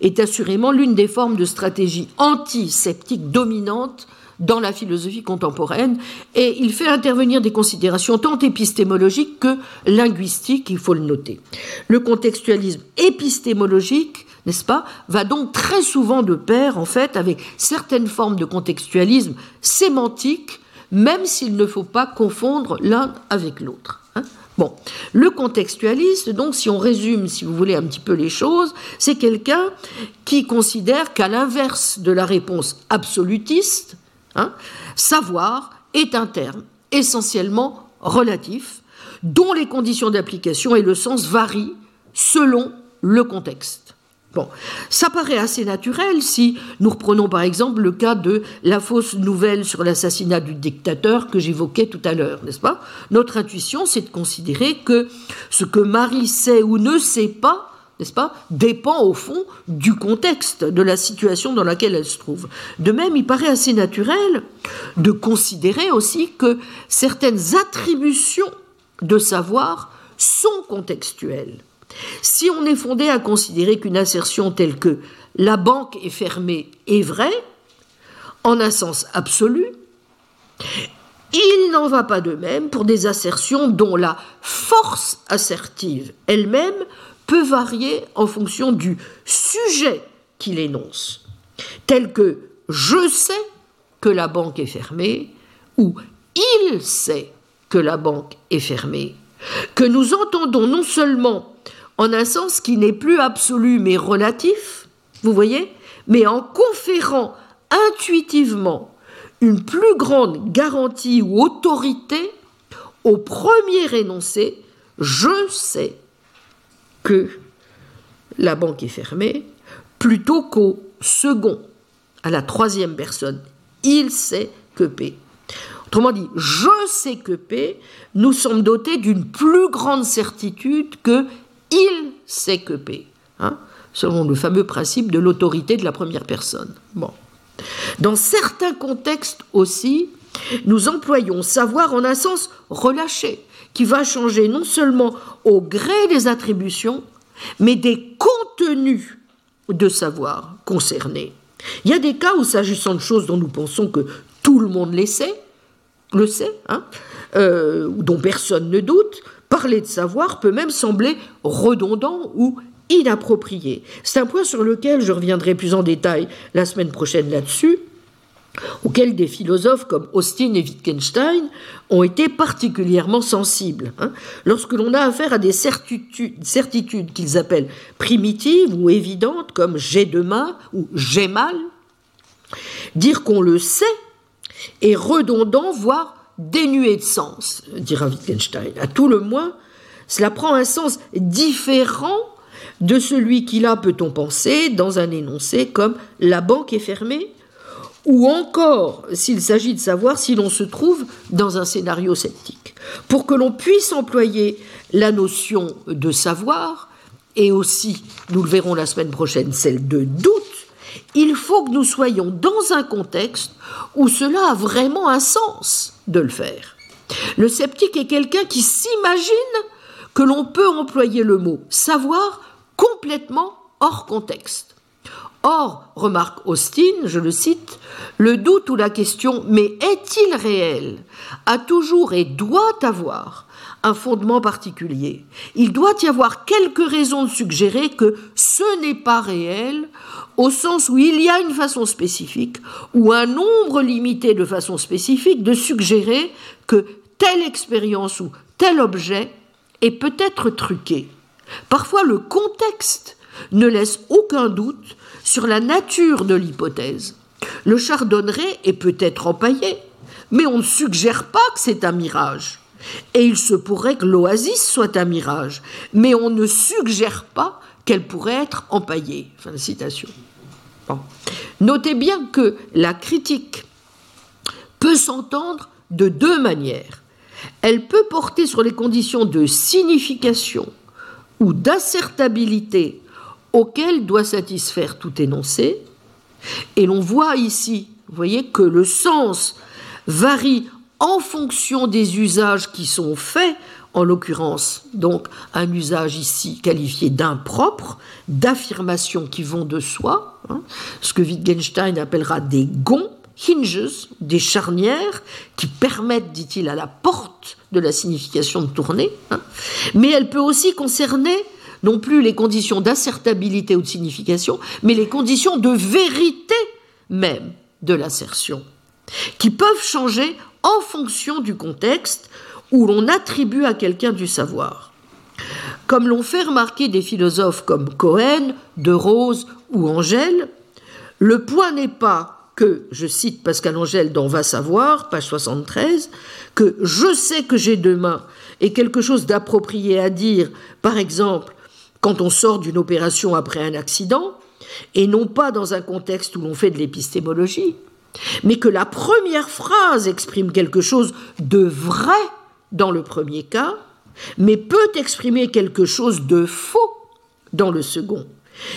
est assurément l'une des formes de stratégie antisceptique dominante dans la philosophie contemporaine et il fait intervenir des considérations tant épistémologiques que linguistiques, il faut le noter. Le contextualisme épistémologique n'est-ce pas, va donc très souvent de pair, en fait, avec certaines formes de contextualisme sémantique, même s'il ne faut pas confondre l'un avec l'autre. Hein. Bon, le contextualiste, donc, si on résume, si vous voulez, un petit peu les choses, c'est quelqu'un qui considère qu'à l'inverse de la réponse absolutiste, hein, savoir est un terme essentiellement relatif, dont les conditions d'application et le sens varient selon le contexte. Bon, ça paraît assez naturel si nous reprenons par exemple le cas de la fausse nouvelle sur l'assassinat du dictateur que j'évoquais tout à l'heure, n'est-ce pas? Notre intuition, c'est de considérer que ce que Marie sait ou ne sait pas, n'est-ce pas, dépend au fond du contexte, de la situation dans laquelle elle se trouve. De même, il paraît assez naturel de considérer aussi que certaines attributions de savoir sont contextuelles. Si on est fondé à considérer qu'une assertion telle que la banque est fermée est vraie, en un sens absolu, il n'en va pas de même pour des assertions dont la force assertive elle-même peut varier en fonction du sujet qu'il énonce, tel que je sais que la banque est fermée ou il sait que la banque est fermée, que nous entendons non seulement en un sens qui n'est plus absolu mais relatif, vous voyez, mais en conférant intuitivement une plus grande garantie ou autorité au premier énoncé, je sais que la banque est fermée, plutôt qu'au second, à la troisième personne, il sait que P. Autrement dit, je sais que P nous sommes dotés d'une plus grande certitude que il sait que P, hein, selon le fameux principe de l'autorité de la première personne. Bon. Dans certains contextes aussi, nous employons savoir en un sens relâché, qui va changer non seulement au gré des attributions, mais des contenus de savoir concernés. Il y a des cas où, s'agissant de choses dont nous pensons que tout le monde les sait, le sait, hein, euh, dont personne ne doute, parler de savoir peut même sembler redondant ou inapproprié. C'est un point sur lequel je reviendrai plus en détail la semaine prochaine là-dessus, auquel des philosophes comme Austin et Wittgenstein ont été particulièrement sensibles. Hein. Lorsque l'on a affaire à des certitudes, certitudes qu'ils appellent primitives ou évidentes, comme j'ai demain ou j'ai mal, dire qu'on le sait est redondant, voire dénué de sens, dira Wittgenstein. À tout le moins, cela prend un sens différent de celui qui là peut-on penser dans un énoncé comme la banque est fermée ou encore s'il s'agit de savoir si l'on se trouve dans un scénario sceptique. Pour que l'on puisse employer la notion de savoir, et aussi, nous le verrons la semaine prochaine, celle de doute, il faut que nous soyons dans un contexte où cela a vraiment un sens de le faire. Le sceptique est quelqu'un qui s'imagine que l'on peut employer le mot savoir complètement hors contexte. Or, remarque Austin, je le cite, le doute ou la question mais est-il réel? a toujours et doit avoir un fondement particulier. Il doit y avoir quelques raisons de suggérer que ce n'est pas réel au sens où il y a une façon spécifique ou un nombre limité de façons spécifiques de suggérer que telle expérience ou tel objet est peut-être truqué. Parfois le contexte ne laisse aucun doute sur la nature de l'hypothèse. Le chardonneret est peut-être empaillé, mais on ne suggère pas que c'est un mirage. Et il se pourrait que l'oasis soit un mirage, mais on ne suggère pas qu'elle pourrait être empaillée. Fin citation. Notez bien que la critique peut s'entendre de deux manières. Elle peut porter sur les conditions de signification ou d'assertabilité auquel doit satisfaire tout énoncé. Et l'on voit ici, voyez, que le sens varie en fonction des usages qui sont faits, en l'occurrence, donc un usage ici qualifié d'impropre, d'affirmations qui vont de soi, hein, ce que Wittgenstein appellera des gonds, hinges, des charnières qui permettent, dit-il, à la porte de la signification de tourner, hein. mais elle peut aussi concerner non plus les conditions d'assertabilité ou de signification, mais les conditions de vérité même de l'assertion, qui peuvent changer en fonction du contexte où l'on attribue à quelqu'un du savoir. Comme l'ont fait remarquer des philosophes comme Cohen, De Rose ou Angèle, le point n'est pas que, je cite Pascal Angèle dans Va savoir, page 73, que je sais que j'ai demain et quelque chose d'approprié à dire, par exemple, quand on sort d'une opération après un accident, et non pas dans un contexte où l'on fait de l'épistémologie, mais que la première phrase exprime quelque chose de vrai dans le premier cas, mais peut exprimer quelque chose de faux dans le second.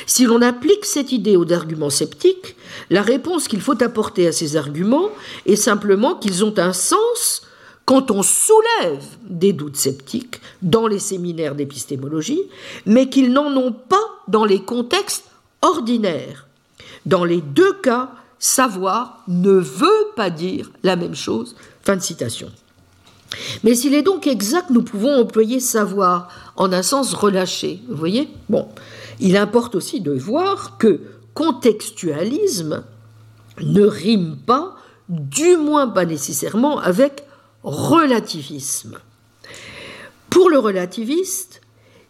Si l'on applique cette idée aux arguments sceptiques, la réponse qu'il faut apporter à ces arguments est simplement qu'ils ont un sens quand on soulève des doutes sceptiques dans les séminaires d'épistémologie, mais qu'ils n'en ont pas dans les contextes ordinaires. Dans les deux cas, savoir ne veut pas dire la même chose. Fin de citation. Mais s'il est donc exact, nous pouvons employer savoir en un sens relâché. Vous voyez? Bon, il importe aussi de voir que contextualisme ne rime pas, du moins pas nécessairement, avec relativisme. Pour le relativiste,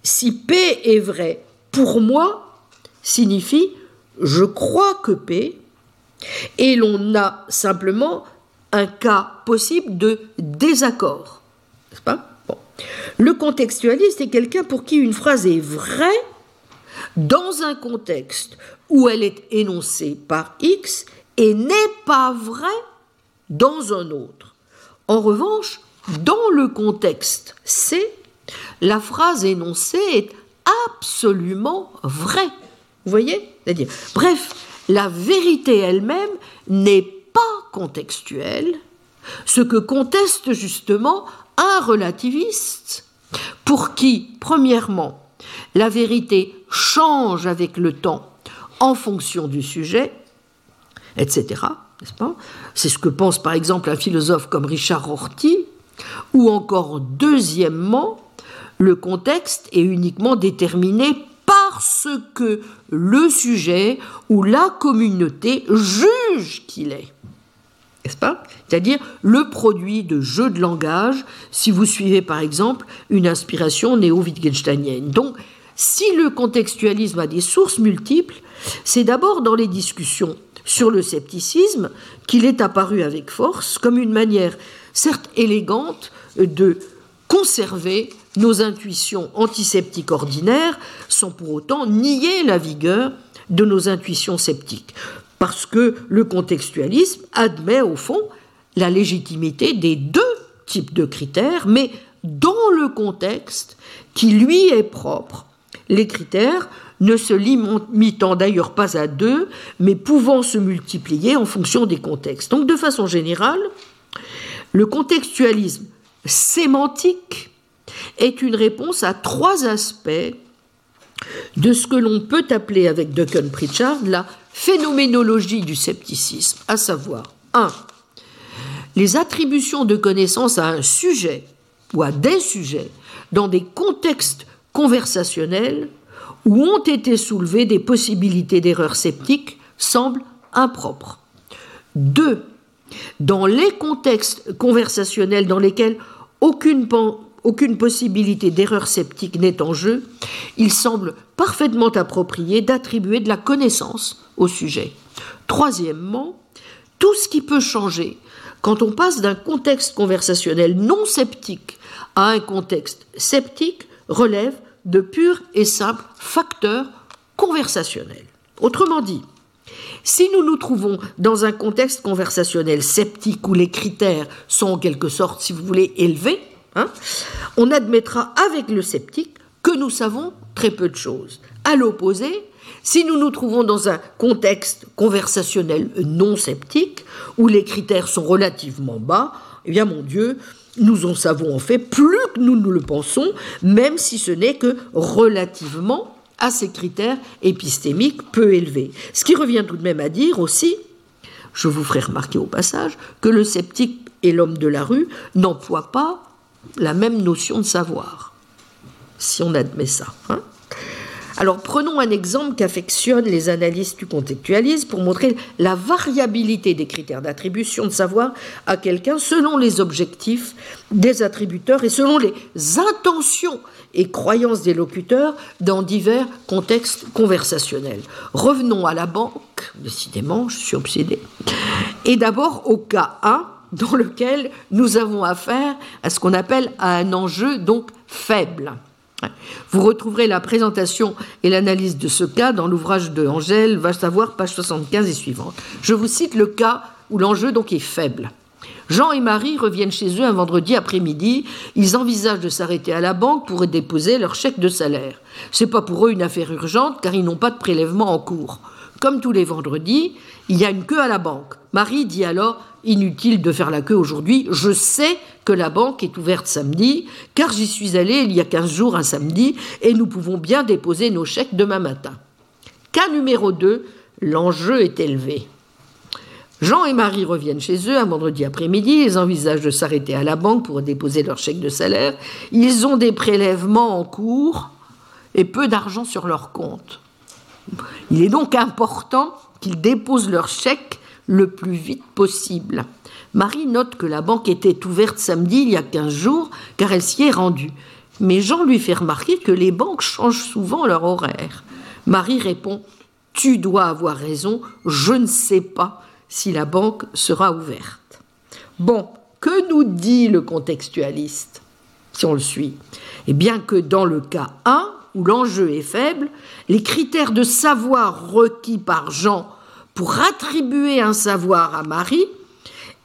si P est vrai pour moi, signifie je crois que P, et l'on a simplement un cas possible de désaccord. N'est-ce pas? Le contextualiste est quelqu'un pour qui une phrase est vraie dans un contexte où elle est énoncée par X et n'est pas vraie dans un autre. En revanche, dans le contexte C, la phrase énoncée est absolument vraie. Vous voyez? Bref, la vérité elle-même n'est pas contextuelle, ce que conteste justement un relativiste pour qui, premièrement, la vérité change avec le temps en fonction du sujet, etc. N'est-ce pas? C'est ce que pense par exemple un philosophe comme Richard Rorty, ou encore deuxièmement, le contexte est uniquement déterminé parce que le sujet ou la communauté juge qu'il est. N'est-ce pas? C'est-à-dire le produit de jeux de langage, si vous suivez par exemple une inspiration néo-wittgensteinienne. Donc, si le contextualisme a des sources multiples, c'est d'abord dans les discussions sur le scepticisme qu'il est apparu avec force comme une manière, certes élégante, de conserver nos intuitions antiseptiques ordinaires sans pour autant nier la vigueur de nos intuitions sceptiques. Parce que le contextualisme admet au fond la légitimité des deux types de critères, mais dans le contexte qui lui est propre. Les critères ne se limitant d'ailleurs pas à deux, mais pouvant se multiplier en fonction des contextes. Donc de façon générale, le contextualisme sémantique est une réponse à trois aspects de ce que l'on peut appeler avec Duncan Pritchard la phénoménologie du scepticisme, à savoir 1. Les attributions de connaissances à un sujet ou à des sujets dans des contextes conversationnels où ont été soulevées des possibilités d'erreur sceptique semblent impropres. 2. Dans les contextes conversationnels dans lesquels aucune, aucune possibilité d'erreur sceptique n'est en jeu, il semble parfaitement approprié d'attribuer de la connaissance au sujet. Troisièmement, tout ce qui peut changer quand on passe d'un contexte conversationnel non sceptique à un contexte sceptique relève de purs et simples facteurs conversationnels. Autrement dit, si nous nous trouvons dans un contexte conversationnel sceptique où les critères sont en quelque sorte, si vous voulez, élevés, hein, on admettra avec le sceptique que nous savons très peu de choses. À l'opposé, si nous nous trouvons dans un contexte conversationnel non sceptique, où les critères sont relativement bas, eh bien mon Dieu, nous en savons en fait plus que nous nous le pensons, même si ce n'est que relativement à ces critères épistémiques peu élevés. Ce qui revient tout de même à dire aussi, je vous ferai remarquer au passage, que le sceptique et l'homme de la rue n'emploient pas la même notion de savoir, si on admet ça. Hein. Alors prenons un exemple qu'affectionnent les analystes du contextualisme pour montrer la variabilité des critères d'attribution de savoir à quelqu'un selon les objectifs des attributeurs et selon les intentions et croyances des locuteurs dans divers contextes conversationnels. Revenons à la banque, décidément, je suis obsédée, et d'abord au cas 1 dans lequel nous avons affaire à ce qu'on appelle un enjeu donc faible. Vous retrouverez la présentation et l'analyse de ce cas dans l'ouvrage de Angèle, va savoir, page 75 et suivante. Je vous cite le cas où l'enjeu donc est faible. Jean et Marie reviennent chez eux un vendredi après-midi. Ils envisagent de s'arrêter à la banque pour déposer leur chèque de salaire. C'est pas pour eux une affaire urgente car ils n'ont pas de prélèvement en cours. Comme tous les vendredis, il y a une queue à la banque. Marie dit alors Inutile de faire la queue aujourd'hui, je sais que la banque est ouverte samedi, car j'y suis allée il y a 15 jours un samedi, et nous pouvons bien déposer nos chèques demain matin. Cas numéro 2, l'enjeu est élevé. Jean et Marie reviennent chez eux un vendredi après-midi, ils envisagent de s'arrêter à la banque pour déposer leur chèque de salaire, ils ont des prélèvements en cours et peu d'argent sur leur compte. Il est donc important qu'ils déposent leur chèque le plus vite possible. Marie note que la banque était ouverte samedi il y a 15 jours car elle s'y est rendue. Mais Jean lui fait remarquer que les banques changent souvent leur horaire. Marie répond Tu dois avoir raison, je ne sais pas si la banque sera ouverte. Bon, que nous dit le contextualiste si on le suit? Eh bien que dans le cas 1, où l'enjeu est faible, les critères de savoir requis par Jean pour attribuer un savoir à Marie,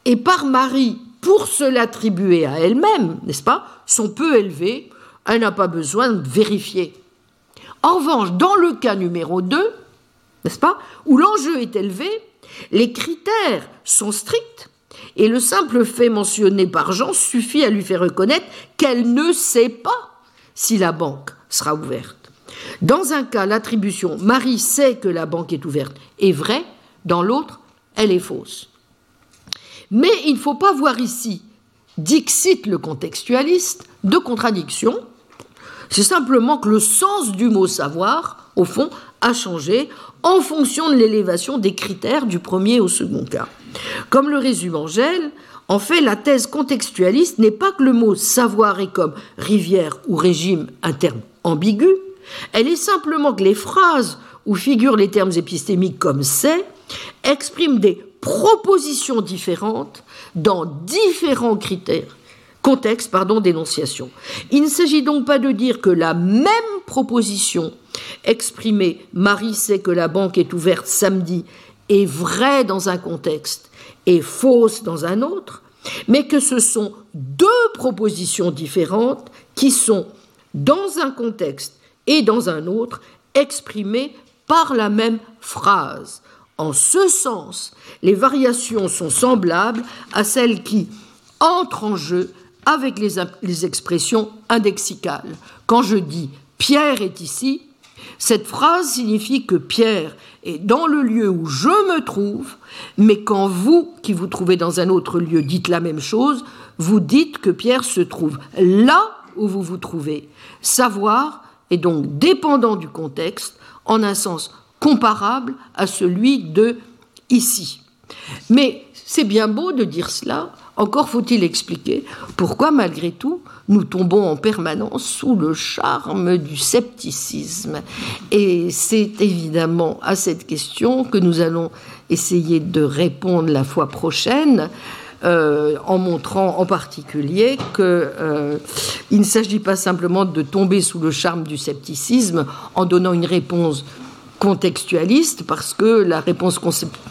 et par Marie pour se l'attribuer à elle-même, n'est-ce pas, sont peu élevés, elle n'a pas besoin de vérifier. En revanche, dans le cas numéro 2, n'est-ce pas, où l'enjeu est élevé, les critères sont stricts et le simple fait mentionné par Jean suffit à lui faire reconnaître qu'elle ne sait pas si la banque sera ouverte. Dans un cas, l'attribution Marie sait que la banque est ouverte est vraie, dans l'autre, elle est fausse. Mais il ne faut pas voir ici, dixit le contextualiste, de contradiction. C'est simplement que le sens du mot savoir, au fond, a changé en fonction de l'élévation des critères du premier au second cas. Comme le résume Angèle, en fait, la thèse contextualiste n'est pas que le mot savoir est comme rivière ou régime un terme ambigu, elle est simplement que les phrases où figurent les termes épistémiques comme c'est expriment des propositions différentes dans différents critères, contextes pardon, d'énonciation. Il ne s'agit donc pas de dire que la même proposition exprimée Marie sait que la banque est ouverte samedi est vraie dans un contexte et fausse dans un autre, mais que ce sont deux propositions différentes qui sont dans un contexte et dans un autre exprimées par la même phrase. En ce sens, les variations sont semblables à celles qui entrent en jeu avec les, expressions indexicales. Quand je dis Pierre est ici, cette phrase signifie que Pierre est dans le lieu où je me trouve, mais quand vous, qui vous trouvez dans un autre lieu, dites la même chose, vous dites que Pierre se trouve là où vous vous trouvez. Savoir est donc dépendant du contexte en un sens comparable à celui de ici. Mais c'est bien beau de dire cela, encore faut-il expliquer pourquoi malgré tout nous tombons en permanence sous le charme du scepticisme. Et c'est évidemment à cette question que nous allons essayer de répondre la fois prochaine. Euh, en montrant en particulier qu'il euh, ne s'agit pas simplement de tomber sous le charme du scepticisme en donnant une réponse contextualiste, parce que la réponse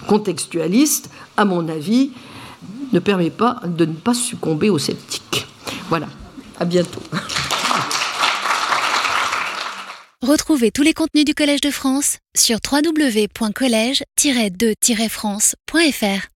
contextualiste, à mon avis, ne permet pas de ne pas succomber aux sceptiques. Voilà, à bientôt. Retrouvez tous les contenus du Collège de France sur www.colège-2-france.fr.